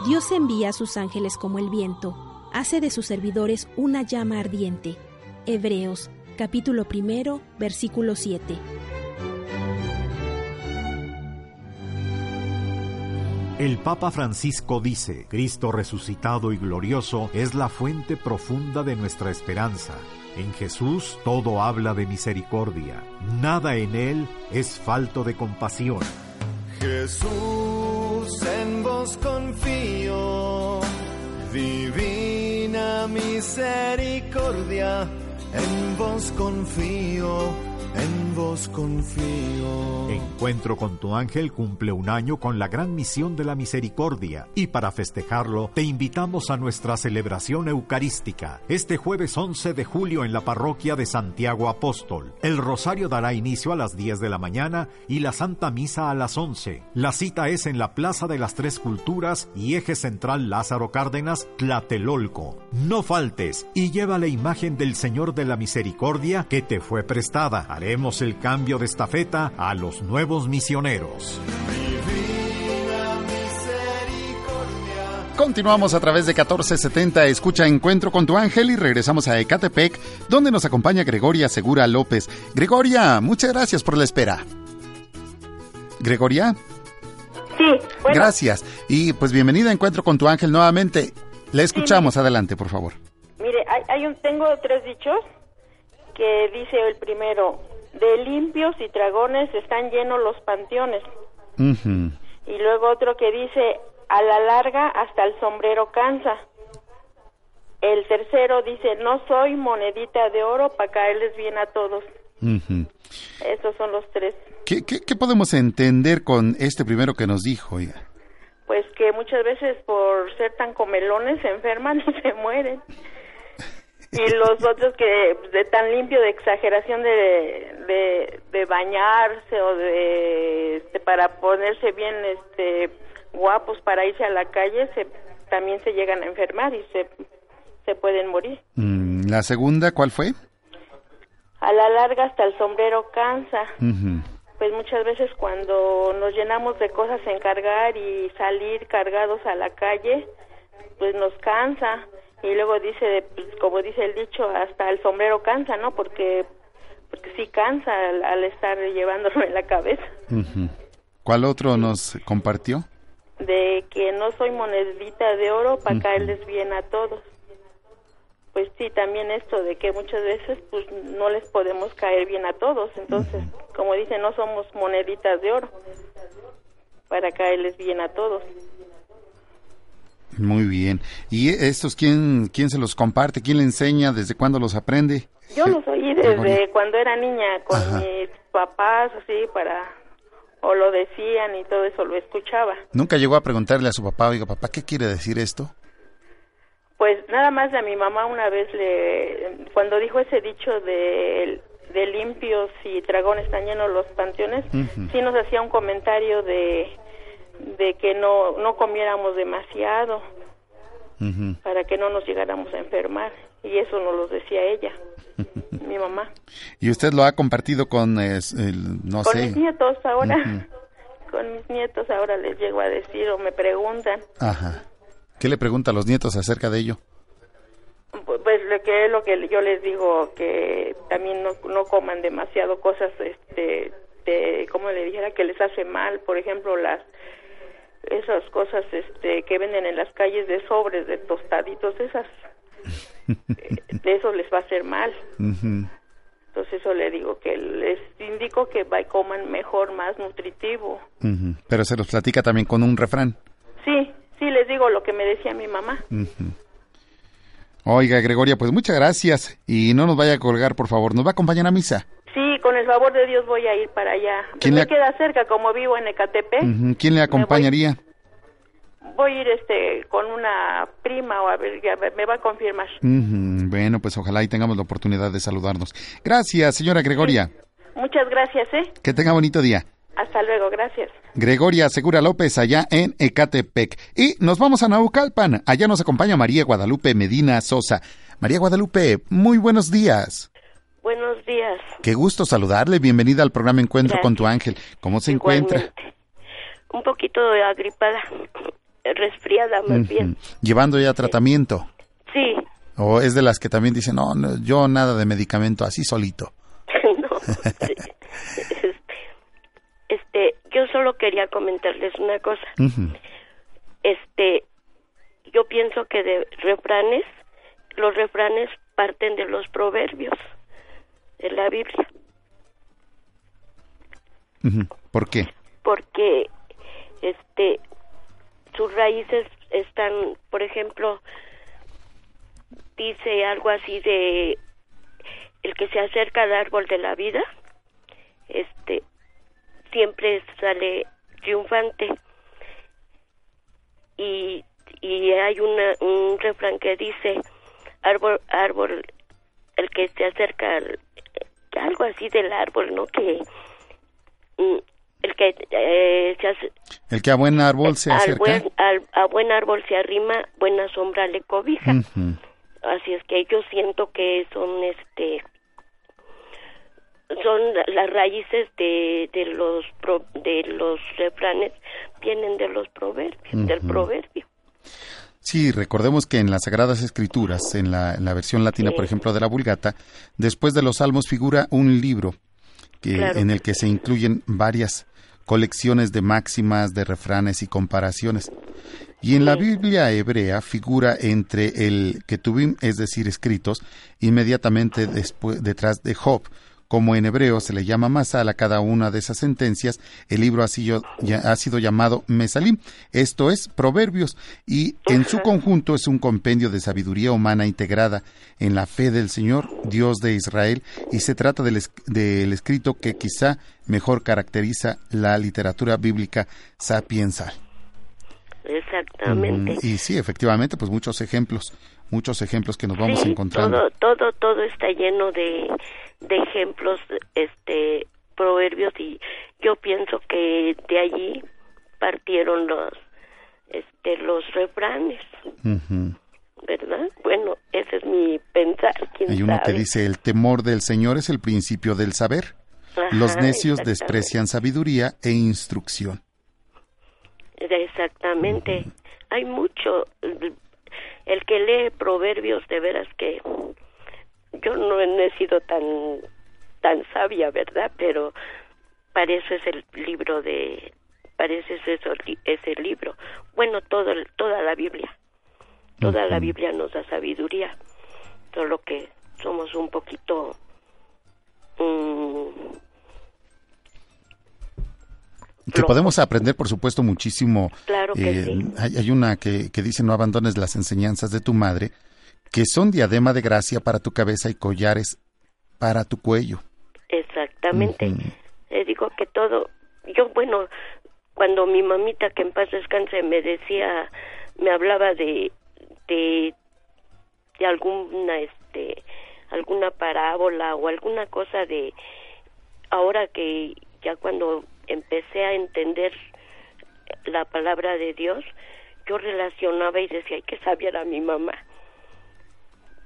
Dios envía a sus ángeles como el viento, hace de sus servidores una llama ardiente. Hebreos, capítulo primero, versículo 7. El Papa Francisco dice, Cristo resucitado y glorioso es la fuente profunda de nuestra esperanza. En Jesús todo habla de misericordia. Nada en Él es falto de compasión. Jesús, en vos confío, divina misericordia, en vos confío en vos confío. Encuentro con tu ángel cumple un año con la gran misión de la misericordia y para festejarlo te invitamos a nuestra celebración eucarística este jueves 11 de julio en la parroquia de Santiago Apóstol. El rosario dará inicio a las 10 de la mañana y la Santa Misa a las 11. La cita es en la Plaza de las Tres Culturas y Eje Central Lázaro Cárdenas, Tlatelolco. No faltes y lleva la imagen del Señor de la Misericordia que te fue prestada Haremos el cambio de estafeta a los nuevos misioneros. Continuamos a través de 1470, escucha Encuentro con tu ángel y regresamos a Ecatepec, donde nos acompaña Gregoria Segura López. Gregoria, muchas gracias por la espera. Gregoria. Sí, bueno. Gracias. Y pues bienvenida a Encuentro con tu ángel nuevamente. Le escuchamos, adelante, por favor. Mire, hay, hay un, tengo tres dichos que dice el primero, de limpios y dragones están llenos los panteones. Y luego otro que dice, a la larga hasta el sombrero cansa. El tercero dice, no soy monedita de oro para caerles bien a todos. Estos son los tres. ¿Qué, qué, qué podemos entender con este primero que nos dijo? Oiga? Pues que muchas veces por ser tan comelones se enferman y se mueren y los otros que de tan limpio de exageración de, de, bañarse o de este, para ponerse bien este guapos para irse a la calle se también se llegan a enfermar y se se pueden morir. Mm, la segunda cuál fue a la larga hasta el sombrero cansa. Pues muchas veces cuando nos llenamos de cosas en cargar y salir cargados a la calle pues nos cansa y luego dice, pues, como dice el dicho, hasta el sombrero cansa, ¿no? Porque, porque sí cansa al, estar llevándolo en la cabeza. ¿Cuál otro nos compartió? De que no soy monedita de oro para caerles bien a todos. Pues sí, también esto de que muchas veces pues no les podemos caer bien a todos. Entonces, como dice, no somos moneditas de oro para caerles bien a todos. Muy bien. ¿Y estos quién, quién se los comparte? ¿Quién le enseña? ¿Desde cuándo los aprende? Yo los oí desde cuando era niña con mis papás, así, para... o lo decían y todo eso, lo escuchaba. ¿Nunca llegó a preguntarle a su papá, oiga, papá, ¿qué quiere decir esto? Pues nada más a mi mamá una vez le... cuando dijo ese dicho de, de limpios y dragones están llenos los panteones, sí nos hacía un comentario de de que no, no comiéramos demasiado para que no nos llegáramos a enfermar. Y eso nos lo decía ella, mi mamá. ¿Y usted lo ha compartido con, el, no con mis nietos ahora? Con mis nietos ahora les llego a decir o me preguntan. Ajá. ¿Qué le pregunta a los nietos acerca de ello? Pues lo que es lo que yo les digo, que también no, no coman demasiado cosas, este, de, como le dijera, que les hace mal, por ejemplo, las esas cosas este que venden en las calles de sobres de tostaditos esas de eso les va a hacer mal. Entonces eso le digo que les indico que coman mejor más nutritivo. Pero se los platica también con un refrán. Sí sí les digo lo que me decía mi mamá. Oiga, Gregoria, pues muchas gracias. Y no nos vaya a colgar, por favor. ¿Nos va a acompañar a misa? Con el favor de Dios voy a ir para allá. ¿Quién me queda cerca, como vivo en Ecatepec. ¿Quién le acompañaría? Voy, a ir este, con una prima o a ver, ya me va a confirmar. Bueno, pues ojalá y tengamos la oportunidad de saludarnos. Gracias, señora Gregoria. Muchas gracias, ¿eh? Que tenga bonito día. Hasta luego, gracias. Gregoria Segura López, allá en Ecatepec. Y nos vamos a Naucalpan. Allá nos acompaña María Guadalupe Medina Sosa. María Guadalupe, muy buenos días. Buenos días. Qué gusto saludarle. Bienvenida al programa Encuentro con tu ángel. ¿Cómo se encuentra? Un poquito agripada, resfriada más bien. ¿Llevando ya tratamiento? Sí. ¿O es de las que también dicen, no, yo nada de medicamento, así solito? no. este, yo solo quería comentarles una cosa. este, yo pienso que de refranes, los refranes parten de los proverbios de la Biblia. ¿Por qué? porque este sus raíces están, por ejemplo, dice algo así de el que se acerca al árbol de la vida, este siempre sale triunfante. Y, y hay una, un refrán que dice árbol árbol el que se acerca al, algo así del árbol, ¿no? Que mm, el que eh, se hace, El que a buen árbol se al acerca. buen, al- a buen árbol se arrima, buena sombra le cobija. Ujú. Así es que yo siento que son este son la- las raíces de, de los pro- de los refranes vienen de los proverbios, del Ujú. proverbio. Sí, recordemos que en las Sagradas Escrituras, en la, en la versión latina, por ejemplo, de la Vulgata, después de los Salmos figura un libro que, Claro. en el que se incluyen varias colecciones de máximas, de refranes y comparaciones. Y en la Biblia hebrea figura entre el Ketubim, es decir, escritos, inmediatamente después, detrás de Job. Como en hebreo se le llama Masal a cada una de esas sentencias, el libro ha sido, ya- ha sido llamado Mesalim, esto es Proverbios, y en su conjunto es un compendio de sabiduría humana integrada en la fe del Señor, Dios de Israel, y se trata del, es- del escrito que quizá mejor caracteriza la literatura bíblica sapiensal. Exactamente. Mm, y sí, efectivamente, pues muchos ejemplos, muchos ejemplos que nos vamos Sí, encontrando. Todo, todo, todo está lleno de, de ejemplos, este, proverbios y yo pienso que de allí partieron los, este, los refranes, Ujú. ¿verdad? Bueno, ese es mi pensar. ¿quién Hay uno que dice, el temor del Señor es el principio del saber. Ajá, Los necios desprecian sabiduría e instrucción. Exactamente. Hay mucho. El que lee proverbios, de veras que yo no he sido tan tan sabia, ¿verdad? Pero para eso es el libro de parece es eso li- ese libro. Bueno, todo toda la Biblia. Toda la Biblia nos da sabiduría. Solo que somos un poquito Que podemos aprender, por supuesto, muchísimo. Claro que sí. hay, hay una que, que dice, no abandones las enseñanzas de tu madre, que son diadema de gracia para tu cabeza y collares para tu cuello. Exactamente. Digo que todo, yo bueno, cuando mi mamita que en paz descanse me decía, me hablaba de, de, de alguna, este, alguna parábola o alguna cosa de, ahora que ya cuando empecé a entender la palabra de Dios, yo relacionaba y decía, ay, que sabía era mi mamá.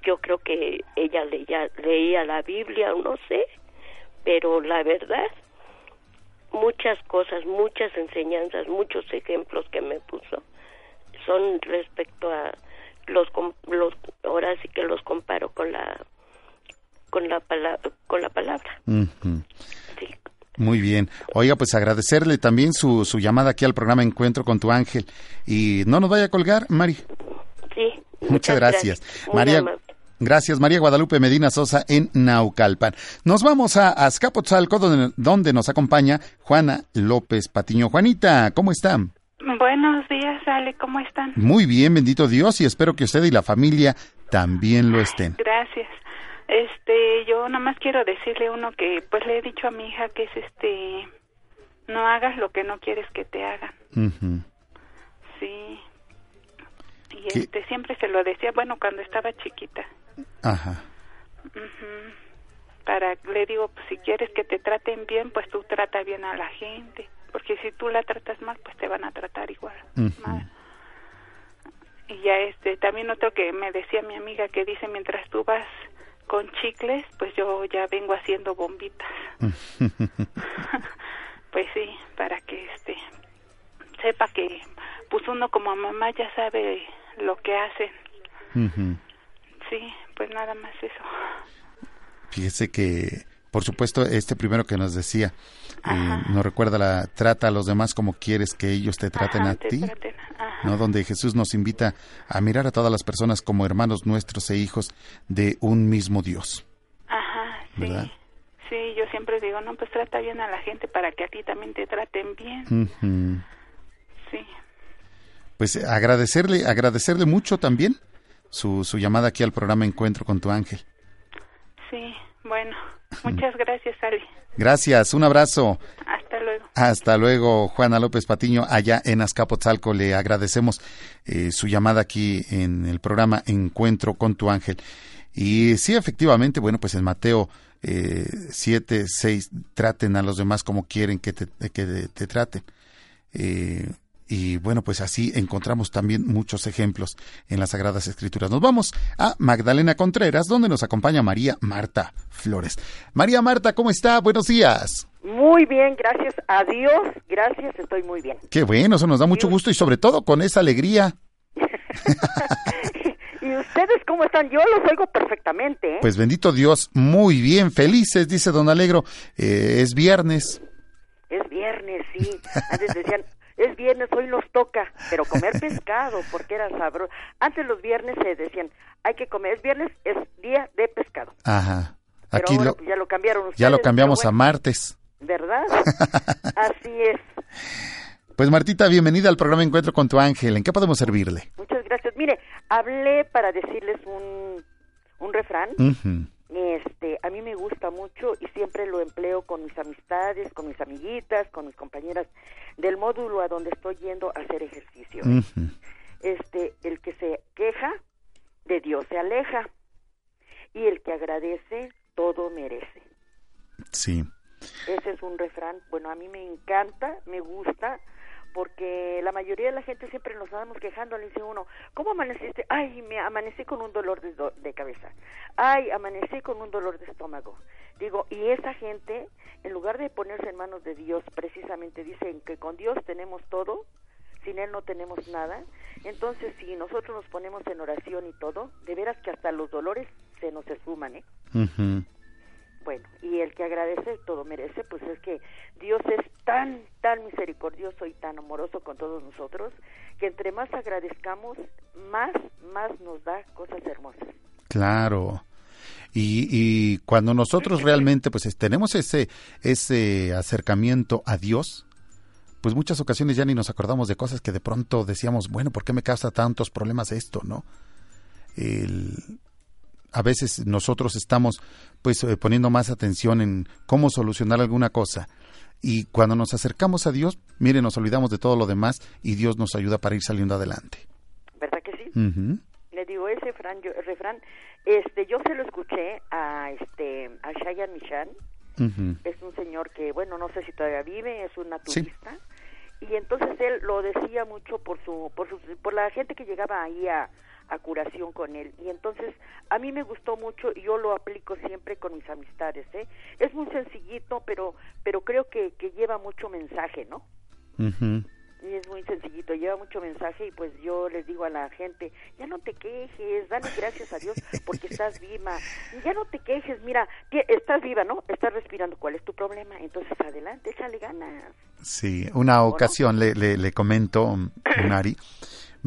Yo creo que ella leía, leía la Biblia, o no sé, pero la verdad, muchas cosas, muchas enseñanzas, muchos ejemplos que me puso son respecto a los, los ahora sí que los comparo con la con la palabra con la palabra. Muy bien. Oiga, pues agradecerle también su, su llamada aquí al programa Encuentro con tu ángel. Y no nos vaya a colgar, Mari. sí Muchas gracias. Muy María, amable. gracias, María Guadalupe Medina Sosa en Naucalpan. Nos vamos a Azcapotzalco, donde, donde nos acompaña Juana López Patiño. Juanita, ¿cómo están? Buenos días, Ale, ¿cómo están? Muy bien, bendito Dios, y espero que usted y la familia también lo estén. Gracias. Este, yo nada más quiero decirle uno que pues le he dicho a mi hija que es este no hagas lo que no quieres que te hagan. Sí. Y ¿Qué? este siempre se lo decía, bueno, cuando estaba chiquita. Ajá. Para le digo, pues si quieres que te traten bien, pues tú trata bien a la gente, porque si tú la tratas mal, pues te van a tratar igual. Ujú. Y ya este, también otro que me decía mi amiga que dice, mientras tú vas con chicles, pues yo ya vengo haciendo bombitas. Pues sí, para que este sepa que pues uno como mamá ya sabe lo que hacen. Sí, pues nada más eso. Fíjese que por supuesto, este primero que nos decía, eh, nos recuerda la trata a los demás como quieres que ellos te traten Ajá, a te ti, traten. ¿no? Donde Jesús nos invita a mirar a todas las personas como hermanos nuestros e hijos de un mismo Dios, Ajá, sí. ¿verdad? Sí, yo siempre digo, no, pues trata bien a la gente para que a ti también te traten bien. Ujú. Sí. Pues agradecerle, agradecerle mucho también su, su llamada aquí al programa Encuentro con tu ángel. Sí, bueno, muchas gracias, Ali. Gracias, un abrazo. Hasta luego. Hasta luego, Juana López Patiño, allá en Azcapotzalco. Le agradecemos eh, su llamada aquí en el programa Encuentro con tu ángel. Y sí, efectivamente, bueno, pues en Mateo eh, 7, 6, traten a los demás como quieren que te, que te traten. Eh, y bueno, pues así encontramos también muchos ejemplos en las Sagradas Escrituras. Nos vamos a Magdalena Contreras, donde nos acompaña María Marta Flores. María Marta, ¿cómo está? Buenos días. Muy bien, gracias a Dios, gracias, estoy muy bien. Qué bueno, eso nos da mucho gusto y sobre todo con esa alegría. ¿Y ustedes cómo están? Yo los oigo perfectamente, ¿eh? Pues bendito Dios, muy bien, felices, dice don Alegro. Eh, es viernes. Es viernes, sí. Antes decían, es viernes, hoy nos toca, pero comer pescado, porque era sabroso. Antes los viernes se decían, hay que comer, es viernes, es día de pescado. Ajá. Pero Aquí ahora, lo, pues, ya lo cambiaron ustedes. ya lo cambiamos a martes. ¿Verdad? Así es. Pues Martita, bienvenida al programa Encuentro con tu ángel. ¿En qué podemos servirle? Muchas gracias. Mire, hablé para decirles un, un refrán. Este, a mí me gusta mucho y siempre lo empleo con mis amistades, con mis amiguitas, con mis compañeras del módulo a donde estoy yendo a hacer ejercicio. Este, el que se queja de Dios se aleja y el que agradece todo merece. Sí. Ese es un refrán, bueno, a mí me encanta, me gusta, porque la mayoría de la gente siempre nos andamos quejando, le dice uno, ¿cómo amaneciste? Ay, me amanecí con un dolor de, do- de cabeza. Ay, amanecí con un dolor de estómago. Digo, y esa gente, en lugar de ponerse en manos de Dios, precisamente dicen que con Dios tenemos todo, sin Él no tenemos nada. Entonces, si nosotros nos ponemos en oración y todo, de veras que hasta los dolores se nos esfuman, ¿eh? Ujú. Bueno, y el que agradece todo merece, pues es que Dios es tan, tan misericordioso y tan amoroso con todos nosotros, que entre más agradezcamos, más, más nos da cosas hermosas. Claro. Y, y cuando nosotros realmente pues es- tenemos ese, ese acercamiento a Dios, pues muchas ocasiones ya ni nos acordamos de cosas que de pronto decíamos, bueno, ¿por qué me causa tantos problemas esto, no? El- a veces nosotros estamos pues eh, poniendo más atención en cómo solucionar alguna cosa y cuando nos acercamos a Dios, mire, nos olvidamos de todo lo demás y Dios nos ayuda para ir saliendo adelante. ¿Verdad que sí? Le digo, ese refrán, yo, refrán, este, yo se lo escuché a, este, a Shayan Michan, es un señor que, bueno, no sé si todavía vive, es un Sí. naturista, y entonces él lo decía mucho por su, por su, por la gente que llegaba ahí a, a curación con él, y entonces a mí me gustó mucho y yo lo aplico siempre con mis amistades, ¿eh? Es muy sencillito, pero, pero creo que, que lleva mucho mensaje, ¿no? Y es muy sencillito, lleva mucho mensaje y pues yo les digo a la gente, ya no te quejes, dale gracias a Dios porque estás viva, ya no te quejes, mira, estás viva, ¿no? Estás respirando, ¿cuál es tu problema? Entonces adelante, échale ganas. Sí, una ocasión le, le, le comento, Mari,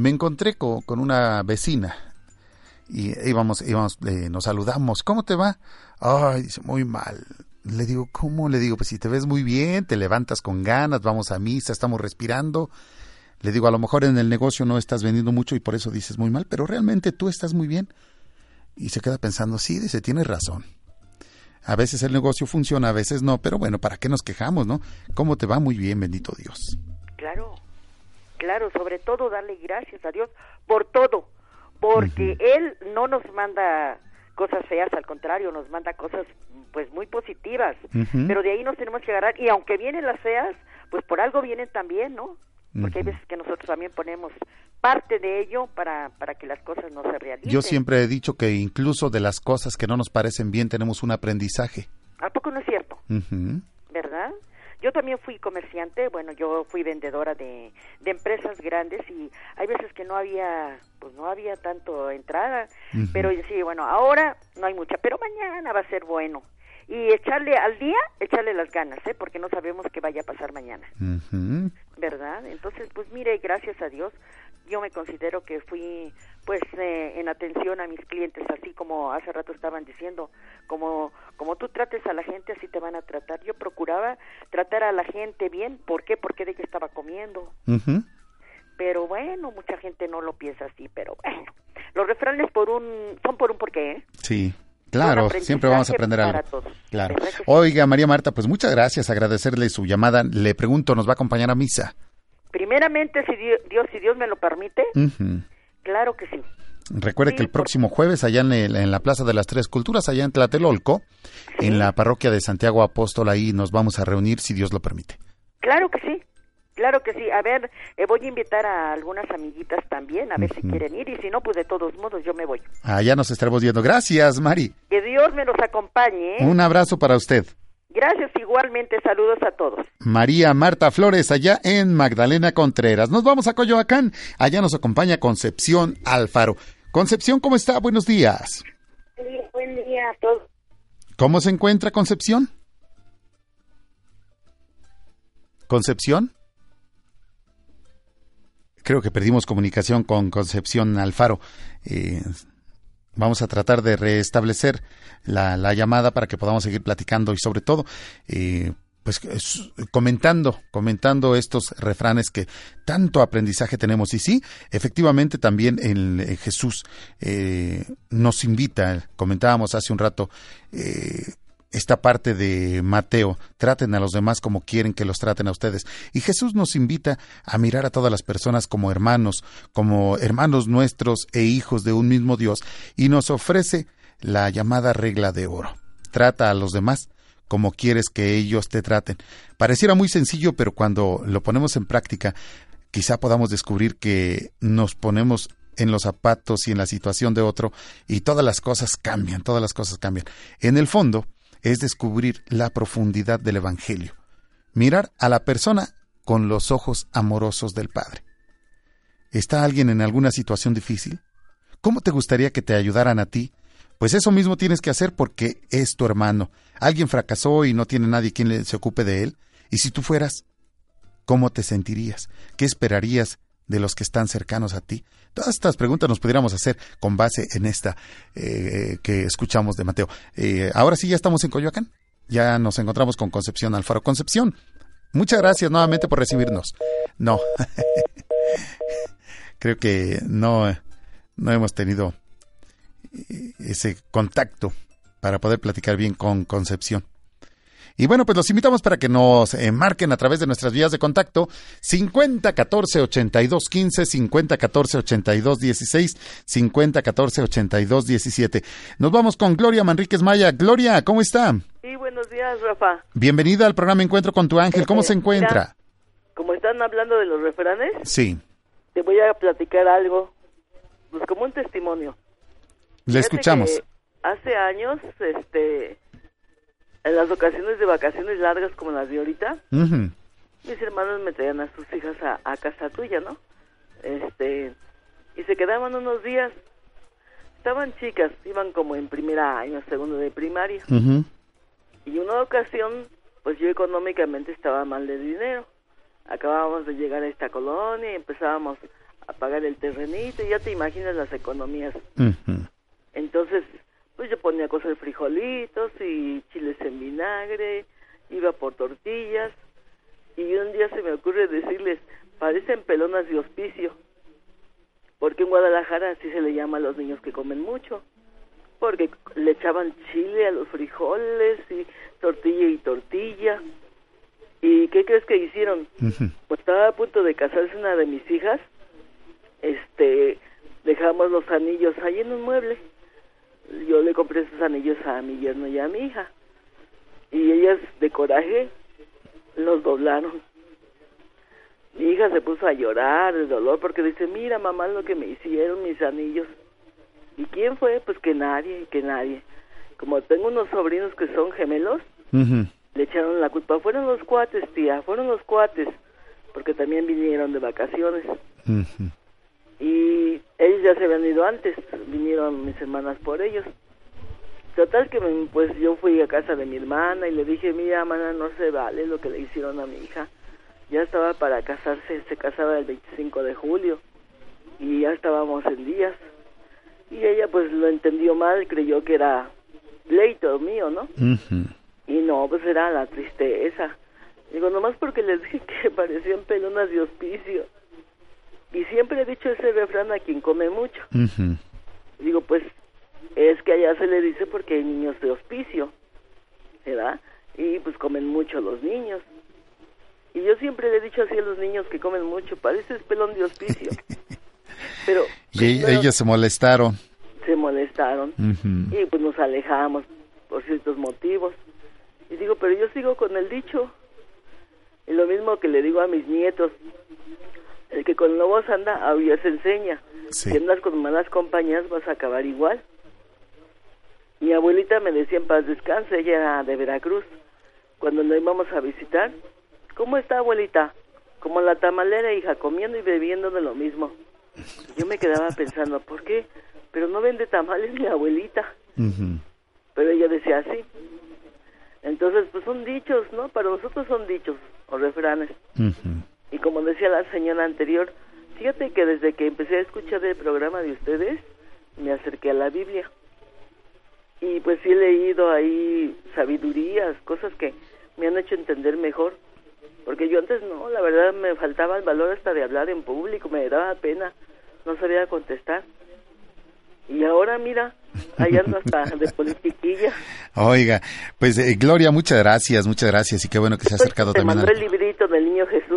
me encontré co- con, una vecina y íbamos, íbamos, eh, nos saludamos, ¿cómo te va? Ay, dice, muy mal. Le digo, ¿cómo? Le digo, pues si te ves muy bien, te levantas con ganas, vamos a misa, estamos respirando. Le digo, a lo mejor en el negocio no estás vendiendo mucho y por eso dices muy mal, pero realmente tú estás muy bien. Y se queda pensando, sí, dice, tienes razón. A veces el negocio funciona, a veces no, pero bueno, ¿para qué nos quejamos, no? ¿Cómo te va? Muy bien, bendito Dios. Claro, claro, sobre todo darle gracias a Dios por todo, porque Él no nos manda cosas feas, al contrario, nos manda cosas pues muy positivas, pero de ahí nos tenemos que agarrar y aunque vienen las feas, pues por algo vienen también, ¿no? Porque hay veces que nosotros también ponemos parte de ello para, para que las cosas no se realicen. Yo siempre he dicho que incluso de las cosas que no nos parecen bien tenemos un aprendizaje. ¿A poco no es cierto? ¿verdad? Yo también fui comerciante, bueno, yo fui vendedora de, de empresas grandes y hay veces que no había, pues no había tanto entrada, Ujú. pero sí, bueno, ahora no hay mucha, pero mañana va a ser bueno. Y echarle al día, echarle las ganas, ¿eh? Porque no sabemos qué vaya a pasar mañana. ¿verdad? Entonces, pues mire, gracias a Dios, yo me considero que fui, pues, eh, en atención a mis clientes, así como hace rato estaban diciendo, como, como tú trates a la gente, así te van a tratar. Yo procuraba tratar a la gente bien, ¿por qué? Porque de que estaba comiendo. Pero bueno, mucha gente no lo piensa así, pero bueno, los refranes por un, son por un porqué, ¿eh? Sí. Claro, siempre vamos a aprender algo. Claro. Oiga, María Marta, pues muchas gracias, agradecerle su llamada. Le pregunto, ¿nos va a acompañar a misa? Primeramente, si Dios, Dios, si Dios me lo permite, claro que sí. Recuerde que el próximo jueves, allá en, el- en la Plaza de las Tres Culturas, allá en Tlatelolco, en la parroquia de Santiago Apóstol, ahí nos vamos a reunir, si Dios lo permite. Claro que sí, claro que sí. A ver, eh, voy a invitar a algunas amiguitas también, a ver si quieren ir, y si no, pues de todos modos yo me voy. Allá nos estaremos viendo. Gracias, Mari. Que Dios me los acompañe. ¿eh? Un abrazo para usted. Gracias igualmente, saludos a todos. María Marta Flores, allá en Magdalena Contreras. Nos vamos a Coyoacán. Allá nos acompaña Concepción Alfaro. Concepción, ¿cómo está? Buenos días. Buen día a todos. ¿Cómo se encuentra Concepción? ¿Concepción? Creo que perdimos comunicación con Concepción Alfaro. Eh, vamos a tratar de restablecer la, la llamada para que podamos seguir platicando y sobre todo, eh, pues es- comentando, comentando estos refranes que tanto aprendizaje tenemos. Y sí, efectivamente también el, eh, Jesús eh, nos invita, comentábamos hace un rato, eh, esta parte de Mateo, traten a los demás como quieren que los traten a ustedes. Y Jesús nos invita a mirar a todas las personas como hermanos, como hermanos nuestros e hijos de un mismo Dios, y nos ofrece la llamada regla de oro. Trata a los demás como quieres que ellos te traten. Pareciera muy sencillo, pero cuando lo ponemos en práctica, quizá podamos descubrir que nos ponemos en los zapatos y en la situación de otro y todas las cosas cambian, todas las cosas cambian. En el fondo es descubrir la profundidad del Evangelio, mirar a la persona con los ojos amorosos del Padre. ¿Está alguien en alguna situación difícil? ¿Cómo te gustaría que te ayudaran a ti? Pues eso mismo tienes que hacer porque es tu hermano. Alguien fracasó y no tiene nadie quien se ocupe de él. Y si tú fueras, ¿cómo te sentirías? ¿Qué esperarías de los que están cercanos a ti? Todas estas preguntas nos pudiéramos hacer con base en esta eh, que escuchamos de Mateo. Eh, ahora sí, ya estamos en Coyoacán. Ya nos encontramos con Concepción Alfaro. Concepción, muchas gracias nuevamente por recibirnos. No, creo que no, no hemos tenido eh, ese contacto para poder platicar bien con Concepción. Y bueno, pues los invitamos para que nos eh, marquen a través de nuestras vías de contacto 50 14 82 15, 50 14 82 16, 50 14 82 17. Nos vamos con Gloria Manríquez Maya. Gloria, ¿cómo está? Sí, buenos días, Rafa. Bienvenida al programa Encuentro con tu ángel. ¿Cómo se encuentra? Como están hablando de los refranes, Sí, te voy a platicar algo, pues como un testimonio. le Fíjate escuchamos. Hace años, este, en las ocasiones de vacaciones largas como las de ahorita, mis hermanos me traían a sus hijas a, a casa tuya, ¿no? Este, y se quedaban unos días. Estaban chicas, iban como en primera año, segundo de primaria. Ujú. Y una ocasión, pues yo económicamente estaba mal de dinero. Acabábamos de llegar a esta colonia y empezábamos a pagar el terrenito y ya te imaginas las economías. Entonces, pues yo ponía cosas de frijolitos y chiles en vinagre, iba por tortillas y un día se me ocurre decirles, parecen pelonas de hospicio, porque en Guadalajara así se le llama a los niños que comen mucho, porque le echaban chile a los frijoles y tortilla y tortilla. ¿Y qué crees que hicieron? Pues estaba a punto de casarse una de mis hijas, este, dejamos los anillos ahí en un mueble. Yo le compré esos anillos a mi yerno y a mi hija. Y ellas, de coraje, los doblaron. Mi hija se puso a llorar de dolor porque dice, mira mamá lo que me hicieron mis anillos. ¿Y quién fue? Pues que nadie, que nadie. Como tengo unos sobrinos que son gemelos, le echaron la culpa. Fueron los cuates, tía, fueron los cuates, porque también vinieron de vacaciones. Y ellos ya se habían ido antes, vinieron mis hermanas por ellos. Total que me- pues yo fui a casa de mi hermana y le dije, mira, hermana, no se vale lo que le hicieron a mi hija. Ya estaba para casarse, se casaba el 25 de julio y ya estábamos en días. Y ella pues lo entendió mal, creyó que era pleito mío, ¿no? Y no, pues era la tristeza. Digo, nomás porque les dije que parecían pelonas de hospicio. Y siempre he dicho ese refrán a quien come mucho. Digo, pues es que allá se le dice porque hay niños de hospicio, ¿verdad? Y pues comen mucho los niños. Y yo siempre le he dicho así a los niños que comen mucho, pareces pelón de hospicio. Pero Y ellos se molestaron. se molestaron y pues nos alejamos por ciertos motivos. Y digo, pero yo sigo con el dicho. Y lo mismo que le digo a mis nietos. El que con lobos anda, aullar se enseña. Si andas con malas compañías vas a acabar igual. Mi abuelita me decía en paz descanse, ella era de Veracruz. Cuando la íbamos a visitar, ¿cómo está abuelita? Como la tamalera, hija, comiendo y bebiendo de lo mismo. Yo me quedaba pensando, ¿por qué? Pero no vende tamales mi abuelita. Pero ella decía así. Entonces, pues son dichos, ¿no? Para nosotros son dichos o refranes. Y como decía la señora anterior, fíjate que desde que empecé a escuchar el programa de ustedes, me acerqué a la Biblia. Y pues sí he leído ahí sabidurías, cosas que me han hecho entender mejor. Porque yo antes no, la verdad me faltaba el valor hasta de hablar en público, me daba pena, no sabía contestar. Y ahora mira, ahí ando hasta de politiquilla. Oiga, pues eh, Gloria, muchas gracias, muchas gracias y qué bueno que se ha acercado Te también mandó al... el librito del niño Jesús.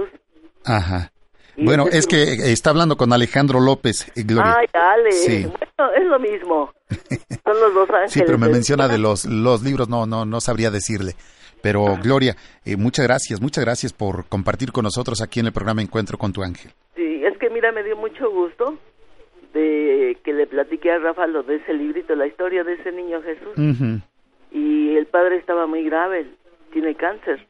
Ajá. Y Bueno, es que está hablando con Alejandro López, eh, Gloria. Ay, dale. Sí. Bueno, es lo mismo. Son los dos ángeles. Sí, pero me menciona de los, los libros, no, no, no sabría decirle. Pero Gloria, eh, muchas gracias, muchas gracias por compartir con nosotros aquí en el programa Encuentro con tu ángel. Sí, es que mira, me dio mucho gusto de que le platiqué a Rafa lo de ese librito, la historia de ese niño Jesús. Y el padre estaba muy grave, tiene cáncer.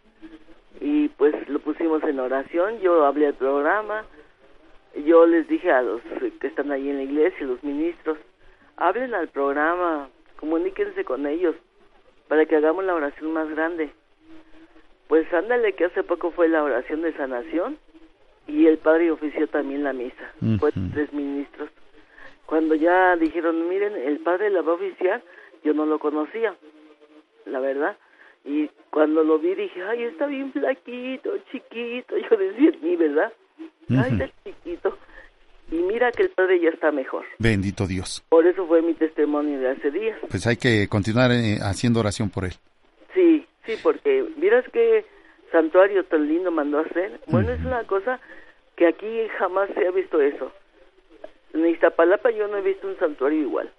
Y pues lo pusimos en oración, yo hablé al programa, yo les dije a los que están ahí en la iglesia, los ministros, hablen al programa, comuníquense con ellos para que hagamos la oración más grande. Pues ándale que hace poco fue la oración de sanación y el padre ofició también la misa. Fue tres ministros. Cuando ya dijeron, miren, el padre la va a oficiar, yo no lo conocía, la verdad. Y cuando lo vi dije, ay, está bien flaquito, chiquito. Yo decía, mi verdad, ay, está chiquito. Y mira que el padre ya está mejor. Bendito Dios. Por eso fue mi testimonio de hace días. Pues hay que continuar eh, haciendo oración por él. Sí, sí, porque miras qué santuario tan lindo mandó a hacer. Bueno, es una cosa que aquí jamás se ha visto eso. En Iztapalapa yo no he visto un santuario igual.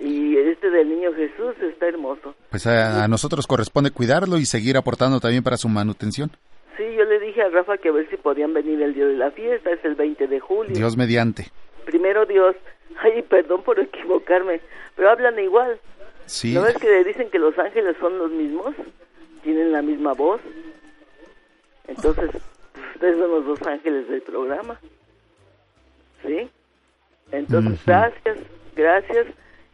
Y este del Niño Jesús está hermoso. Pues a, a nosotros corresponde cuidarlo y seguir aportando también para su manutención. Sí, yo le dije a Rafa que a ver si podían venir el día de la fiesta, es el 20 de julio. Dios mediante. Primero Dios, ay, perdón por equivocarme, pero hablan igual. Sí. ¿No ves que le dicen que los ángeles son los mismos? Tienen la misma voz. Entonces, ustedes son los dos ángeles del programa. ¿Sí? Entonces, gracias, gracias.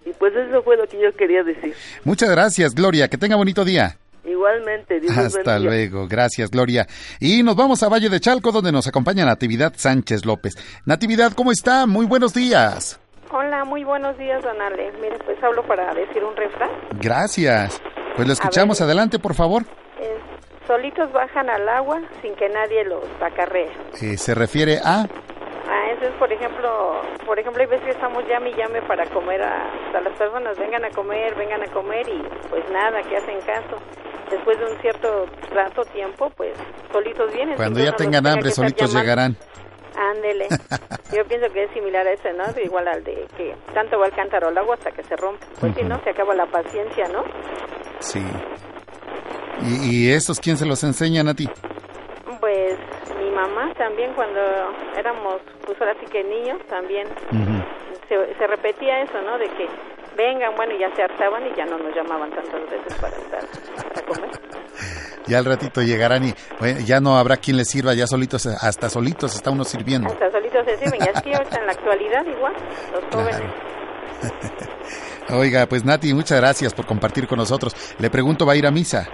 Y pues eso fue lo que yo quería decir. Muchas gracias, Gloria. Que tenga bonito día. Igualmente, Dios Hasta luego. Gracias, Gloria. Y nos vamos a Valle de Chalco, donde nos acompaña Natividad Sánchez López. Natividad, ¿cómo está? Muy buenos días. Hola, muy buenos días, don Ale. Mire, pues hablo para decir un refrán. Gracias. Pues lo escuchamos. Adelante, por favor. Es, solitos bajan al agua sin que nadie los acarrea. Eh, se refiere a... Ah, eso es, por ejemplo, por ejemplo, hay veces que estamos llame y llame para comer a, a las personas, vengan a comer, vengan a comer y pues nada, que hacen caso. Después de un cierto rato, tiempo, pues solitos vienen. Cuando ya tengan tenga hambre, solitos llegarán. Ándele. Yo pienso que es similar a ese, ¿no? Igual al de que tanto va el cántaro al agua hasta que se rompe. Pues si no, se acaba la paciencia, ¿no? Sí. ¿Y, y estos quién se los enseñan a ti? Pues mi mamá también cuando éramos, pues ahora sí que niños, también se, se repetía eso, ¿no? De que vengan, bueno, y ya se hartaban y ya no nos llamaban tantas veces para estar, para comer. Ya al ratito llegarán y bueno, ya no habrá quien les sirva, ya solitos, hasta solitos está uno sirviendo. Hasta solitos se sirven. Y así ahorita en la actualidad igual, los jóvenes. Oiga, pues Nati, muchas gracias por compartir con nosotros. Le pregunto, ¿va a ir a misa?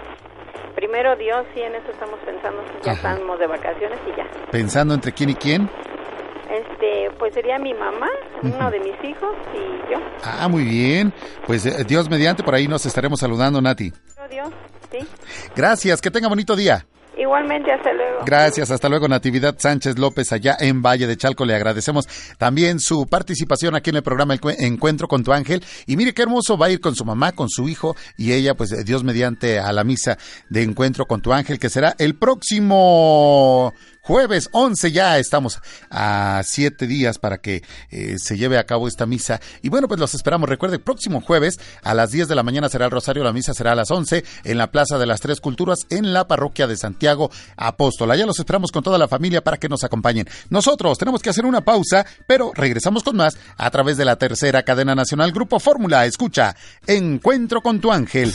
Primero Dios, sí, en eso estamos pensando, ya Ajá. estamos de vacaciones y ya. Pensando entre quién y quién. Este, pues sería mi mamá, uno de mis hijos y yo. Ah, muy bien. Pues eh, Dios mediante, por ahí nos estaremos saludando, Nati. Dios, sí. Gracias, que tenga bonito día. Igualmente, hasta luego. Gracias, hasta luego Natividad Sánchez López allá en Valle de Chalco. Le agradecemos también su participación aquí en el programa Encuentro con tu Ángel. Y mire qué hermoso va a ir con su mamá, con su hijo y ella, pues eh, Dios mediante a la misa de Encuentro con tu Ángel, que será el próximo jueves 11 ya estamos a siete días para que eh, se lleve a cabo esta misa. Y bueno pues los esperamos. Recuerde próximo jueves a las 10 de la mañana será el rosario la misa será a las 11 en la plaza de las tres culturas en la parroquia de Santiago Apóstola. Ya los esperamos con toda la familia para que nos acompañen. Nosotros tenemos que hacer una pausa pero regresamos con más a través de la tercera cadena nacional Grupo Fórmula. Escucha Encuentro con tu ángel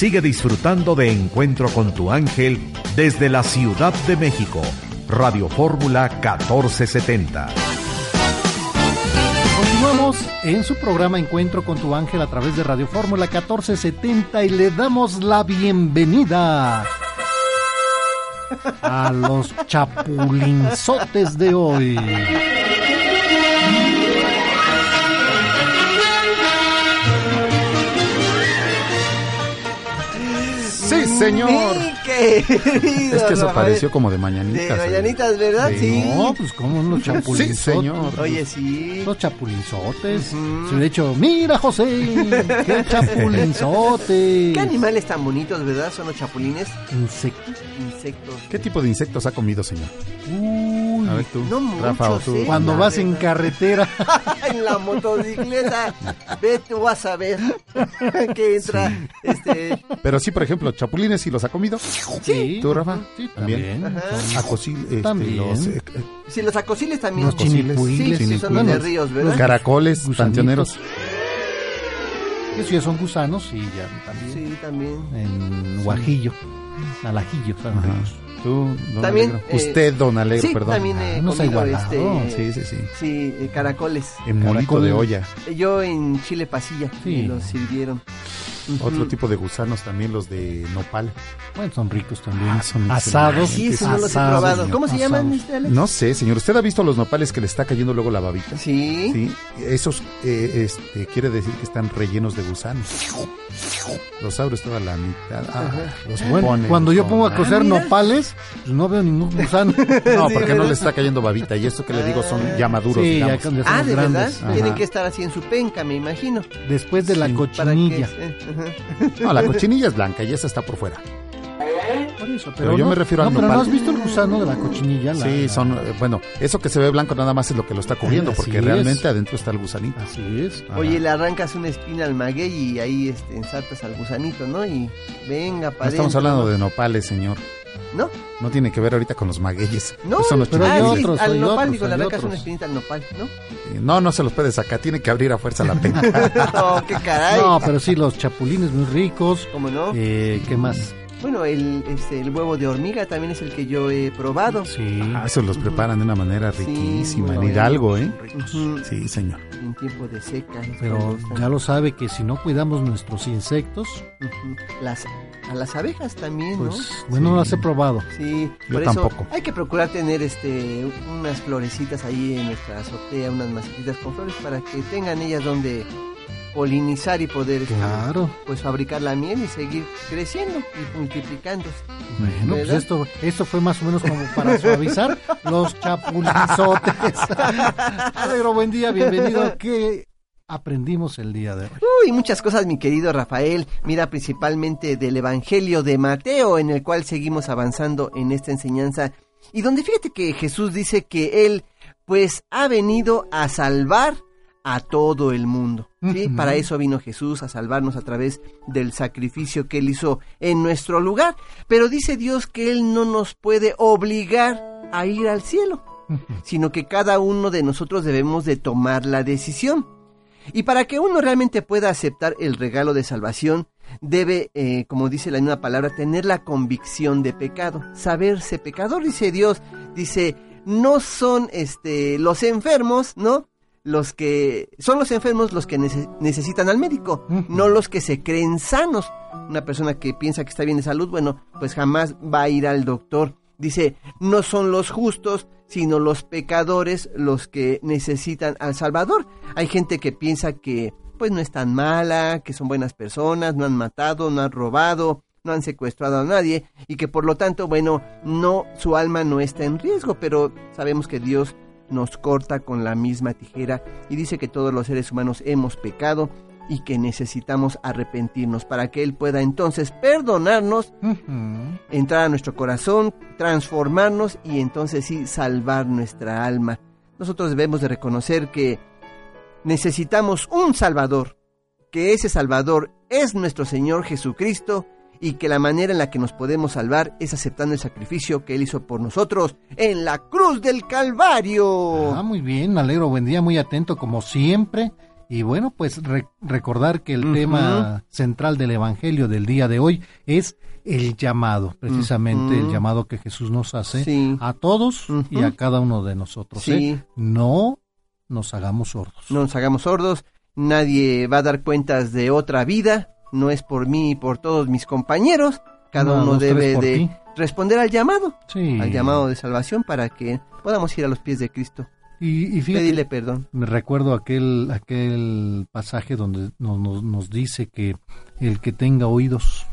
Sigue disfrutando de Encuentro con tu ángel desde la Ciudad de México. Radio Fórmula 1470. Continuamos en su programa Encuentro con tu ángel a través de Radio Fórmula 1470 y le damos la bienvenida a los chapulinzotes de hoy. Señor. Mi querido Es que eso pareció como de mañanitas. De ¿eh? mañanitas, ¿verdad? Sí. No, pues como los chapulinzotes. Sí, señor. Oye, sí. Los chapulinzotes. Se hubiera dicho, mira José, qué chapulinzote. ¿Qué animales tan bonitos, verdad? Son los chapulines. Insectos. Insectos. ¿Qué tipo de insectos ha comido, señor? Uy, A ver tú, no Rafa. Cuando vas en carretera. en la motocicleta. Ve tú vas a ver que entra este Pero sí, por ejemplo, chapulines, ¿sí los ha comido? Sí. ¿Tú, Rafa? Sí, también. Ajá. Acosil, este, También. los eh, eh, Si los acosiles también. Los chinicuiles. Sí, sí, son los de ríos, ¿verdad? caracoles, Gusanitos. panteoneros. Eso ya son gusanos y ya también. Sí, también. En guajillo. Al ajillo, son. Tú, don También, Alegro. eh, Usted, don Alegro, sí, perdón. también he Ah, no comido este. Sí, sí, sí. Sí, eh, caracoles. En molito de olla. Yo en Chile Pasilla Sí. me los sirvieron. Otro tipo de gusanos también, los de nopal. Bueno, son ricos también. Ah, son Asados. Sí, eso no los he probado. ¿Cómo se llaman. Mr. Alex? No sé, señor. ¿Usted ha visto los nopales que le está cayendo luego la babita? Sí. Sí. Esos, eh, este, quiere decir que están rellenos de gusanos. Los abres toda la mitad. Ah, los Bueno, ponen cuando yo pongo a cocer Ah, nopales, pues no veo ningún gusano. No, Sí, porque no le está cayendo babita. Y esto que le digo son ya maduros, Sí, ya Ah, de verdad. Ajá. Tienen que estar así en su penca, me imagino. Después de la Sí, Para que cochinilla. No, la cochinilla es blanca y esa está por fuera. Por eso, Pero yo no- me refiero al no, pero. ¿no has visto el gusano de la cochinilla? La- sí, la- son, eh, bueno, eso que se ve blanco nada más es lo que lo está cubriendo, porque es. realmente adentro está el gusanito. Así es. Ajá. Oye, le arrancas una espina al maguey y ahí este, ensartas al gusanito, ¿no? Y venga, no para estamos hablando de nopales, señor. ¿No? No tiene que ver ahorita con los magueyes. No, Son los pero hay ah, otros, al hay nopal, otros, digo, hay arrancas otros. una espinita al nopal, ¿no? No, no se los puede sacar, tiene que abrir a fuerza la penca. no, qué caray. No, pero sí, los chapulines muy ricos. ¿Cómo no? Eh, ¿Qué más? Bueno, el, este, el huevo de hormiga también es el que yo he probado. Sí. Ah, esos los preparan de una manera Sí, riquísima, en. Hidalgo, ¿eh? Sí, señor. En tiempo de seca. Pero ya lo sabe que si no cuidamos nuestros insectos. Las, a las abejas también, ¿no? pues bueno, no las he probado. Sí, Yo por eso tampoco. hay que procurar tener este unas florecitas ahí en nuestra azotea, unas macetitas con flores para que tengan ellas donde polinizar y poder este, Claro. pues fabricar la miel y seguir creciendo y multiplicándose. Bueno, pues esto, esto fue más o menos como para suavizar los chapulinzotes. Alegro, buen día, bienvenido. ¿Qué aprendimos el día de hoy? Uy, muchas cosas, mi querido Rafael. Mira, principalmente del Evangelio de Mateo, en el cual seguimos avanzando en esta enseñanza. Y donde fíjate que Jesús dice que Él, pues, ha venido a salvar a todo el mundo. ¿sí? Para eso vino Jesús, a salvarnos a través del sacrificio que Él hizo en nuestro lugar. Pero dice Dios que Él no nos puede obligar a ir al cielo, sino que cada uno de nosotros debemos de tomar la decisión. Y para que uno realmente pueda aceptar el regalo de salvación, debe, eh, como dice la misma palabra, tener la convicción de pecado, saberse pecador, dice Dios, dice, no son este, los enfermos, ¿no? Los que son los enfermos los que nece- necesitan al médico, no los que se creen sanos. Una persona que piensa que está bien de salud, bueno, pues jamás va a ir al doctor. Dice, no son los justos, sino los pecadores los que necesitan al Salvador. Hay gente que piensa que pues no es tan mala, que son buenas personas, no han matado, no han robado, no han secuestrado a nadie y que por lo tanto, bueno, no su alma no está en riesgo, pero sabemos que Dios nos corta con la misma tijera y dice que todos los seres humanos hemos pecado y que necesitamos arrepentirnos para que Él pueda entonces perdonarnos, entrar a nuestro corazón, transformarnos y entonces sí salvar nuestra alma. Nosotros debemos de reconocer que necesitamos un Salvador, que ese Salvador es nuestro Señor Jesucristo y que la manera en la que nos podemos salvar es aceptando el sacrificio que Él hizo por nosotros en la cruz del Calvario. Ah, muy bien, me alegro, buen día, muy atento como siempre. Y bueno, pues re- recordar que el tema central del Evangelio del día de hoy es el llamado, precisamente el llamado que Jesús nos hace Sí. a todos y a cada uno de nosotros. Sí. ¿eh? No nos hagamos sordos. No nos hagamos sordos, nadie va a dar cuentas de otra vida, no es por mí y por todos mis compañeros, cada uno debe de ti. responder al llamado, Sí. al llamado de salvación para que podamos ir a los pies de Cristo. Y, y fíjate, Pedirle perdón. Me recuerdo aquel, aquel pasaje donde nos, nos, nos dice que el que tenga oídos,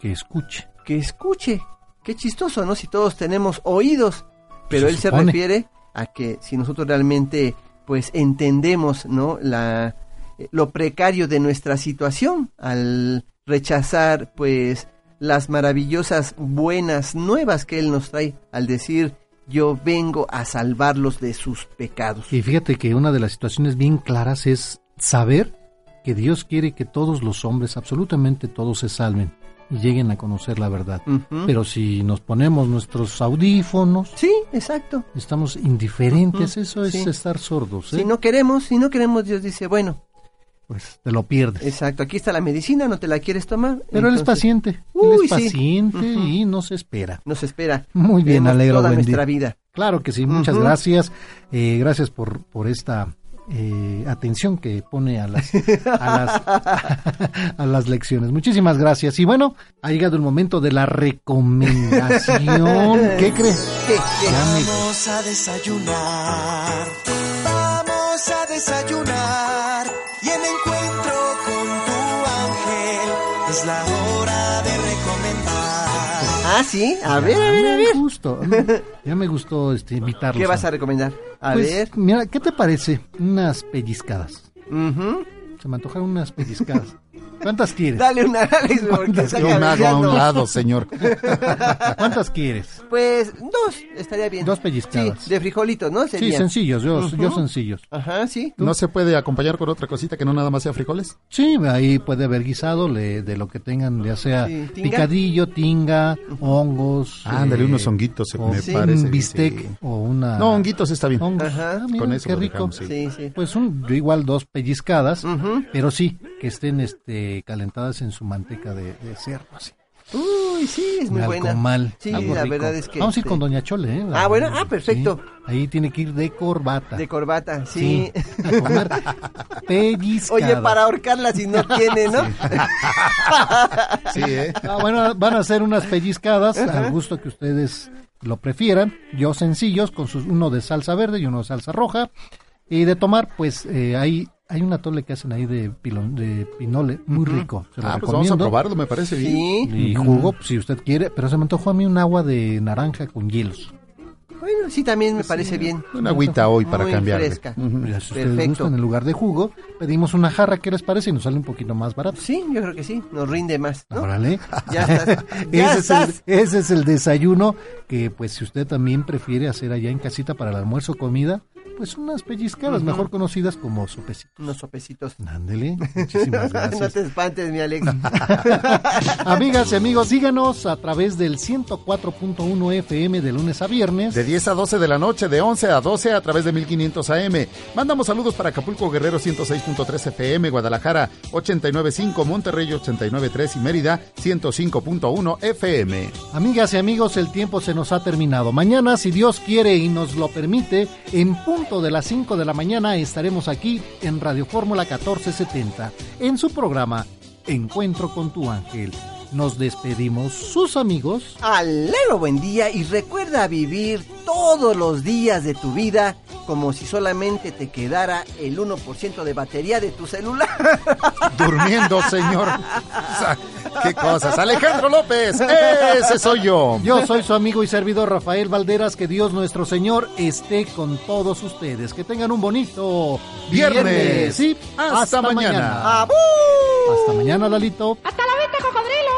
que escuche. Que escuche. Qué chistoso, ¿no? Si todos tenemos oídos. Pero Se él se refiere a que si nosotros realmente pues entendemos, ¿no? La, lo precario de nuestra situación al rechazar pues las maravillosas buenas nuevas que él nos trae al decir yo vengo a salvarlos de sus pecados. Y fíjate que una de las situaciones bien claras es saber que Dios quiere que todos los hombres, absolutamente todos, se salven y lleguen a conocer la verdad. Pero si nos ponemos nuestros audífonos, sí, exacto, estamos indiferentes, eso es sí. estar sordos. ¿eh? Si no queremos, si no queremos, Dios dice, bueno, pues te lo pierdes. Exacto, aquí está la medicina, no te la quieres tomar. Pero él es paciente, él Uy, es sí. paciente y no se espera. Nos espera. Muy bien, Vemos alegro. toda buen nuestra día. vida. Claro que sí, muchas gracias. Eh, gracias por, por esta eh, atención que pone a las, a, las, a las lecciones. Muchísimas gracias. Y bueno, ha llegado el momento de la recomendación. ¿Qué crees? Ya me- Vamos a desayunar, vamos a desayunar es la hora de recomendar. Ah, sí, a ver, a Ya ver, a me ver. gustó, ya me gustó este, invitarlos. ¿Qué vas a recomendar? A Pues, ver. Mira, ¿qué te parece? Unas pellizcadas. Ujú. Se me antojaron unas pellizcadas. ¿Cuántas quieres? Dale una, Alex, porque. Yo me hago a un lado, señor. ¿Cuántas quieres? Pues dos, estaría bien. Dos pellizcadas. Sí, de frijolitos, ¿no? Sí, Serían. sencillos, yo, yo sencillos. Ajá, sí. ¿No se puede acompañar con otra cosita que no nada más sea frijoles? Sí, ahí puede haber guisado le- de lo que tengan, ya sea Sí, tinga. picadillo, tinga, hongos. Ándale, eh, unos honguitos, o me sí, parece. Un bistec sí. o una... No, honguitos está bien. hongos. Ajá. Ah, mira, Con eso qué rico. dejamos, sí. Sí, sí. Pues un, yo igual dos pellizcadas, pero sí, que estén este calentadas en su manteca de, de cerdo, así. Uy, sí, es muy buena. alcomal, Sí, algo la rico. verdad es que. Vamos a ir este, con Doña Chole, ¿eh? Ah, bueno, ah, perfecto. Sí, ahí tiene que ir de corbata. De corbata, sí. a comer pellizcadas. Oye, para ahorcarla si no tiene, ¿no? Sí, ¿eh? Ah, bueno, van a hacer unas pellizcadas al gusto que ustedes lo prefieran. Yo sencillos, con sus, uno de salsa verde y uno de salsa roja. Y de tomar, pues eh, hay, hay una tole que hacen ahí de, pilon- de pinole, muy rico. Se lo Ah, pues vamos a probarlo, me parece bien. Sí. Y jugo, si usted quiere, pero se me antojó a mí un agua de naranja con hielos. Bueno, sí, también me parece bien. Una agüita hoy para Muy fresca. Mira, si ustedes Perfecto. gustan, en lugar de jugo, pedimos una jarra, ¿qué les parece? Y nos sale un poquito más barato. Sí, yo creo que sí. Nos rinde más, ¿no? Órale. Ya estás. Ya ese, estás. Es el, ese es el desayuno que, pues, si usted también prefiere hacer allá en casita para el almuerzo o comida, pues unas pellizcadas, mejor conocidas como sopecitos. Unos sopecitos. Ándele, muchísimas gracias. no te espantes, mi Alex. Amigas y amigos, síganos a través del 104.1 FM de lunes a viernes. De 10 a 12 de la noche, de 11 a 12 a través de 1500 AM. Mandamos saludos para Acapulco Guerrero 106.3 FM, Guadalajara 89.5, Monterrey 89.3 y Mérida 105.1 FM. Amigas y amigos, el tiempo se nos ha terminado. Mañana, si Dios quiere y nos lo permite, en punto de las 5 de la mañana estaremos aquí en Radio Fórmula 1470, en su programa Encuentro con tu ángel. Nos despedimos sus amigos. Alero buen día y recuerda vivir todos los días de tu vida como si solamente te quedara el 1% de batería de tu celular. Durmiendo, señor. ¿Qué cosas? Alejandro López, ese soy yo. Yo soy su amigo y servidor Rafael Valderas. Que Dios nuestro Señor esté con todos ustedes. Que tengan un bonito viernes. Sí, hasta, mañana. Hasta mañana, Lalito. Hasta la vista, cocodrilo.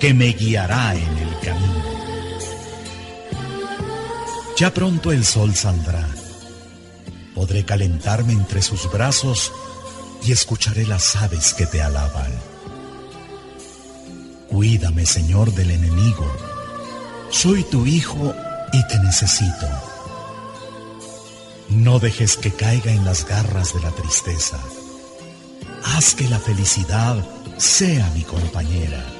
que me guiará en el camino. Ya pronto el sol saldrá Podré calentarme entre sus brazos y escucharé las aves que te alaban. Cuídame, Señor, del enemigo. Soy tu hijo y te necesito. No dejes que caiga en las garras de la tristeza. Haz que la felicidad sea mi compañera.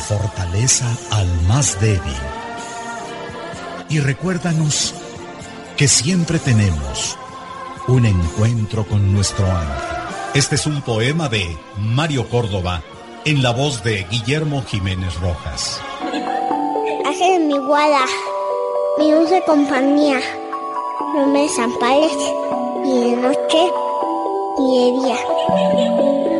Fortaleza al más débil y recuérdanos que siempre tenemos un encuentro con nuestro ángel. Este es un poema de Mario Córdoba en la voz de Guillermo Jiménez Rojas. Hace mi guada, mi dulce compañía, no me desampares ni de noche ni de día.